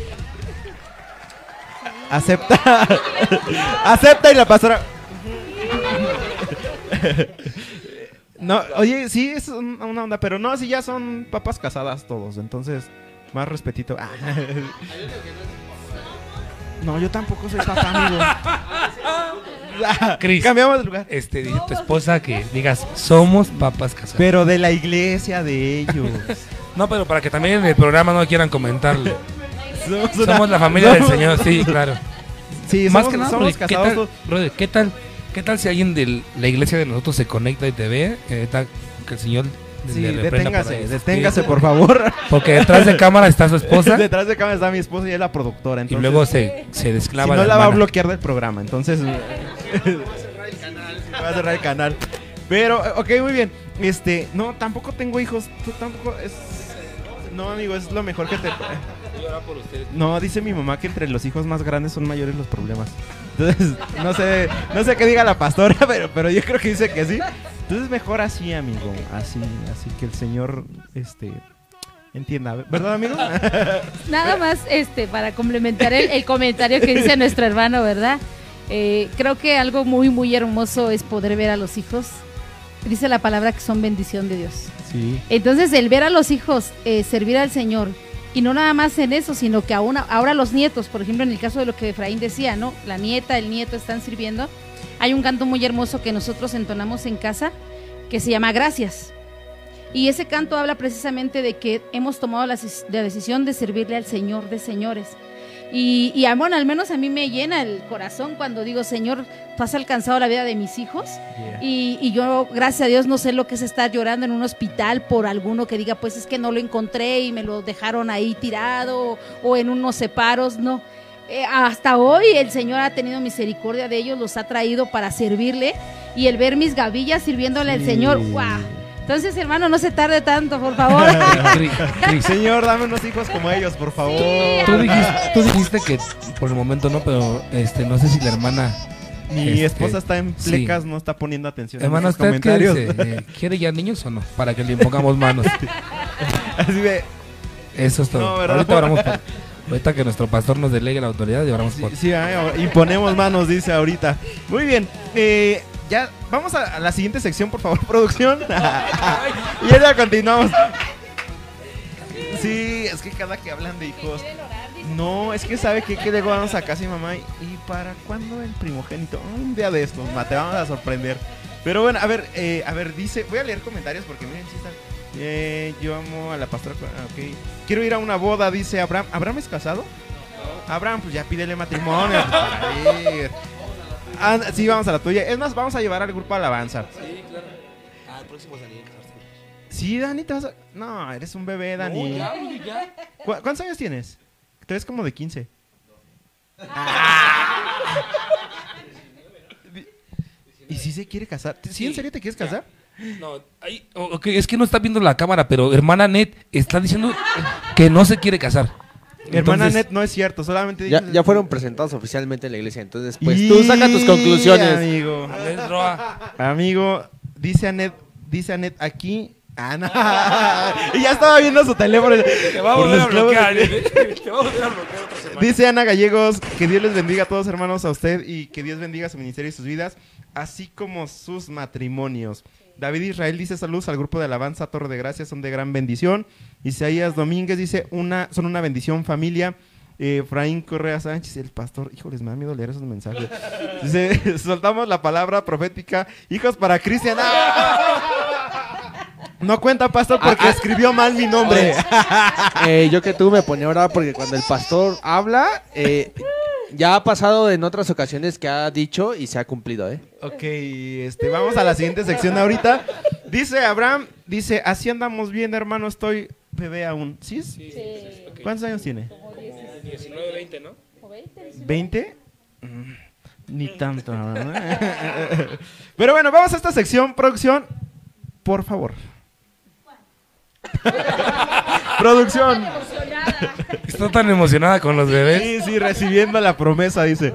Acepta. [laughs] Acepta y la pastora. [laughs] No, oye, sí es un- una onda, pero no, si ya son papas casadas todos, entonces más respetito. Ah. [laughs] No, yo tampoco soy papá, amigo. [laughs] Cris. Cambiamos de lugar. Este, dice tu esposa que digas, somos papas casados. Pero de la iglesia de ellos. no, pero para que también en el programa no quieran comentarlo. Somos, una- la familia del Señor, sí, claro. Sí, Más somos, que nada, somos brother, ¿qué tal, brother, ¿qué tal, qué tal si alguien de la iglesia de nosotros se conecta y te ve? Eh, que el Señor Sí, le reprenda por deténgase, deténgase, por favor. [laughs] Porque detrás de cámara está su esposa [laughs] Detrás de cámara está mi esposa y es la productora. y luego se, se si desclava no la la va a bloquear del programa, entonces [laughs] va a cerrar el canal. Pero, eh, ok, muy bien. Este, no, tampoco tengo hijos. Tú tampoco es. No, amigo, es lo mejor que te. No, dice mi mamá que entre los hijos más grandes son mayores los problemas. Entonces, no sé, no sé qué diga la pastora, pero, pero yo creo que dice que sí. Entonces mejor así, amigo. Así, así que el Señor, este, entienda. ¿Verdad, amigo? Nada más este para complementar el, el comentario que dice nuestro hermano, ¿verdad? Eh, creo que algo muy, muy hermoso es poder ver a los hijos. Dice la palabra que son bendición de Dios. Sí. Entonces, el ver a los hijos eh, servir al Señor, y no nada más en eso, sino que aún, ahora los nietos, por ejemplo, en el caso de lo que Efraín decía, ¿no? La nieta, el nieto están sirviendo. Hay un canto muy hermoso que nosotros entonamos en casa que se llama Gracias. Y ese canto habla precisamente de que hemos tomado la, decisión de servirle al Señor de señores. Y, y, ah, bueno, al menos a mí me llena el corazón cuando digo, Señor, tú has alcanzado la vida de mis hijos. Y, y yo, gracias a Dios, no sé lo que es estar llorando en un hospital por alguno que diga, pues es que no lo encontré y me lo dejaron ahí tirado o en unos separos. No. Eh, hasta hoy el Señor ha tenido misericordia de ellos, los ha traído para servirle. Y el ver mis gavillas sirviéndole al. Señor, ¡guau! Entonces, hermano, no se tarde tanto, por favor. [laughs] [laughs] Señor, dame unos hijos como ellos, por favor. tú, dijiste, tú dijiste que por el momento no, pero este no sé si la hermana. Mi este, esposa está en sí. plecas, no está poniendo atención. Hermana, a mis ¿usted qué comentarios. dice? Eh, ¿Quiere ya niños o no? Para que le pongamos manos. [laughs] Así de, Eso es todo. No, ahorita oramos por- Ahorita que nuestro pastor nos delegue la autoridad y oramos por. Sí, ah, y ponemos manos, dice ahorita. Muy bien. eh, ya, vamos a, a la siguiente sección, por favor, [laughs] producción. [laughs] y ya continuamos. Sí, es que cada que hablan de hijos. No, es que sabe que, que luego vamos a casa y mamá. ¿Y para cuándo el primogénito? Un día de estos, ma, te vamos a sorprender. Pero bueno, a ver, eh, a ver, dice. Voy a leer comentarios porque miren, sí están. Eh, yo amo a la pastora. ah, Ok. Quiero ir a una boda, dice Abraham. ¿Abraham es casado? Abraham, pues ya pídele matrimonio. pues, para [laughs] ir. Ah, sí, vamos a la tuya. Es más, vamos a llevar al grupo Alabanza. Sí, claro. Ah, el próximo salir. Sí, Dani, te vas a... No, eres un bebé, Dani. ¿Cu- ¿Cuántos años tienes? Tú eres como de 15. [laughs] ¿Y si se quiere casar? ¿Sí, en serio te quieres casar? No, ahí- o- ok, es que no está viendo la cámara, pero hermana Net está diciendo que no se quiere casar. Hermana Entonces- Net, no es cierto, solamente... Ya, ya fueron presentados oficialmente en la iglesia, entonces pues Y, tú saca tus conclusiones. Amigo. A ver, Roa. Amigo, dice Anet, dice Anet aquí. Ah, no. [laughs] y ya estaba viendo su teléfono. Te va a Por volver los a clavos bloquear. de-. [laughs] Te va a volver a bloquear otra semana. Dice Ana Gallegos, que Dios les bendiga a todos hermanos, a usted y que Dios bendiga su ministerio y sus vidas, así como sus matrimonios. David Israel dice saludos al grupo de alabanza Torre de Gracia, son de gran bendición. Isaías Domínguez dice una, son una bendición familia. Eh, Efraín Correa Sánchez, el pastor, híjoles, me da miedo leer esos mensajes. Dice, [laughs] soltamos la palabra profética, hijos para Cristian. [laughs] No cuenta, pastor, porque Ah, ah. escribió mal mi nombre. Eh, yo que tú me ponía a orar porque cuando el pastor habla, eh, ya ha pasado en otras ocasiones que ha dicho y se ha cumplido, ¿eh? Ok, este, vamos a la siguiente sección ahorita. Dice Abraham, dice, así andamos bien, hermano, estoy bebé aún. ¿Sí? es? ¿Cuántos años tiene? 19, 20, ¿no? ¿20? Mm, Ni tanto. ¿verdad? [laughs] Pero bueno, vamos a esta sección, producción. Por favor. [laughs] producción. Está tan emocionada con los bebés. Sí, sí, recibiendo la promesa, dice.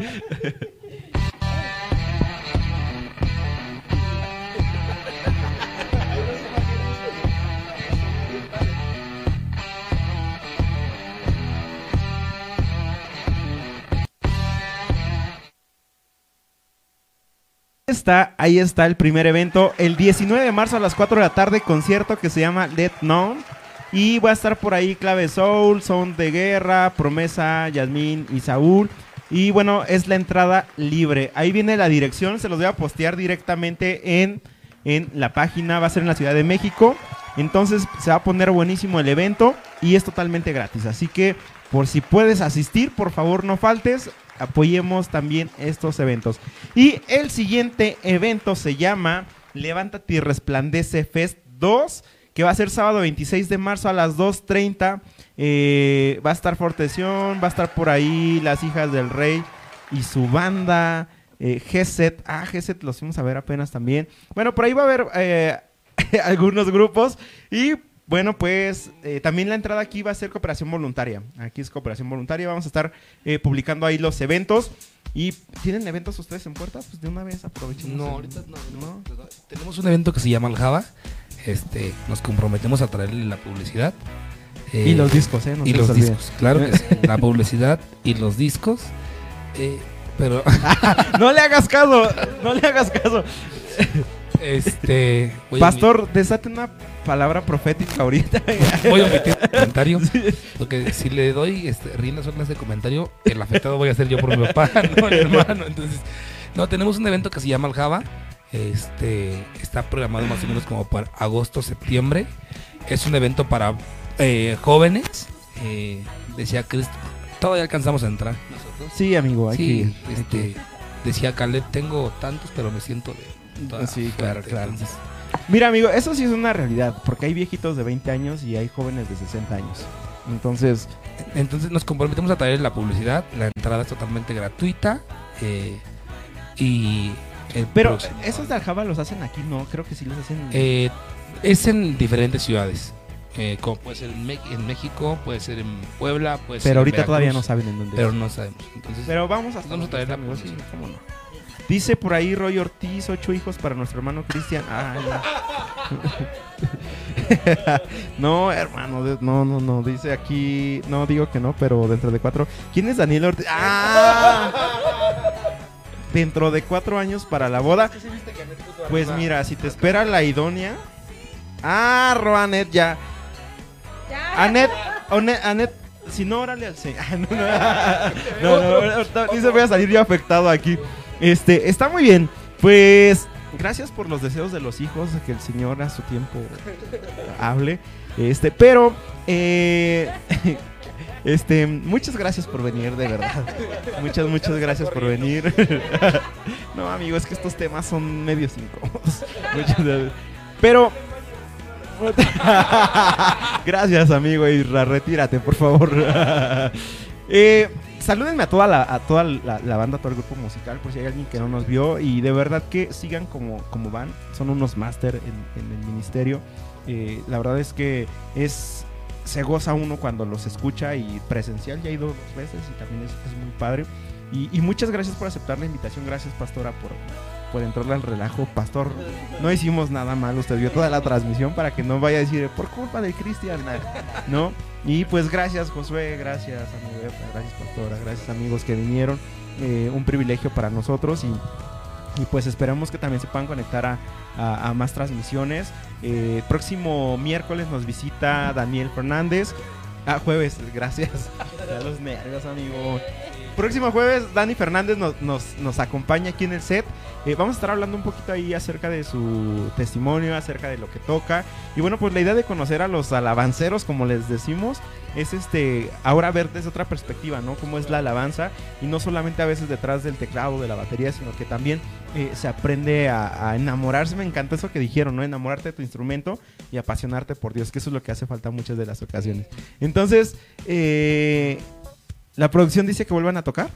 Está, ahí está el primer evento. El 19 de marzo a las 4 de la tarde, concierto que se llama Let Known. Y va a estar por ahí Clave Soul, Son de Guerra, Promesa, Yasmín y Saúl. Y bueno, es la entrada libre. Ahí viene la dirección, se los voy a postear directamente en, en la página. Va a ser en la Ciudad de México. Entonces se va a poner buenísimo el evento y es totalmente gratis. Así que por si puedes asistir, por favor no faltes. Apoyemos también estos eventos. Y el siguiente evento se llama Levántate y Resplandece Fest 2, que va a ser sábado 26 de marzo a las 2.30. Eh, va a estar Forteción, va a estar por ahí las hijas del rey y su banda. Eh, ah, Geset los fuimos a ver apenas también. Bueno, por ahí va a haber eh, [laughs] algunos grupos y bueno, pues eh, también la entrada aquí va a ser cooperación voluntaria. Aquí es cooperación voluntaria. Vamos a estar eh, publicando ahí los eventos. ¿Y tienen eventos ustedes en puerta? Pues de una vez aprovechemos. No, el- ahorita no, no. Tenemos un evento que se llama Aljaba. Este, nos comprometemos a traerle la publicidad. Eh, Y los discos, ¿eh? No y los olvide. discos, claro que sí. [laughs] La publicidad y los discos. Eh, pero [laughs] no le hagas caso, no le hagas caso. [laughs] este a Pastor, desate una palabra profética ahorita. [laughs] voy a omitir el comentario. Porque si le doy este, riendas sueltas de comentario, el afectado voy a ser yo por mi papá, [laughs] no el hermano. Entonces, no, tenemos un evento que se llama Aljaba. Este está programado más o menos como para agosto, septiembre. Es un evento para eh, jóvenes. Eh, decía Cristo, todavía alcanzamos a entrar nosotros. Sí, amigo, hay que Sí, este, decía Caleb, tengo tantos, pero me siento de toda Sí, claro, suerte". claro. Entonces, Mira, amigo, eso sí es una realidad, porque hay viejitos de 20 años y hay jóvenes de 60 años. Entonces, entonces nos comprometemos a traer la publicidad. La entrada es totalmente gratuita. eh, y el pero próximo- esos de Aljaba los hacen aquí, no, creo que sí los hacen. Eh, es en diferentes ciudades. Eh, como puede ser en, Me- en México, puede ser en Puebla, puede ser pero en ahorita todavía no saben en dónde. Pero no sabemos. Entonces, Pero vamos a vamos a traer la publicidad. cómo no. Dice por ahí Roy Ortiz, ocho hijos para nuestro hermano Cristian. Ay, no. [laughs] no, hermano, no, no, no. Dice aquí, no digo que no, pero dentro de cuatro. ¿Quién es Daniel Ortiz? ¡Ah! Dentro de cuatro años para la boda. Pues mira, si te espera la idónea. Ah, Roanet ya. Anet, One- Anet, si no, órale al señor. [laughs] No, no, [laughs] no, no, ahorita dice voy a salir yo afectado aquí. Este, está muy bien. Pues, gracias por los deseos de los hijos, que el Señor a su tiempo [laughs] hable. Este, pero, eh, [laughs] este, muchas gracias por venir, de verdad. Muchas, muchas gracias por venir. [laughs] No, amigo, es que estos temas son medios incómodos. Muchas gracias. Pero, Gracias, amigo Isra. Retírate, por favor. eh, salúdenme a toda, la, a toda la, la banda, a todo el grupo musical, por si hay alguien que no nos vio. Y de verdad que sigan como, como van. Son unos máster en, en el ministerio. Eh, la verdad es que es se goza uno cuando los escucha y presencial. Ya he ido dos veces y también es, es muy padre. Y, y muchas gracias por aceptar la invitación. Gracias, Pastora, por, por entrarle al relajo. Pastor, no hicimos nada mal. Usted vio toda la transmisión para que no vaya a decir por culpa de Cristian, ¿no? Y pues gracias, Josué. Gracias, amigo Efra, Gracias, Pastora. Gracias, amigos que vinieron. Eh, un privilegio para nosotros y, y pues esperamos que también se puedan conectar a, a- a más transmisiones. Eh, próximo miércoles nos visita Daniel Fernández. Ah, jueves, [laughs] gracias. Ya los nervios, amigo. Próximo jueves, Dani Fernández nos, nos, nos acompaña aquí en el set. Eh, vamos a estar hablando un poquito ahí acerca de su testimonio, acerca de lo que toca. Y bueno, pues la idea de conocer a los alabanceros, como les decimos, es este ahora ver desde otra perspectiva, ¿no? Cómo es la alabanza. Y no solamente a veces detrás del teclado, de la batería, sino que también eh, se aprende a, enamorarse. Me encantó eso que dijeron, ¿no? Enamorarte de tu instrumento y apasionarte por Dios, que eso es lo que hace falta muchas de las ocasiones. Entonces, eh, la producción dice que vuelvan a tocar.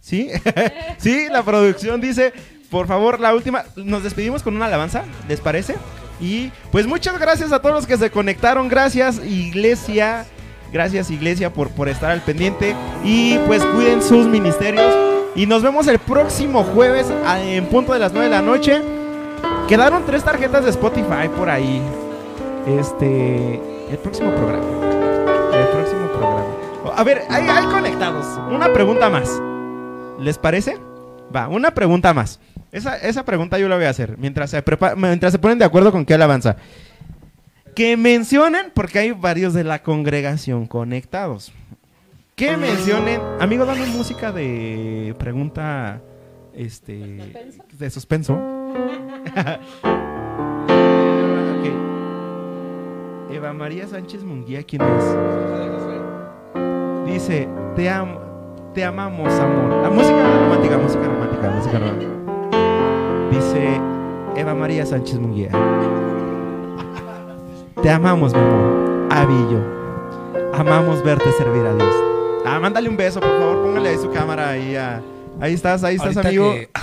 ¿Sí? [laughs] sí, la producción dice, por favor, la última. Nos despedimos con una alabanza, ¿les parece? Y pues muchas gracias a todos los que se conectaron. Gracias, iglesia. Gracias, iglesia, por, por estar al pendiente. Y pues cuiden sus ministerios. Y nos vemos el próximo jueves en punto de las 9 de la noche. Quedaron tres tarjetas de Spotify por ahí. Este. El próximo programa. El próximo programa. A ver, hay, conectados. Una pregunta más. ¿Les parece? Va, una pregunta más. Esa, esa pregunta yo la voy a hacer mientras se, mientras se ponen de acuerdo con qué alabanza. Que mencionen, porque hay varios de la congregación conectados. Que mencionen. Amigo, dame música de pregunta. Este. De suspenso. [laughs] Ok. Eva María Sánchez Munguía, ¿quién es? Dice, te amo, te amamos, amor. La música romántica, música romántica, música romántica. Dice Eva María Sánchez Munguía. [laughs] Te amamos, mi amor. Avillo. Amamos verte servir a Dios. Ah, mándale un beso, por favor. Póngale ahí su cámara ahí. Ahí estás, ahí estás, Ahorita amigo. que- [laughs]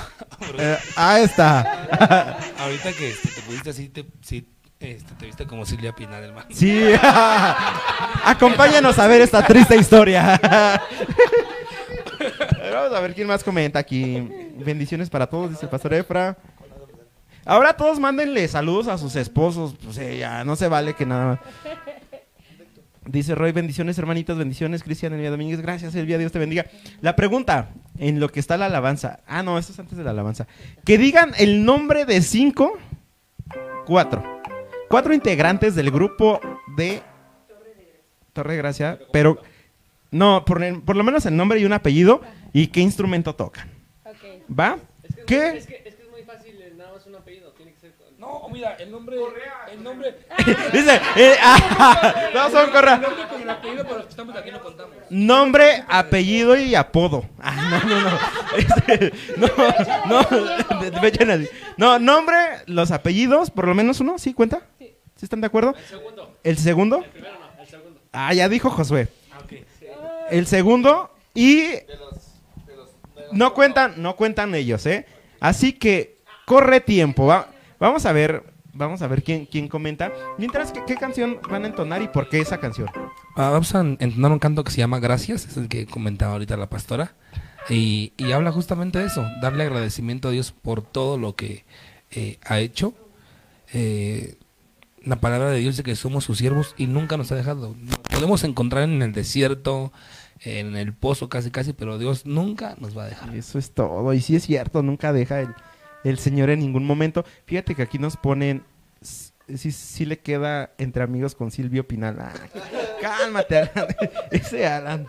Eh, ahí está. [laughs] Ahorita que este, te pusiste así, te, sí, este, te viste como Silvia Pinal, hermano. Sí. [laughs] Acompáñanos a ver esta triste historia. Vamos a ver quién más comenta aquí. Bendiciones para todos, dice el pastor Efra. Ahora todos mándenle saludos a sus esposos. Pues eh, ya no se vale que nada más. Dice Roy, bendiciones hermanitos, bendiciones Cristian Elvia Domínguez, gracias Elvia, Dios te bendiga. La pregunta, en lo que está la alabanza. Ah, no, esto es antes de la alabanza. Que digan el nombre de cinco, cuatro. Cuatro integrantes del grupo de Torre de Gracia, pero no, por, por lo menos el nombre y un apellido y qué instrumento tocan. ¿Va? ¿Qué? Es que, es que es muy fácil, eh, nada más un apellido. No, mira, el nombre. El nombre. Dice, eh, ah, no son Correa. El nombre con el apellido, pero los que estamos aquí no contamos. Nombre, apellido y apodo. Ah, no, no, no. [laughs] Este, no, no, de- de fecha de naci- no, nombre, los apellidos, por lo menos uno, ¿sí cuenta? ¿Sí están de acuerdo? El segundo. ¿El segundo? Ah, ya dijo Josué. El segundo y no cuentan, no cuentan ellos, ¿eh? Así que corre tiempo. va- vamos a ver, vamos a ver quién, quién comenta. Mientras, ¿qué, qué canción van a entonar y por qué esa canción? Ah, vamos a entonar un canto que se llama Gracias, es el que comentaba ahorita la pastora. Y, y habla justamente de eso, darle agradecimiento a Dios por todo lo que eh, ha hecho. Eh, la palabra de Dios dice que somos sus siervos y nunca nos ha dejado. Nos podemos encontrar en el desierto, en el pozo casi casi, pero Dios nunca nos va a dejar. Eso es todo. Y sí es cierto, nunca deja el, el Señor en ningún momento. Fíjate que aquí nos ponen. Sí, sí le queda entre amigos con Silvio Pinal. Ah, cálmate, Alan. [laughs] Ese Alan.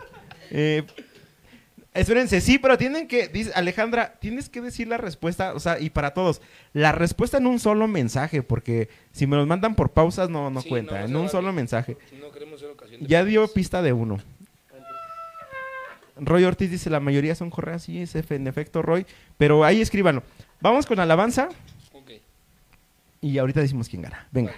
Eh, espérense, sí, pero tienen que. Dice Alejandra, tienes que decir la respuesta. O sea, y para todos. La respuesta en un solo mensaje. Porque si me los mandan por pausas, no, no Sí, cuenta. no, en un solo mensaje. No queremos ser ocasión de Ya dio pista de uno. Roy Ortiz dice, la mayoría son correas, sí, es efe- en efecto Roy, pero ahí escríbanlo. Vamos con alabanza y ahorita decimos quién gana. Venga.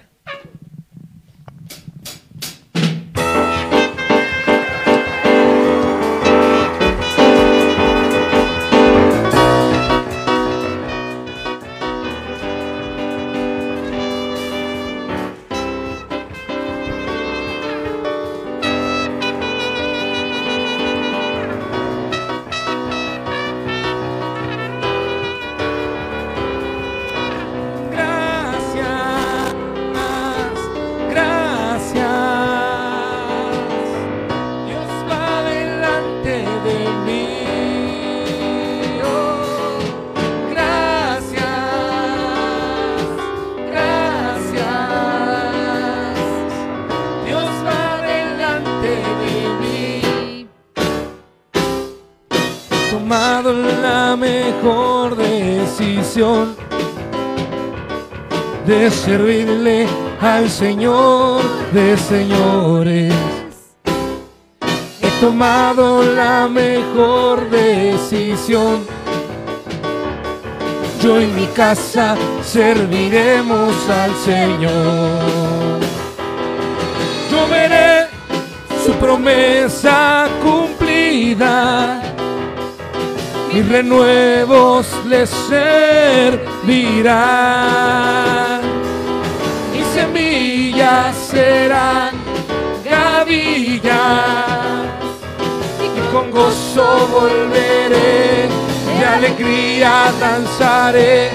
Servirle al Señor de señores. He tomado la mejor decisión. Yo en mi casa serviremos al Señor. Yo veré su promesa cumplida. Mis renuevos les servirán. Con gozo volveré, de alegría danzaré.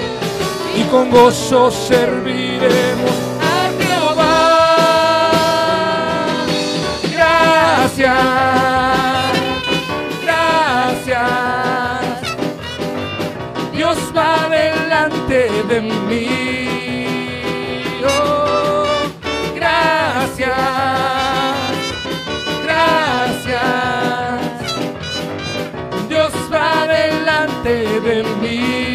Y con gozo serviremos a Jehová. Gracias, delante de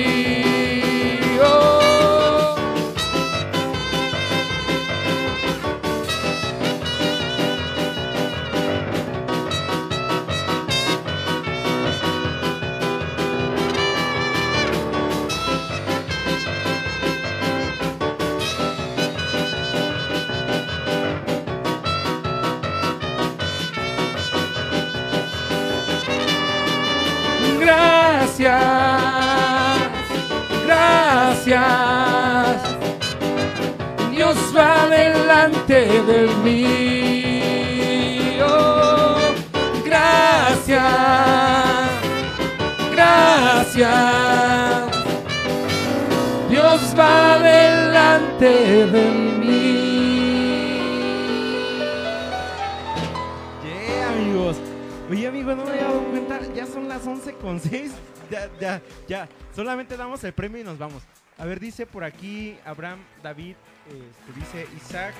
delante de mí. Gracias, gracias. Dios va delante de mí. Yeah, amigos. Oye, amigos, no me había dado cuenta. Ya son las 11 con 6. Ya, ya, ya. Solamente damos el premio y nos vamos. A ver, dice por aquí Abraham David. Este, dice Isaac.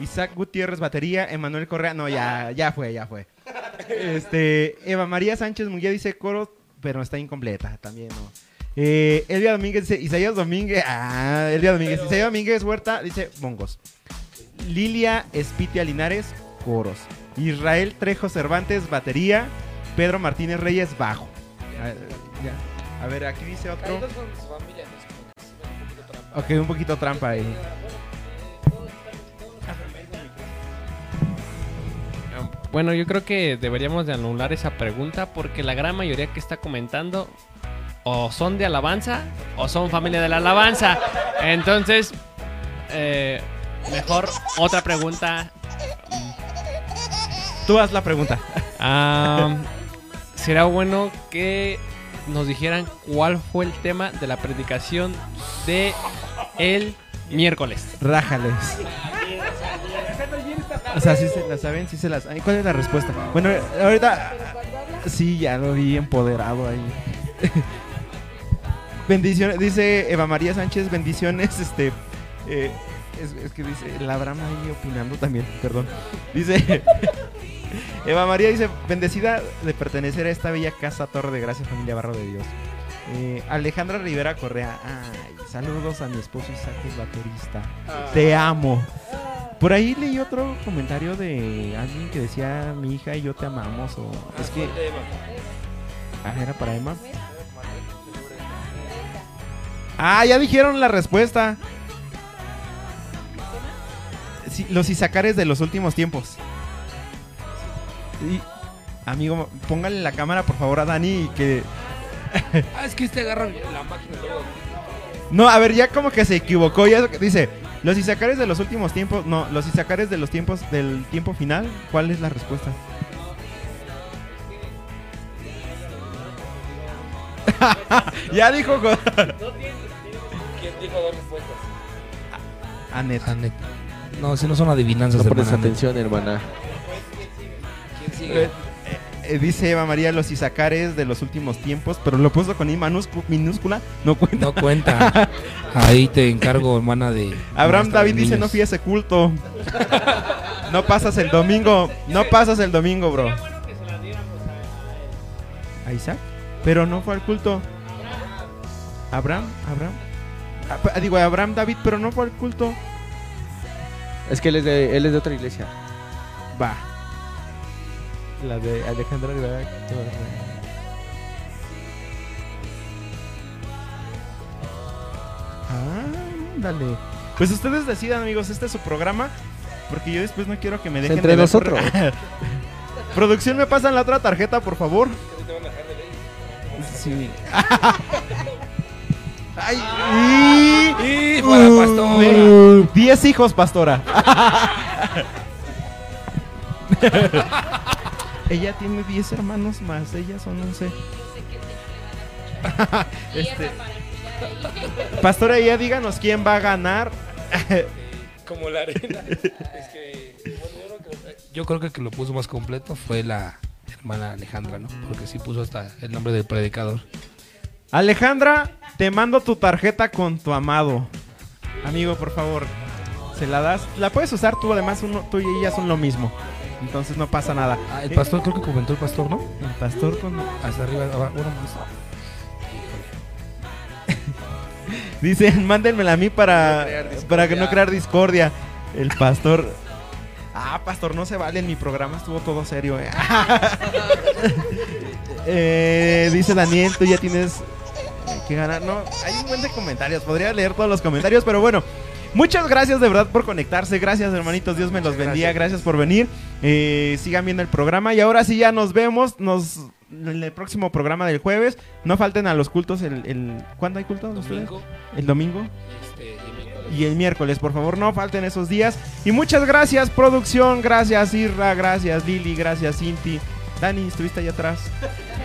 Isaac Gutiérrez, batería. Emanuel Correa. No, ya, ya fue, ya fue. [laughs] Este, Eva María Sánchez Muguía dice coro, pero está incompleta. También no. Eh, Elvia Domínguez dice Isaías Domínguez. Ah, Elvia Domínguez. Isaías Domínguez Huerta dice bongos. Lilia Espitia Linares, coros. Israel Trejo Cervantes, batería. Pedro Martínez Reyes, bajo. A ya. A ver, aquí dice otro. Ok, un poquito trampa ahí. Bueno, yo creo que deberíamos de anular esa pregunta porque la gran mayoría que está comentando o son de alabanza o son familia de la alabanza. Entonces, eh, mejor otra pregunta. Tú haz la pregunta. Ah, será bueno que nos dijeran cuál fue el tema de la predicación de el miércoles. Rájales. O sea, si se la saben, si se las. ¿Cuál es la respuesta? Bueno, ahorita. Sí, ya lo vi empoderado ahí. [laughs] Bendiciones, dice Eva María Sánchez, bendiciones, este. eh, es, es que dice, la Abraham ahí opinando también, perdón. Dice. [laughs] Eva María dice, bendecida de pertenecer a esta bella casa Torre de Gracia, familia Barro de Dios. Eh, Alejandra Rivera Correa, ay, saludos a mi esposo Isaac, el baterista. Te amo. Por ahí leí otro comentario de alguien que decía, mi hija y yo te amamos. O... Es que... Ah, era para Emma. Ah, ya dijeron la respuesta. Sí, los Isacares de los últimos tiempos. Y, amigo, póngale la cámara por favor a Dani y que... [laughs] Ah, es que este agarra la máquina luego. No, a ver, ya como que se equivocó. Ya dice, los Isacares de los últimos tiempos. No, los Isacares de los tiempos del tiempo final. ¿Cuál es la respuesta? [laughs] ya dijo. go- ¿Quién dijo dos respuestas? Anet. Anet. No, si no son adivinanzas, No pones hermana. atención, hermana. Eh, eh, dice Eva María los Isacares de los últimos tiempos, pero lo puso con I minúscula, no cuenta. No cuenta. [laughs] Ahí te encargo, hermana de. Abraham David de dice no fui a ese culto. no pasas el domingo, no pasas el domingo, bro. ¿A Isaac? Pero no fue al culto. Abraham, Abraham. Ah, digo, Abraham David, pero no fue al culto. Es que él es de, él es de otra iglesia. Va. La de Alejandra Rivera. Ah, dale. Pues ustedes decidan, amigos, este es su programa. Porque yo después no quiero que me dejen Entre de ver nosotros. [laughs] Producción, ¿me pasan la otra tarjeta, por favor? Sí. [laughs] Ay, y... Y para pastora. Diez hijos, pastora. [laughs] ella tiene 10 hermanos más, ellas son 11. [laughs] este, pastora, ya díganos quién va a ganar. [laughs] Como la arena. es que. bueno, yo, creo que, yo creo que el que lo puso más completo fue la hermana Alejandra, ¿no? Porque sí puso hasta el nombre del predicador. Alejandra, te mando tu tarjeta con tu amado. Amigo, por favor, se la das. La puedes usar tú, además uno, tú y ella son lo mismo. Entonces no pasa nada. Ah, el pastor, creo que comentó el pastor, ¿no? El pastor con... Hasta arriba, uno más. Dicen, mándenmela a mí para, para que no crear discordia. El pastor. Ah, pastor, no se vale. En mi programa estuvo todo serio. eh. [laughs] Eh, dice Daniel, tú ya tienes eh, que ganar. No, hay un buen de comentarios. Podría leer todos los comentarios, pero bueno. Muchas gracias de verdad por conectarse. Gracias, hermanitos. Dios me los bendiga. Gracias por venir. Eh, sigan viendo el programa. Y ahora sí ya nos vemos. Nos en el próximo programa del jueves. No falten a los cultos. El, el- ¿Cuándo hay cultos? ustedes? Domingo. El domingo Este, y el miércoles. y el miércoles. Por favor, no falten esos días. Y muchas gracias, producción. Gracias, Irra. Gracias, Lili. Gracias, Cinti. Dani, estuviste allá atrás.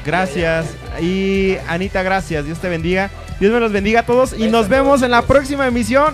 Gracias. Y Anita, gracias. Dios te bendiga. Dios me los bendiga a todos. Y nos vemos en la próxima emisión.